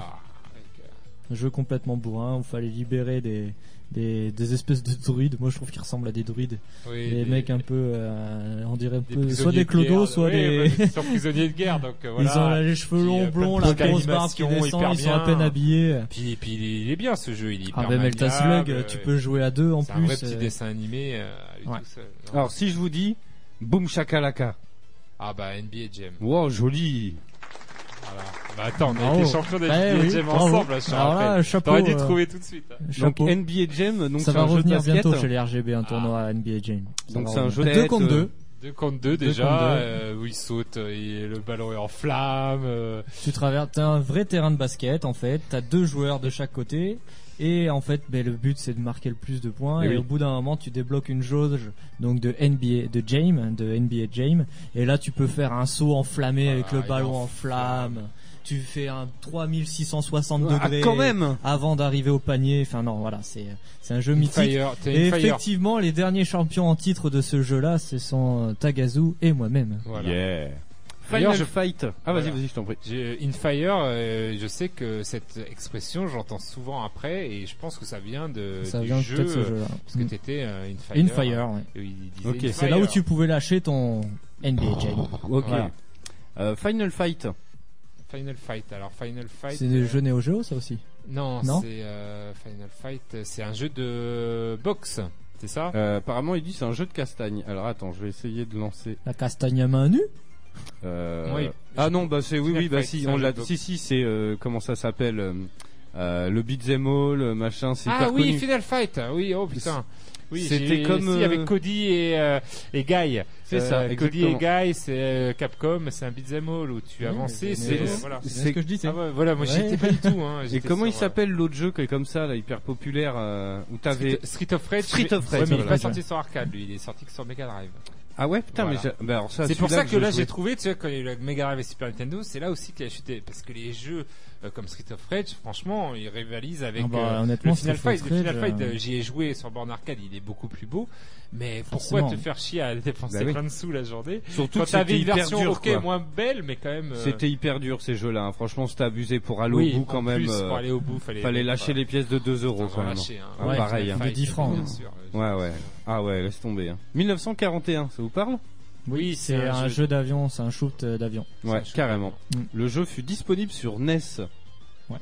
Euh, Jeu complètement bourrin, où il fallait libérer des, des, des espèces de druides. Moi, je trouve qu'ils ressemblent à des druides. oui, des des- mecs un peu, euh, on dirait un peu, soit des de clodos, guerre, soit oui, des. bah, ils sont prisonniers de guerre, donc euh, *laughs* voilà. Ils ont là, les cheveux longs, euh, blonds, la grosse barbe qui descend, ils sont à peine habillés. Puis, puis il est- bien ce jeu, il est hyper Ah, ben Slug, tu peux jouer à deux en C'est plus. un vrai petit dessin animé euh, Ouais. tout seul. Alors si je vous dis Boom Shakalaka. Ah bah NBA Jam. Wow, joli. Bah attends, on a été champion de Ouais, NBA oui, Jam ensemble, je rappelle. chapeau, T'aurais dû euh, trouver tout de suite. hein. Donc chapeau. NBA Jam, donc Ça va un jeu de revenir bientôt chez les RGB, un tournoi à NBA Jam. Donc c'est un jeu de 2 tête, contre euh, 2. 2 contre 2 Deux déjà, deux. euh, où il saute et le ballon est en flamme. euh, Tu traverses, t'as un vrai terrain de basket en fait. T'as deux joueurs de chaque côté. Et en fait, ben, le but c'est de marquer le plus de points. Et Et, oui. au bout d'un moment, tu débloques une jauge donc de NBA, de Jam, de NBA Jam. Et là, tu peux faire un saut enflammé avec le il ballon en flamme. Tu fais un 3660 Ah, degrés quand même. avant d'arriver au panier. Enfin non, voilà, c'est c'est un jeu mythique. Fire, Et fire. effectivement, les derniers champions en titre de ce jeu-là, ce sont Tagazu et moi-même. Voilà. Yeah. D'ailleurs, Final je- Fight. Ah vas-y, Voilà. vas-y, je t'en prie. J'ai- In Fire, euh, je sais que cette expression, j'entends souvent après, et je pense que ça vient de Ça du vient jeu, de ce euh, jeu-là. parce que Mm. t'étais euh, In Fire. In Fire, ouais. Ok. C'est là où tu pouvais lâcher ton NBA Jam. Ok. Voilà. Euh, Final Fight. Final Fight. Alors Final Fight. C'est des euh, jeux Neo Geo, ça aussi. Non, Non c'est euh, Final Fight. C'est un jeu de boxe, c'est ça? Euh, apparemment, il dit c'est un jeu de castagne. Alors attends, je vais essayer de lancer. La castagne à main nue? Euh... Oui. Ah non, bah c'est oui, Final oui, bah Fight, si, on l'a. Si, si, c'est euh, comment ça s'appelle euh, le beat'em all, machin, c'est Ah hyper oui, connu. Final Fight. Oui, oh putain. Oui, C'était comme, si, avec Cody et, euh, et Guy. C'est ça, Cody et. Guy, c'est euh, Capcom, c'est un beat'em all où tu avances. mais- C'est voilà. Ce que je dis, c'est. Ah ouais, voilà, moi j'y Ouais. étais pas du tout. Hein, *laughs* Et j'étais comment il s'appelle l'autre jeu qui est comme ça, là, hyper populaire, euh, où t'avais. Street, Street of Rage. Street of Rage, Ouais, mais il est pas sorti sur arcade, lui. Il est sorti que sur Mega Drive. Ah ouais, putain, Voilà. mais bah alors ça, C'est pour ça que là j'ai trouvé, tu vois, quand il y a eu la Mega Drive et Super Nintendo, c'est là aussi qu'il a chuté. Parce que les jeux euh, comme Street of Rage, franchement, ils rivalisent avec Ah bah, euh, honnêtement, le Final Street Fight. Le Final Fight, euh, j'y ai joué sur borne arcade, il est beaucoup plus beau. Mais pourquoi Forcément. te faire chier à *laughs* dépenser Bah oui. plein de sous la journée Surtout Quand t'avais c'était une hyper version dur, ok quoi. moins belle, mais quand même. euh, C'était hyper dur ces jeux-là. hein. Franchement, c'était abusé pour aller oui, au bout quand même. Plus, euh, pour aller au bout, fallait. fallait lâcher les pièces de 2 euros quand même. Lâcher, hein. Ah, Ouais, pareil. hein. de 10 francs. Bien sûr. Ouais, ouais. Ah ouais, laisse tomber. hein. 1941, ça vous parle? Oui, C'est un jeu d'avion, c'est un shoot euh, d'avion. Ouais, carrément. Mm. Le jeu fut disponible sur NES. Ouais.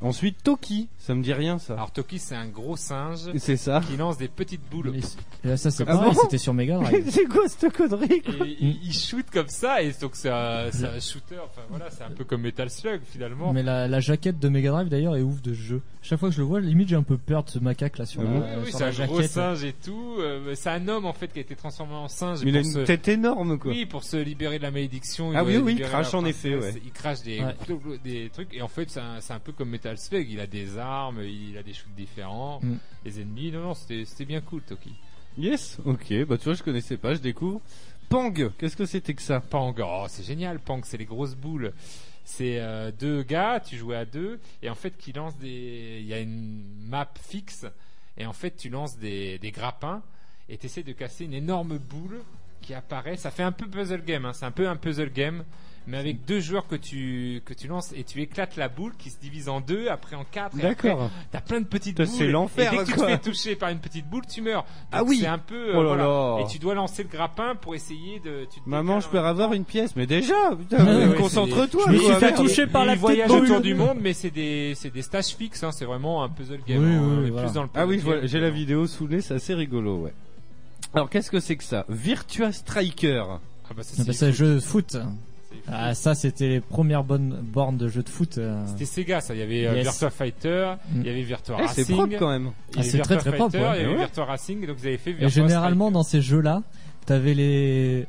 Ensuite, Toki, ça me dit rien ça. Alors Toki, c'est un gros singe C'est ça. qui lance des petites boules. Mais c'est- ça c'est Ah pareil, bon c'était sur Mega Drive. *laughs* c'est quoi cette connerie quoi Et il, il shoot comme ça, et donc c'est un, c'est un shooter. Enfin voilà, c'est un peu comme Metal Slug finalement. Mais la, la jaquette de Mega Drive d'ailleurs est ouf de ce jeu. Chaque fois que je le vois, limite j'ai un peu peur de ce macaque là sur Ah la, bon Oui, oui, sur c'est la un gros jaquette. singe et tout. Euh, c'est un homme en fait qui a été transformé en singe. Mais il a pour une se- tête énorme quoi. Oui, pour se libérer de la malédiction. il Ah doit oui, oui, il libérer crache en effet, princesse. ouais. Il crache des, Ouais. des trucs. Et en fait, c'est un, c'est un peu comme Metal Slug. Il a des armes, il a des shoots différents. Mm. Les ennemis, non, non, c'était c'était bien cool, Toki. Yes, ok, bah tu vois, je connaissais pas, je découvre. Pang, qu'est-ce que c'était que ça? Pang, oh, c'est génial, Pang, c'est les grosses boules. C'est euh, deux gars, tu jouais à deux, et en fait, qui lancent des. Il y a une map fixe, et en fait, tu lances des, des grappins, et tu essaies de casser une énorme boule qui apparaît. Ça fait un peu puzzle game, hein, c'est un peu un puzzle game, mais avec deux joueurs que tu, que tu lances, et tu éclates la boule qui se divise en deux, après en quatre, D'accord. T'as plein de petites boules. c'est l'enfer, Et dès que tu te fais toucher par une petite boule, tu meurs. Ah oui. C'est un peu. euh, Oh là voilà. là. Et tu dois lancer le grappin pour essayer de. tu te Maman, je peux avoir une pièce, mais déjà, Ouais, ouais, concentre-toi. Je me suis fait toucher par la petite boule. autour du monde, mais c'est des, c'est des stages fixes, hein, c'est vraiment un puzzle game. Oui, oui, on est oui, voilà. plus dans le Ah oui, j'ai la vidéo sous le nez, c'est assez rigolo, ouais. Alors, qu'est-ce que c'est que ça? Virtua Striker. Ah bah, ça, Ah bah, c'est un jeu de foot. Ah ça c'était les premières bonnes bornes de jeux de foot. euh. C'était Sega, ça. Il y avait euh, Yes. Virtua Fighter, Mm. il y avait Virtua Eh, Racing. c'est propre quand même. il y avait Ah, c'est Virtua très, très propre, Fighter, ouais. Il y avait Ouais. Virtua Racing, donc vous avez fait Et Virtua généralement Striker. dans ces jeux-là, t'avais les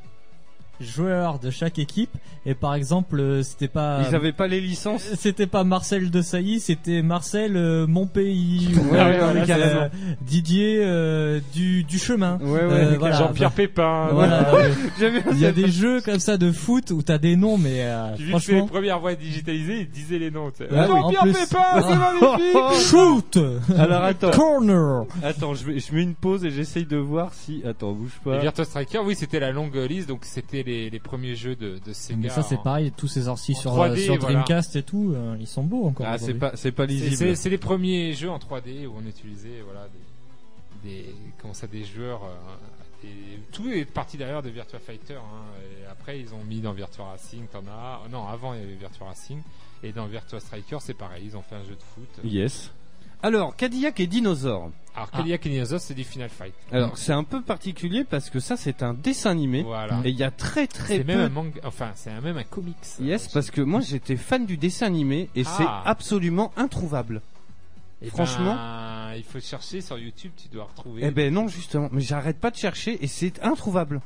joueurs de chaque équipe et par exemple euh, c'était pas Ils avaient pas les licences. c'était pas Marcel de Sailly, c'était Marcel euh, mon pays ou Ouais, euh, ouais, voilà, euh, Didier euh, du du chemin. Ouais, ouais, Euh, mais voilà. Jean-Pierre Pépin. *laughs* *laughs* Il y a des jeux comme ça de foot où t'as des noms mais euh, que c'est les franchement premières voix digitalisées, il disait les noms. tu. Ah Jean-Pierre plus. Pépin, c'est magnifique *laughs* shoot Alors attends, corner attends, je, vais- je mets une pause et j'essaye de voir si. Attends, bouge pas. Virtua Striker, oui, c'était la longue liste, donc c'était les, les premiers jeux de, de Sega. mais ça c'est en- pareil tous ces en sur 3D, euh, voilà. Dreamcast et tout euh, ils sont beaux encore Ah, c'est pas, c'est pas C'est- lisible. C'est c'est les premiers jeux en 3D où on utilisait voilà des, des comment ça des joueurs euh, et tout est parti d'ailleurs de Virtua Fighter hein, et après ils ont mis dans Virtua Racing t'en as non avant il y avait Virtua Racing et dans Virtua Striker c'est pareil ils ont fait un jeu de foot Yes. Alors, Cadillac et Dinosaure. alors. Cadillac et Dinosaur c'est du Final Fight Alors, c'est un peu particulier parce que ça, c'est un dessin animé. voilà Et il y a très très c'est peu. même un manga enfin c'est un- même un comics Yes, parce que moi, j'étais fan du dessin animé et Ah. c'est absolument introuvable. eh ben, franchement- il faut chercher sur YouTube tu dois retrouver Eh ben non, justement. Mais j'arrête pas de chercher et c'est introuvable.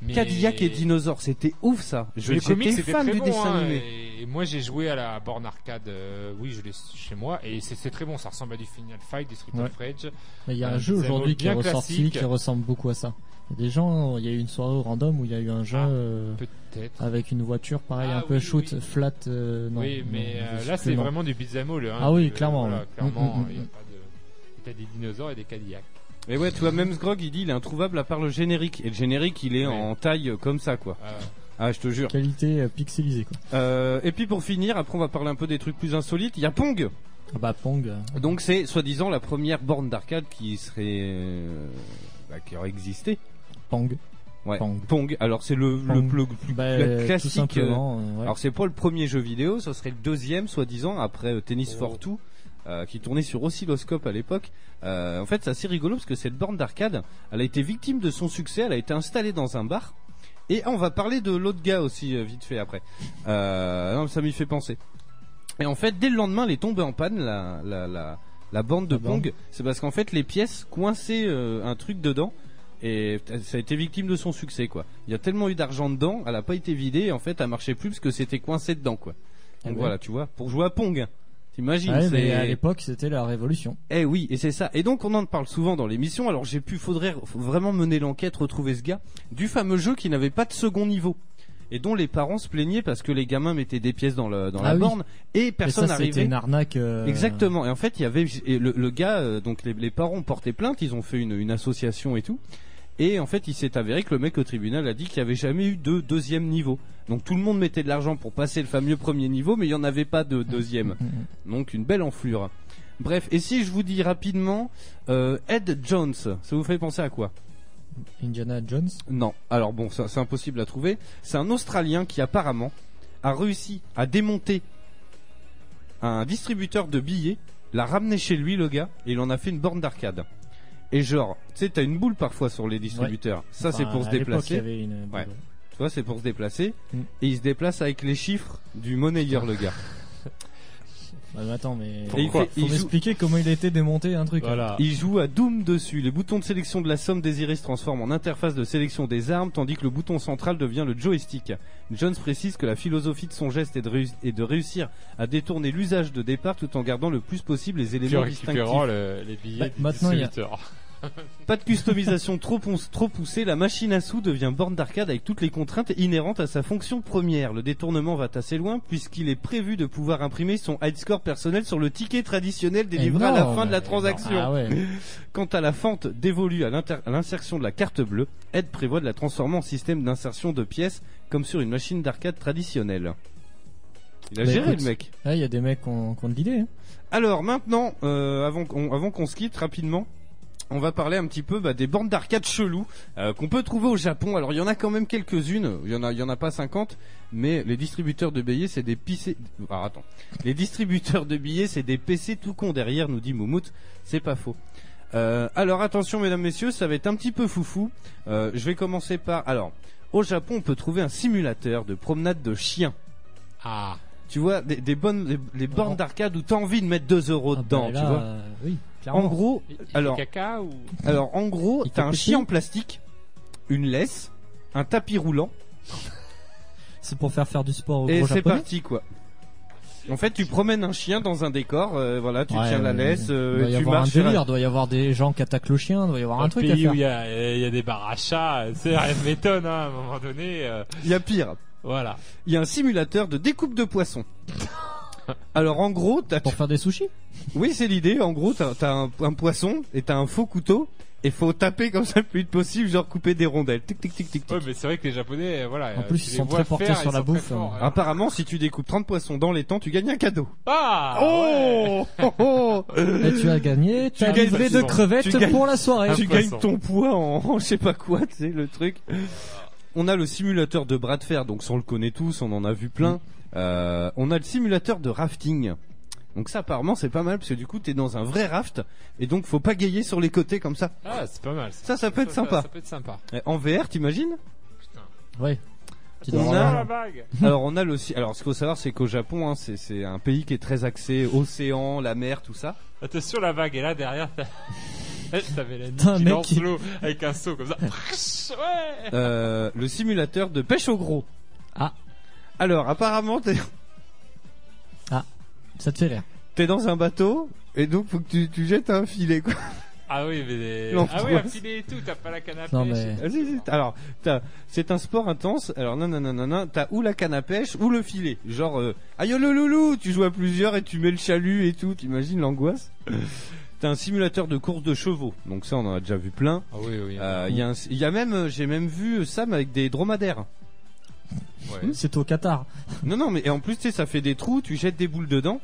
Mais- Cadillac et Dinosaure, c'était ouf ça. Je le comics c'était fan très du bon, dessin hein, animé. et, et moi j'ai joué à la borne arcade, euh, oui je l'ai chez moi et c'est très bon, ça ressemble à du Final Fight, du Street Ouais. of Rage. Mais il y a Euh, un jeu ça aujourd'hui qui est ressorti classique. qui ressemble beaucoup à ça. Il y a des gens, il y a eu une soirée au random où il y a eu un jeu Ah, euh, Peut-être. avec une voiture pareil Ah un peu oui, shoot oui. flat euh, non. oui, mais non, euh, là c'est vraiment du all. Hein, Ah oui, Euh, clairement, voilà, clairement, Mm, mm, il y a mm. pas de. T'as des dinosaures et des Cadillacs. Et ouais, tu vois, même Sgrog, il dit, il est introuvable à part le générique. Et le générique, il est Ouais. en taille comme ça, quoi. Euh, Ah, je te jure. Qualité euh, pixelisée quoi. Euh, et puis pour finir, après on va parler un peu des trucs plus insolites. Il y a Pong. Ah bah Pong. euh, Donc c'est soi-disant la première borne d'arcade qui serait, euh, bah, qui aurait existé. Pong. Ouais. Pong. Pong. Alors c'est le, le, plus Bah, cla- classique. tout simplement. euh, ouais. Alors c'est pas le premier jeu vidéo, ce serait le deuxième soi-disant après euh, Tennis Oh. for Two. Euh, qui tournait sur oscilloscope à l'époque. Euh, en fait, c'est assez rigolo parce que cette borne d'arcade, elle a été victime de son succès. Elle a été installée dans un bar. Et on va parler de l'autre gars aussi euh, vite fait après. Non, ça m'y fait penser. Et en fait, dès le lendemain, elle est tombée en panne la la la, la bande de bande. Pong. C'est parce qu'en fait, les pièces coinçaient un truc dedans. Et ça a été victime de son succès quoi. Il y a tellement eu d'argent dedans, elle a pas été vidée et en fait elle marchait plus parce que c'était coincé dedans quoi. Ah Donc ouais. voilà, tu vois, pour jouer à Pong. T'imagines Ouais, mais à l'époque c'était la révolution. Eh oui, et c'est ça. Et donc on en parle souvent dans l'émission. Alors j'ai pu, faudrait vraiment mener l'enquête, retrouver ce gars du fameux jeu qui n'avait pas de second niveau et dont les parents se plaignaient parce que les gamins mettaient des pièces dans, le, dans Ah la oui. borne et personne ça c'était n'arrivait. une arnaque. euh, Exactement. Et en fait, il y avait et le, le gars, euh, donc les, les parents porté plainte, ils ont fait une, une association et tout. Et en fait, il s'est avéré que le mec au tribunal a dit qu'il n'y avait jamais eu de deuxième niveau. Donc tout le monde mettait de l'argent pour passer le fameux premier niveau, mais il n'y en avait pas de *laughs* deuxième. Donc une belle enflure. Bref, et si je vous dis rapidement euh, Ed Jones, ça vous fait penser à quoi? Indiana Jones? Non. Alors bon, c'est impossible à trouver. C'est un Australien qui apparemment a réussi à démonter un distributeur de billets l'a ramené chez lui le gars et il en a fait une borne d'arcade. Et genre, tu sais, t'as une boule parfois sur les distributeurs. Ça, c'est pour se déplacer. il y avait une- Ouais. Tu vois, c'est pour se déplacer. Mm. Et il se déplace avec les chiffres du monnayeur, le gars. Bah, mais attends, mais Et il faut fait- il joue- m'expliquer comment il a été démonté un truc. hein. Voilà. Il joue à Doom dessus. Les boutons de sélection de la somme désirée se transforment en interface de sélection des armes, tandis que le bouton central devient le joystick. Jones précise que la philosophie de son geste est de, réus- est de réussir à détourner l'usage de départ tout en gardant le plus possible les éléments distinctifs. le- les billets Bah, du maintenant, il y a- distributeur. Pas de customisation trop, poussée, la machine à sous devient borne d'arcade avec toutes les contraintes inhérentes à sa fonction première. Le détournement va assez loin puisqu'il est prévu de pouvoir imprimer son high score personnel sur le ticket traditionnel délivré à la fin de la transaction. Ah ouais. *laughs* Quant à la fente dévolue à l'insertion de la carte bleue, Ed prévoit de la transformer en système d'insertion de pièces comme sur une machine d'arcade traditionnelle. Il a Bah, géré écoute. le mec. Il y a des mecs qui ont, qui ont de l'idée. hein. Alors maintenant, euh, avant qu'on avant qu'on se quitte rapidement, on va parler un petit peu bah, des bornes d'arcade chelous euh, qu'on peut trouver au Japon. Alors il y en a quand même quelques-unes, il y en a il y en a pas 50, mais les distributeurs de billets c'est des PC Alors attends. Les distributeurs de billets c'est des PC tout con derrière nous dit Moumout, c'est pas faux. Euh, alors attention mesdames messieurs, ça va être un petit peu foufou. Euh, je vais commencer par alors au Japon, on peut trouver un simulateur de promenade de chiens. Ah. Tu vois, des, des bonnes, des, des bornes Oh. d'arcade où t'as envie de mettre 2 euros Ah, dedans, bah, tu là, vois. euh, oui, En gros, Il- il alors, fait caca ou alors en gros, t'as un chien en plastique, une laisse, un tapis roulant, c'est pour faire faire du sport au et c'est parti quoi. En fait, tu promènes un chien dans un décor, euh, voilà, tu Ouais, tiens la laisse, euh, Il doit y tu avoir un marches. sur délire, doit y avoir des gens qui attaquent le chien, doit y avoir Dans un truc à pays faire. où il y a, il y a des à chats, c'est rien ne m'étonne hein, à un moment donné. euh, Il y a pire. voilà. Il y a un simulateur de découpe de poissons. Alors en gros, t'as, Pour faire des sushis oui c'est l'idée. En gros, t'as, t'as un, un poisson et t'as un faux couteau et faut taper comme ça le plus vite possible, genre couper des rondelles. Tic tic tic tic tic. Ouais, mais c'est vrai que les Japonais, euh, voilà. En euh, plus, tu ils sont très portés faire, sur la bouffe, forts, hein. hein. Apparemment, si tu découpes 30 poissons dans les temps, tu gagnes un cadeau. Ah. ouais. Oh, oh, oh. Et tu as gagné ta gagnes livrée de crevettes Tu gagnes- pour la soirée. tu gagnes ton poids en, en je sais pas quoi, tu sais, le truc. On a le simulateur de bras de fer, donc ça on le connaît tous, on en a vu plein. Euh, on a le simulateur de rafting. Donc ça apparemment c'est pas mal parce que du coup t'es dans un vrai raft et donc faut pas gayer sur les côtés comme ça. Ah, c'est pas mal. Ça ça peut être sympa. Ça peut être sympa. Eh, En VR t'imagines? Ouais. Tu On a- la bague. *laughs* Alors on a le si- alors ce qu'il faut savoir c'est qu'au Japon hein, c'est c'est un pays qui est très axé océan, la mer, tout ça. Attention la vague et là derrière t'as *laughs* t'as Mélanie T'as un qui mec lance qui- l'eau avec un seau comme ça. *laughs* ouais. Euh, le simulateur de pêche au gros. Ah. Alors apparemment t'es Ça te fait rire. t'es dans un bateau et donc faut que tu, tu jettes un filet quoi. Ah oui mais *laughs* ah oui un filet et tout t'as pas la canne à Non pêche. mais Ah, si, si. Alors, t'as- c'est un sport intense. Alors, non, non, non, non, non. T'as ou la canne à pêche ou le filet. Genre, euh, aïe le loulou, tu joues à plusieurs et tu mets le chalut et tout. T'imagines l'angoisse? *laughs* T'as un simulateur de course de chevaux. Donc ça, on en a déjà vu plein. Ah oui oui. Euh, Il y, a un- il y a même, euh, j'ai même vu Sam avec des dromadaires. Ouais. c'est au Qatar. Non, non, mais et en plus, tu sais, ça fait des trous. Tu jettes des boules dedans.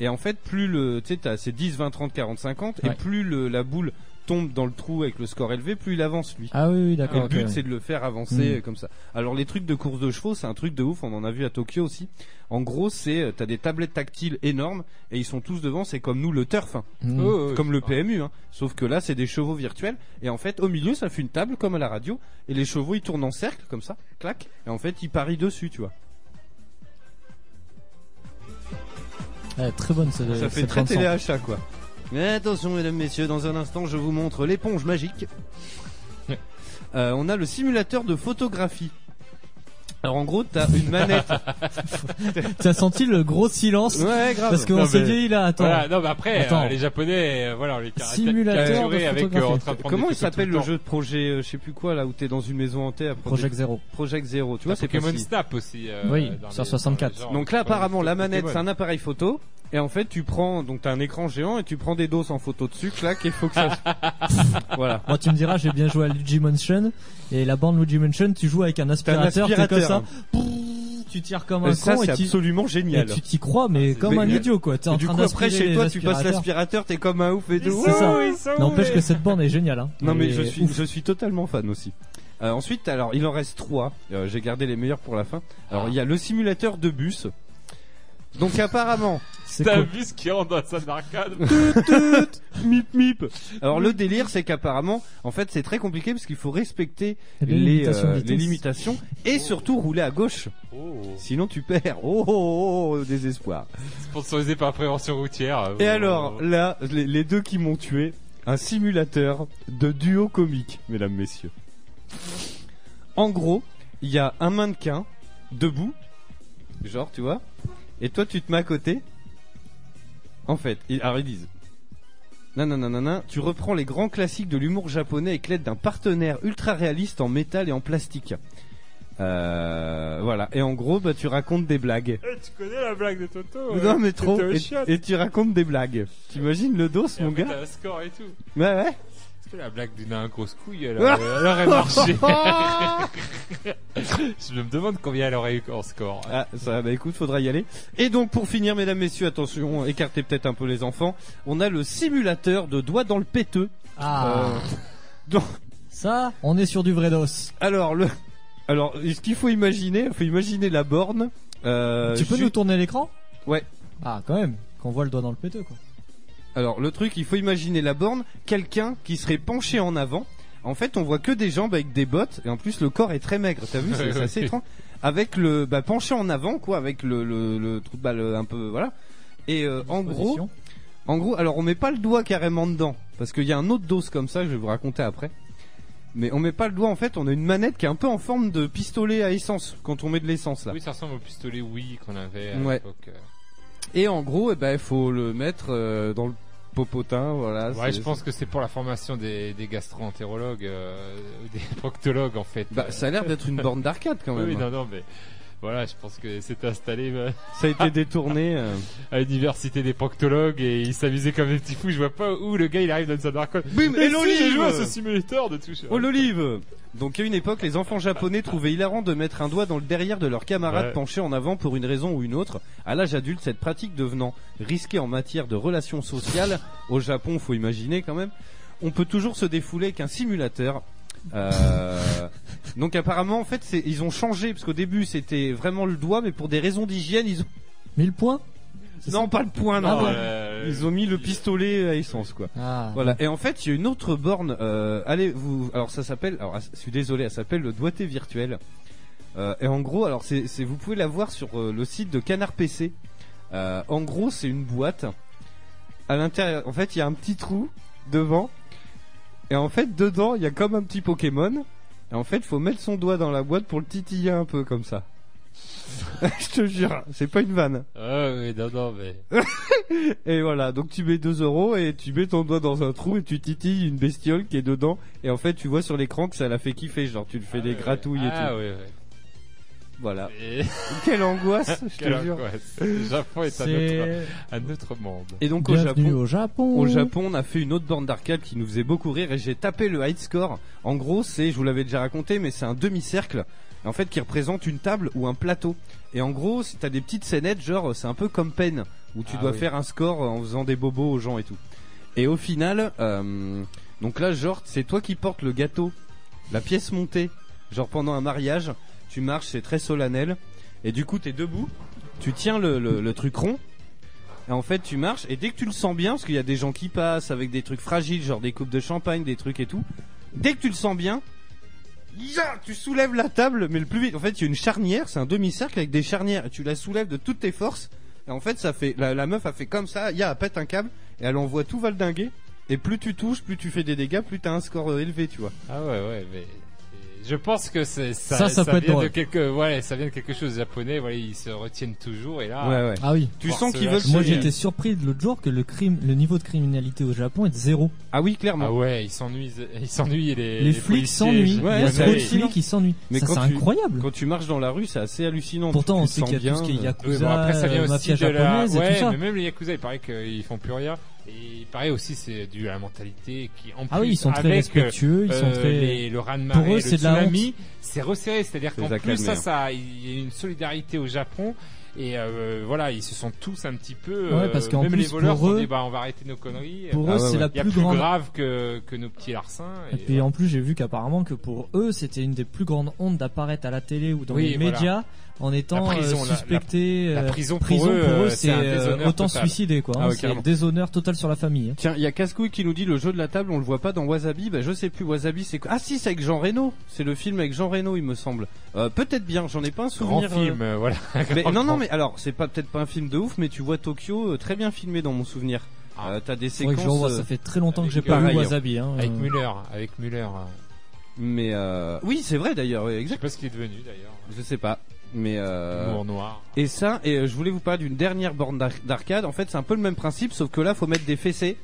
Et en fait, plus le, tu sais, t'as- c'est 10, 20, 30, 40, 50. Et Ouais. plus le, la boule tombe dans le trou avec le score élevé, plus il avance lui. Ah oui, oui, Et d'accord. le but ouais. c'est de le faire avancer Mm. comme ça. Alors les trucs de course de chevaux, c'est un truc de ouf, on en a vu à Tokyo aussi. En gros, c'est euh, t'as des tablettes tactiles énormes et ils sont tous devant, c'est comme nous le turf, hein. Mm. Oh, oui, comme le pas- PMU, hein. sauf que là c'est des chevaux virtuels et en fait au milieu ça fait une table comme à la radio et les chevaux ils tournent en cercle comme ça, clac, et en fait ils parient dessus, tu vois. Ouais, très bonne cette ça fait très téléachat quoi. Mais attention mesdames messieurs, dans un instant je vous montre l'éponge magique. Euh, on a le simulateur de photographie. Alors en gros t'as une manette. *laughs* Tu as senti le gros silence ouais grave. parce qu'on s'est mais- dit là, attends. Voilà, non, mais après, Attends. euh, les Japonais, euh, voilà, on les Simulateur avec euh, en train de prendre Comment des il photos s'appelle tout le temps. jeu de projet, euh, je sais plus quoi là où t'es dans une maison hantée à Project Zero. Project Zero, tu vois, T'as c'est Pokémon possible. Snap aussi. euh, Oui, dans sur les- 64. dans les genres, Donc là ouais, apparemment la manette c'est un appareil photo et en fait tu prends donc t'as un écran géant et tu prends des doses en photo dessus, clac et faut que ça. *laughs* voilà. Moi, tu me diras, j'ai bien joué à Luigi Mansion et la bande Luigi Mansion, tu joues avec un T'as un aspirateur, t'es comme ça, aspirateur. Pouh, tu tires comme un ça con c'est absolument et génial. tu t'y crois, mais comme Mais- un idiot quoi. T'es en Et du train coup après chez toi tu passes l'aspirateur, t'es comme un ouf et tout. C'est ça. N'empêche que cette bande est géniale. Hein. Non mais suis je suis totalement fan aussi. Euh, ensuite alors il en reste trois. Euh, J'ai gardé les meilleurs pour la fin. Alors Ah. il y a le simulateur de bus. Donc apparemment C'est T'as cool. vu ce qui rentre dans la salle d'arcade mip mip. Alors le délire, c'est qu'apparemment, en fait, c'est très compliqué parce qu'il faut respecter Les les, limitations euh, les limitations et surtout rouler à gauche. Oh. Sinon, tu perds. Oh, oh, oh, oh, désespoir. Sponsorisé par Prévention Routière. Et Oh. alors, là, les, les deux qui m'ont tué, un simulateur de duo comique, mesdames, messieurs. En gros, il y a un mannequin debout, genre, tu vois, et toi, tu te mets à côté. En fait, ils- alors ils disent. Non, non, non, non, non, tu reprends les grands classiques de l'humour japonais avec l'aide d'un partenaire ultra réaliste en métal et en plastique. Euh, voilà. Et en gros, bah, tu racontes des blagues. Eh, tu connais la blague de Toto Non mais trop. Et, et tu racontes des blagues. T'imagines le dos, Et mon gars un score et tout. Ouais ouais. Est-ce que la blague d'une un grosse couille, elle, *laughs* aurait- elle aurait marché *laughs* *laughs* Je me demande combien elle aurait eu en score. Ah ça, bah écoute, faudra y aller. Et donc pour finir, mesdames, messieurs, attention, écartez peut-être un peu les enfants. On a le simulateur de doigts dans le péteux. Ah. Euh, donc, Ça, on est sur du vrai dos. alors le, alors ce qu'il faut imaginer, il faut imaginer la borne. Euh, tu peux ju- nous tourner l'écran? Ouais. Ah, quand même. Qu'on voit le doigt dans le péteux, quoi. Alors le truc, il faut imaginer la borne, quelqu'un qui serait penché en avant. En fait, on voit que des jambes avec des bottes et en plus le corps est très maigre. T'as vu, c'est c'est *laughs* assez étrange. Avec le bah, penché en avant, quoi, avec le le, le trou de balle un peu, voilà. Et euh, en gros, Position. en gros, alors on met pas le doigt carrément dedans parce qu'il y a un autre dos comme ça, je vais vous raconter après. Mais on met pas le doigt en fait, on a une manette qui est un peu en forme de pistolet à essence quand on met de l'essence là. Oui, ça ressemble au pistolet Wii qu'on avait à Ouais. l'époque. euh. Et en gros, eh ben il faut le mettre euh, dans le popotin, voilà. Ouais, je pense que c'est pour la formation des, des gastro-entérologues, euh, *laughs* des proctologues en fait. Bah, ça a l'air d'être une borne d'arcade quand même. Oui, non, non, mais voilà, je pense que c'est installé euh, Ça a été détourné. *laughs* euh. à l'université des proctologues et ils s'amusaient comme des petits fous. Je vois pas où le gars il arrive dans sa dark Bim, et J'ai l'olive joué à ce simulateur de touche. Oh l'olive Donc à une époque, les enfants japonais trouvaient hilarant de mettre un doigt dans le derrière de leur camarade Ouais. penché en avant pour une raison ou une autre. À l'âge adulte, cette pratique devenant risquée en matière de relations sociales, au Japon, faut imaginer quand même, on peut toujours se défouler avec un simulateur. Euh, donc apparemment, en fait, c'est- ils ont changé parce qu'au début c'était vraiment le doigt, mais pour des raisons d'hygiène, ils ont 1000 points C'est non ça pas le point, non, Ah bon euh, Ils ont mis le pistolet à essence quoi. Ah. Voilà. Et en fait, il y a une autre borne. Euh, allez, vous. Alors ça s'appelle. Alors, je suis désolé, elle s'appelle le doigté virtuel. Euh, et en gros, alors c'est, c'est- vous pouvez la voir sur euh, le site de Canard PC. Euh, en gros, c'est une boîte. À l'intérieur, en fait, il y a un petit trou devant. Et en fait, dedans, il y a comme un petit Pokémon. Et en fait, faut mettre son doigt dans la boîte pour le titiller un peu comme ça. *laughs* je te jure, c'est pas une vanne. Ah oui, non, non, mais. *laughs* Et voilà, donc tu mets 2 euros et tu mets ton doigt dans un trou et tu titilles une bestiole qui est dedans. Et en fait, tu vois sur l'écran que ça l'a fait kiffer, genre tu le fais Ah des ouais, gratouilles et Ah tout. ouais, ouais. Voilà. Et... *laughs* Quelle angoisse, je te Quelle jure. angoisse. Le Japon est un autre, C'est un autre monde. Et donc au bienvenue Japon, au Japon. au Japon, on a fait une autre borne d'arcade qui nous faisait beaucoup rire et j'ai tapé le high score. En gros, c'est, je vous l'avais déjà raconté, mais c'est un demi-cercle. En fait, qui représente une table ou un plateau. Et en gros, si t'as des petites scénettes, genre, c'est un peu comme Pen, où tu Ah dois oui. faire un score en faisant des bobos aux gens et tout. Et au final, euh, donc là, genre, c'est toi qui portes le gâteau, la pièce montée, genre pendant un mariage, tu marches, c'est très solennel, et du coup, t'es debout, tu tiens le, truc rond, et en fait, tu marches, et dès que tu le sens bien, parce qu'il y a des gens qui passent avec des trucs fragiles, genre des coupes de champagne, des trucs et tout, dès que tu le sens bien, tu soulèves la table, mais le plus vite. En fait, il y a une charnière, c'est un demi-cercle avec des charnières, et tu la soulèves de toutes tes forces, et en fait, ça fait, la, la meuf a fait comme ça, ya, elle pète un câble, et elle envoie tout valdinguer, et plus tu touches, plus tu fais des dégâts, plus t'as un score euh, élevé, tu vois. Ah ouais, ouais, mais. Je pense que c'est ça, Ça, ça peut être vient de quelque, ouais, ça vient de quelque chose de japonais. Voilà, ils se retiennent toujours et là, ouais, ouais. Ah oui. Tu sens qu'ils veulent Moi j'étais surpris de l'autre jour que le crime, le niveau de criminalité au Japon est de zéro. Ah oui, clairement. ah ouais, ils s'ennuient, ils s'ennuient les. Les, flics s'ennuient. Ouais, Il y a c'est trop de flics qui s'ennuient. Mais c'est tu- incroyable. Quand tu marches dans la rue, c'est assez hallucinant. Pourtant on sait qu'il y a tout ce qui est yakuza, après ça vient euh, aussi mafia de la, japonaise et tout ça. mais même les yakuza, il paraît qu'ils font plus rien. Et il paraît aussi c'est dû à la mentalité qui en Ah oui, ils sont très avec, respectueux, ils sont euh, très. les- le raz de Pour eux, marée, c'est le de la tsunami, c'est resserré, c'est-à-dire qu'en plus ça, ça, il y a une solidarité au Japon Et euh, voilà, ils se sont tous un petit peu. Ouais, parce qu'en même plus, les voleurs pour eux- dit, bah, on va arrêter nos conneries. Pour Ah eux, ouais, c'est ouais. la Il y a plus plus grande. grave que, que nos petits larcins. Et puis en plus, j'ai vu qu'apparemment que pour eux, c'était une des plus grandes hontes d'apparaître à la télé ou dans Oui, les voilà. En étant La prison, euh, la- suspecté. la euh, prison pour eux, euh, c'est euh, autant total. suicider quoi. Ah hein. ouais, c'est déshonneur total sur la famille. hein. Tiens, il y a Cascouille qui nous dit le jeu de la table, on le voit pas dans Wasabi. Bah, je sais plus, Wasabi c'est quoi? Ah si, c'est avec Jean Reno. C'est le film avec Jean Reno, il me semble. Euh, peut-être bien, j'en ai pas un Grand souvenir. euh, film, euh, voilà. *laughs* Mais, Grand, non, non, grand. mais alors, c'est pas peut-être pas un film de ouf, mais tu vois Tokyo euh, très bien filmé dans mon souvenir. Ah. Euh, T'as des séquences. revoie, euh, ça fait très longtemps que j'ai pas vu Wasabi. Hein. Avec Euh, Muller, avec Muller. Mais euh... oui, c'est vrai d'ailleurs, ouais, Je sais exact. pas ce qu'il est devenu d'ailleurs. Je sais pas. Mais euh... Noir. et ça, et euh, je voulais vous parler d'une dernière borne d'ar- d'arcade. En fait, c'est un peu le même principe, sauf que là, faut mettre des fessées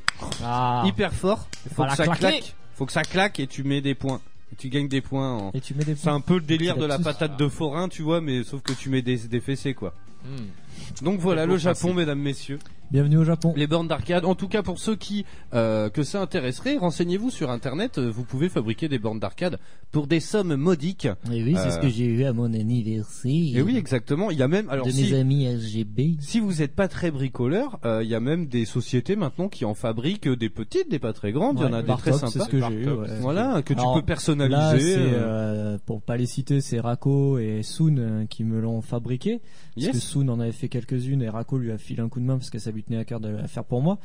Ah. hyper fort. Faut Voilà, que ça claquer. claque. Faut que ça claque et tu mets des points. Et tu gagnes des points. En... Et tu mets des C'est un peu le délire de la patate de forain, tu vois, mais sauf que tu mets des, des fessées, quoi. Hmm. Donc voilà, le Japon, principe. mesdames, messieurs. Bienvenue au Japon. Les bornes d'arcade. En tout cas, pour ceux qui euh, que ça intéresserait, renseignez-vous sur Internet. euh, Vous pouvez fabriquer des bornes d'arcade pour des sommes modiques. Et oui, c'est Euh, ce que j'ai eu à mon anniversaire. Et oui, exactement. Il y a même alors de si, mes amis RGB. si vous n'êtes pas très bricoleur, euh, il y a même des sociétés maintenant qui en fabriquent des petites, des pas très grandes. il y en a des très c'est sympas. ce que j'ai eu. Ouais. Voilà, que tu peux personnaliser. Là, c'est euh, euh, pour pas les citer, c'est Rako et Soon euh, qui me l'ont fabriqué. Parce yes. que Soon en avait fait quelques-unes et Rako lui a filé un coup de main parce que ça tenait à cœur de la faire pour moi.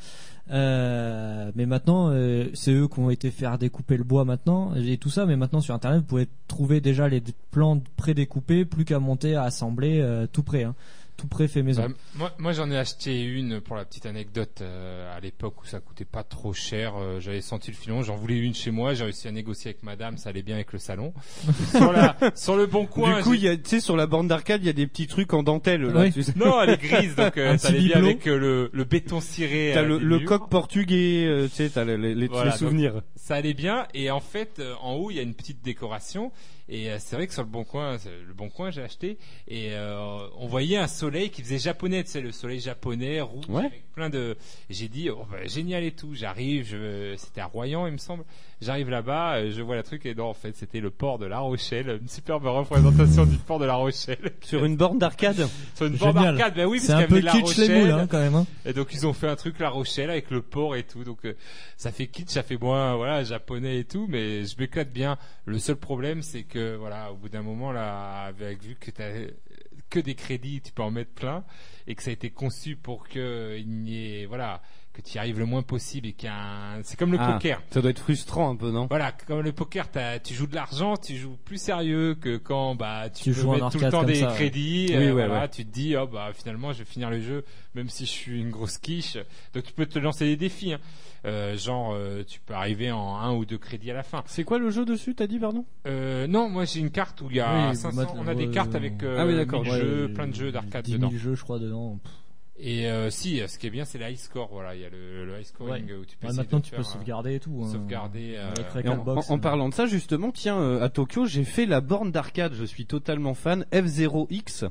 Euh, mais maintenant, euh, c'est eux qui ont été faire découper le bois maintenant et tout ça. Mais maintenant sur internet, vous pouvez trouver déjà les plans prédécoupés, plus qu'à monter, à assembler, euh, tout hein. Tout prêt fait maison. Bah, moi, moi j'en ai acheté une pour la petite anecdote euh, à l'époque où ça coûtait pas trop cher. euh, J'avais senti le filon, j'en voulais une chez moi. J'ai réussi à négocier avec madame, ça allait bien avec le salon. *laughs* sur, la, sur le bon coin. du coup, j'ai- il y a, tu sais, sur la borne d'arcade, il y a des petits trucs en dentelle. Là, Oui. tu sais. Non, elle est grise, donc *laughs* euh, Un ça petit allait bien avec euh, le, le béton ciré. T'as euh, le, le coq portugais, euh, tu sais, t'as les, les, les- Voilà, les donc- souvenirs. ça allait bien et en fait euh, en haut il y a une petite décoration et euh, c'est vrai que sur le bon coin le bon coin j'ai acheté et euh, on voyait un soleil qui faisait japonais tu sais le soleil japonais rouge Ouais. avec plein de j'ai dit oh, bah, génial et tout j'arrive je... c'était à Royan il me semble j'arrive là-bas euh, je vois le truc et non en fait c'était le port de La Rochelle une superbe représentation du port de La Rochelle *laughs* Sur une borne d'arcade. sur une borne d'arcade ben oui c'est parce un qu'il y peu avait La kitsch les Rochelle moules hein, quand même. Hein. et donc ils ont fait un truc La Rochelle avec le port et tout. Donc euh, ça fait kitsch, ça fait moins voilà japonais et tout, mais je m'éclate bien. Le seul problème c'est que voilà au bout d'un moment là, avec vu que t'as que des crédits, tu peux en mettre plein et que ça a été conçu pour que il n'y ait voilà que tu y arrives le moins possible et qu'il y a un... c'est comme le Ah. poker. Ça doit être frustrant un peu, non? Voilà, comme le poker, tu joues de l'argent, tu joues plus sérieux que quand bah tu, Tu peux joues mettre tout le temps des ça. crédits. Oui, euh, ouais, voilà, ouais. tu te dis oh bah finalement je vais finir le jeu même si je suis une grosse quiche. Donc tu peux te lancer des défis. Hein. Euh, genre euh, tu peux arriver en un ou deux crédits à la fin. C'est quoi le jeu dessus, t'as dit, pardon? Euh, non, moi j'ai une carte où il y a Oui, 500, bah, on a des ouais, cartes avec euh, Ah oui, d'accord, 1000 ouais, jeux, plein de jeux d'arcade 10 000 dedans. jeux je crois dedans. Pff. Et euh, si, ce qui est bien c'est le high score. Voilà, il y a le, le high scoring Ouais. où tu peux Ouais, maintenant tu faire, peux euh, sauvegarder et tout. hein. sauvegarder. euh, Avec en, en- en euh. parlant de ça, justement, tiens, euh, à Tokyo, j'ai fait la borne d'arcade. Je suis totalement fan. F0X.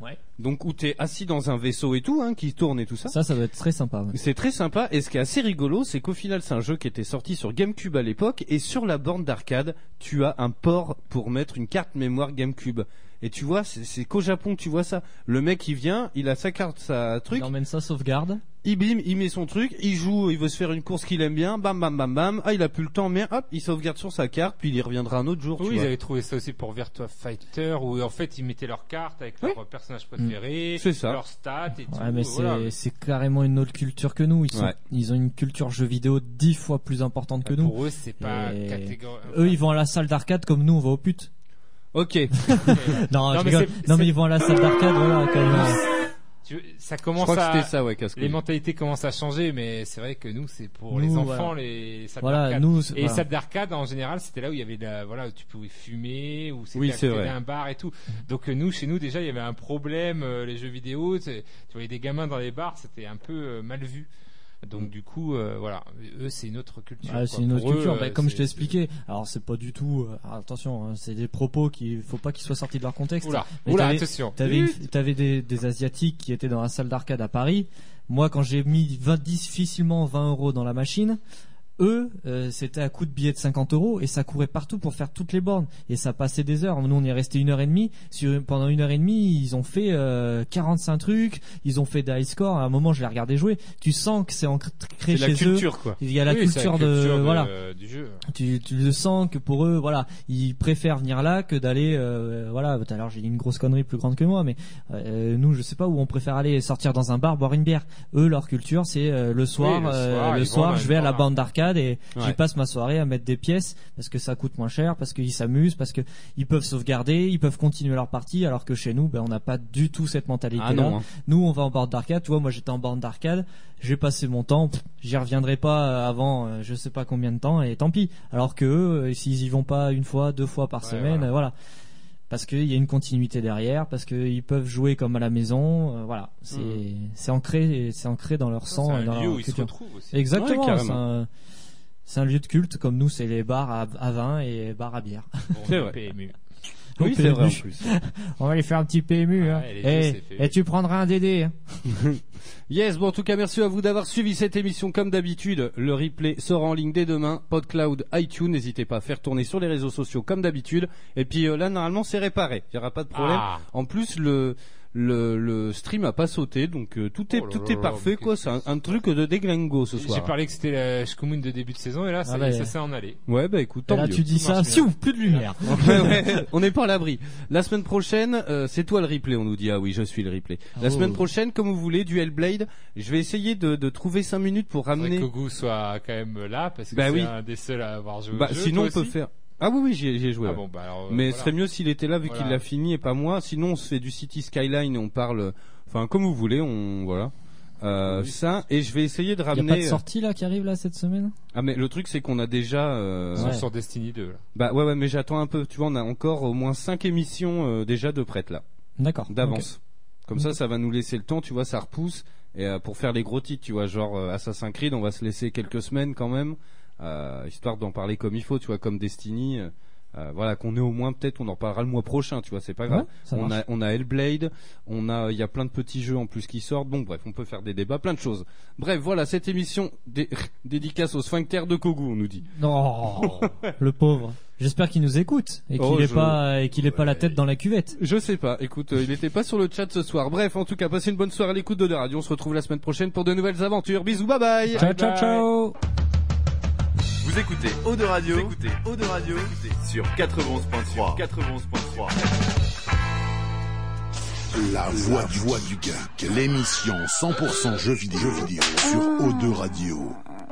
Ouais. Donc où t'es assis dans un vaisseau et tout, hein, qui tourne et tout ça. Ça, ça doit être très sympa. ouais. C'est très sympa et ce qui est assez rigolo, c'est qu'au final c'est un jeu qui était sorti sur GameCube à l'époque et sur la borne d'arcade, tu as un port pour mettre une carte mémoire GameCube. Et tu vois, c'est qu'au Japon tu vois ça. Le mec il vient, il a sa carte, sa truc, Il emmène ça sauvegarde. il bim, il met son truc, il joue, il veut se faire une course qu'il aime bien, bam bam bam bam, ah il a plus le temps, mais hop, il sauvegarde sur sa carte, puis il y reviendra un autre jour. tu Oui, ils vois. avaient trouvé ça aussi pour Virtua Fighter où en fait ils mettaient leur carte avec leur personnage préféré, C'est ça. leur stats et tout. Ouais, mais voilà. c'est c'est carrément une autre culture que nous. Ils, sont, Ouais. ils ont une culture jeu vidéo dix fois plus importante que nous. Pour eux, c'est pas. Eux, ils vont à la salle d'arcade comme nous, on va aux putes. Ok. Non, *laughs* Non, je mais non mais ils vont à la salle d'arcade, voilà. Comme, euh, Tu- ça Je commence crois que à c'était ça, ouais, casse les mentalités commencent à changer, mais c'est vrai que nous, c'est pour les enfants, voilà. les salles voilà, d'arcade. nous, Et les voilà. salles d'arcade, en général, c'était là où il y avait la, voilà, où tu pouvais fumer, ou c'était Oui, à c'est côté vrai. d'un bar et tout. Donc, euh, nous, chez nous, déjà, il y avait un problème, euh, les jeux vidéo, tu voyais des gamins dans les bars, c'était un peu euh, mal vu. Donc, du coup, euh, voilà, eux, c'est une autre culture. Ah, c'est une autre Pour culture. euh, Bah, comme je t'ai expliqué, alors c'est pas du tout. euh, attention, hein, c'est des propos qui faut pas qu'ils soient sortis de leur contexte. Oula, Mais oula, t'avais- attention. T'avais une- t'avais des, des asiatiques qui étaient dans la salle d'arcade à Paris. Moi, quand j'ai mis 20, difficilement 20 euros dans la machine, eux, euh, c'était à coup de billets de 50 euros et ça courait partout pour faire toutes les bornes et ça passait des heures. Nous, on est resté une heure et demie. Sur, pendant une heure et demie, ils ont fait euh, 45 trucs. Ils ont fait des high scores. À un moment, je les regardais jouer. Tu sens que c'est ancré C'est chez la eux. culture, quoi. Il y a la Oui, culture, de, voilà. du jeu. Tu, tu le sens que pour eux, voilà, ils préfèrent venir là que d'aller, euh, voilà. Tout à l'heure, j'ai dit une grosse connerie plus grande que moi, mais euh, nous, je sais pas où on préfère aller sortir dans un bar, boire une bière. Eux, leur culture, c'est euh, le soir, le euh, soir, le soir, dans je vais à la bande d'arcade et j'y Ouais. passe ma soirée à mettre des pièces parce que ça coûte moins cher, parce qu'ils s'amusent, parce que ils peuvent sauvegarder, ils peuvent continuer leur partie, alors que chez nous, ben, on n'a pas du tout cette mentalité là. Ah hein. Nous, on va en bande d'arcade. Tu vois, moi, j'étais en bande d'arcade. J'ai passé mon temps. J'y reviendrai pas euh, avant, euh, je sais pas combien de temps, et tant pis. Alors que eux, euh, s'ils y vont pas une fois, deux fois par Ouais, semaine, voilà. voilà. Parce qu'il y a une continuité derrière, parce qu'ils peuvent jouer comme à la maison, euh, voilà. C'est c'est ancré, c'est ancré dans leur sang, et dans un lieu leur où ils se retrouvent aussi. Exactement. Ouais, c'est un, lieu de culte, comme nous, c'est les bars à, à vin et bars à bière. C'est vrai. PMU. *laughs* Oui, c'est vrai en PMU. plus. *laughs* On va aller faire un petit PMU. Hein. Les et, c'est fait. et tu prendras un DD. Hein. *laughs* Yes, bon en tout cas merci à vous d'avoir suivi cette émission comme d'habitude. Le replay sera en ligne dès demain, PodCloud, iTunes, n'hésitez pas à faire tourner sur les réseaux sociaux comme d'habitude. Et puis euh, là normalement c'est réparé, il y aura pas de problème. Ah. En plus le le, le stream a pas sauté donc euh, tout est Oh là tout là est là, parfait quoi, qu'est-ce c'est un, que un truc de déglingo ce J'ai soir. parlé que c'était la Shkumun de début de saison et là, ça, Ah bah, ça s'est en allé. Ouais bah écoute, tant là, mieux. tu dis ça, marche siou, bien. plus de lumière. *laughs* Ouais, ouais, on n'est pas à l'abri. La semaine prochaine, euh, c'est toi le replay, on nous dit. Ah oui, je suis le replay. La Oh. semaine prochaine, comme vous voulez, du Hellblade. Je vais essayer de, de trouver 5 minutes pour Faudrait ramener. que Goku soit quand même là parce que Bah c'est oui. un des seuls à avoir joué Bah, au jeu. sinon, on toi peut aussi faire. Ah oui, oui, j'y ai, j'y ai joué. Ah ouais. bon, bah alors. euh, Mais ce voilà. serait mieux s'il était là vu qu'il l'a fini et pas moi. Sinon, on se fait du City Skyline et on parle. Enfin, comme vous voulez, on voilà. Euh, Oui. Ça et je vais essayer de Il y a pas ramener. de sortie là qui arrive là cette semaine? Ah mais le truc c'est qu'on a déjà. euh, Ils sont Ouais. sur Destiny 2 là. Bah ouais ouais mais j'attends un peu. Tu vois, on a encore au moins 5 émissions euh, déjà de prêtes là. D'accord. d'avance. Comme ça, Ok. ça va nous laisser le temps, tu vois, ça repousse. Et euh, pour faire les gros titres, tu vois, genre euh, Assassin's Creed, on va se laisser quelques semaines quand même, euh, histoire d'en parler comme il faut, tu vois, comme Destiny. euh, euh, voilà, qu'on ait au moins peut-être, on en parlera le mois prochain, tu vois, c'est pas grave. Ouais, on marche. a, on a Hellblade, on a, il y a plein de petits jeux en plus qui sortent. Bon, bref, on peut faire des débats, plein de choses. Bref, voilà, cette émission dé- *laughs* dédicace au sphincter de Kogu, on nous dit. Non, *laughs* le pauvre. J'espère qu'il nous écoute et qu'il Oh, est je- pas et qu'il est pas la tête dans la cuvette. Je sais pas. Écoute, euh, il était pas sur le chat ce soir. Bref, en tout cas, passez une bonne soirée à l'écoute de Radio. On se retrouve la semaine prochaine pour de nouvelles aventures. Bisous, bye bye. Ciao ciao ciao. Vous écoutez Eau de Radio, vous écoutez Eau de Radio sur 91.3. 91.3. La voix du, voix du geek, l'émission 100% jeux vidéo, jeux vidéo sur O2 Radio.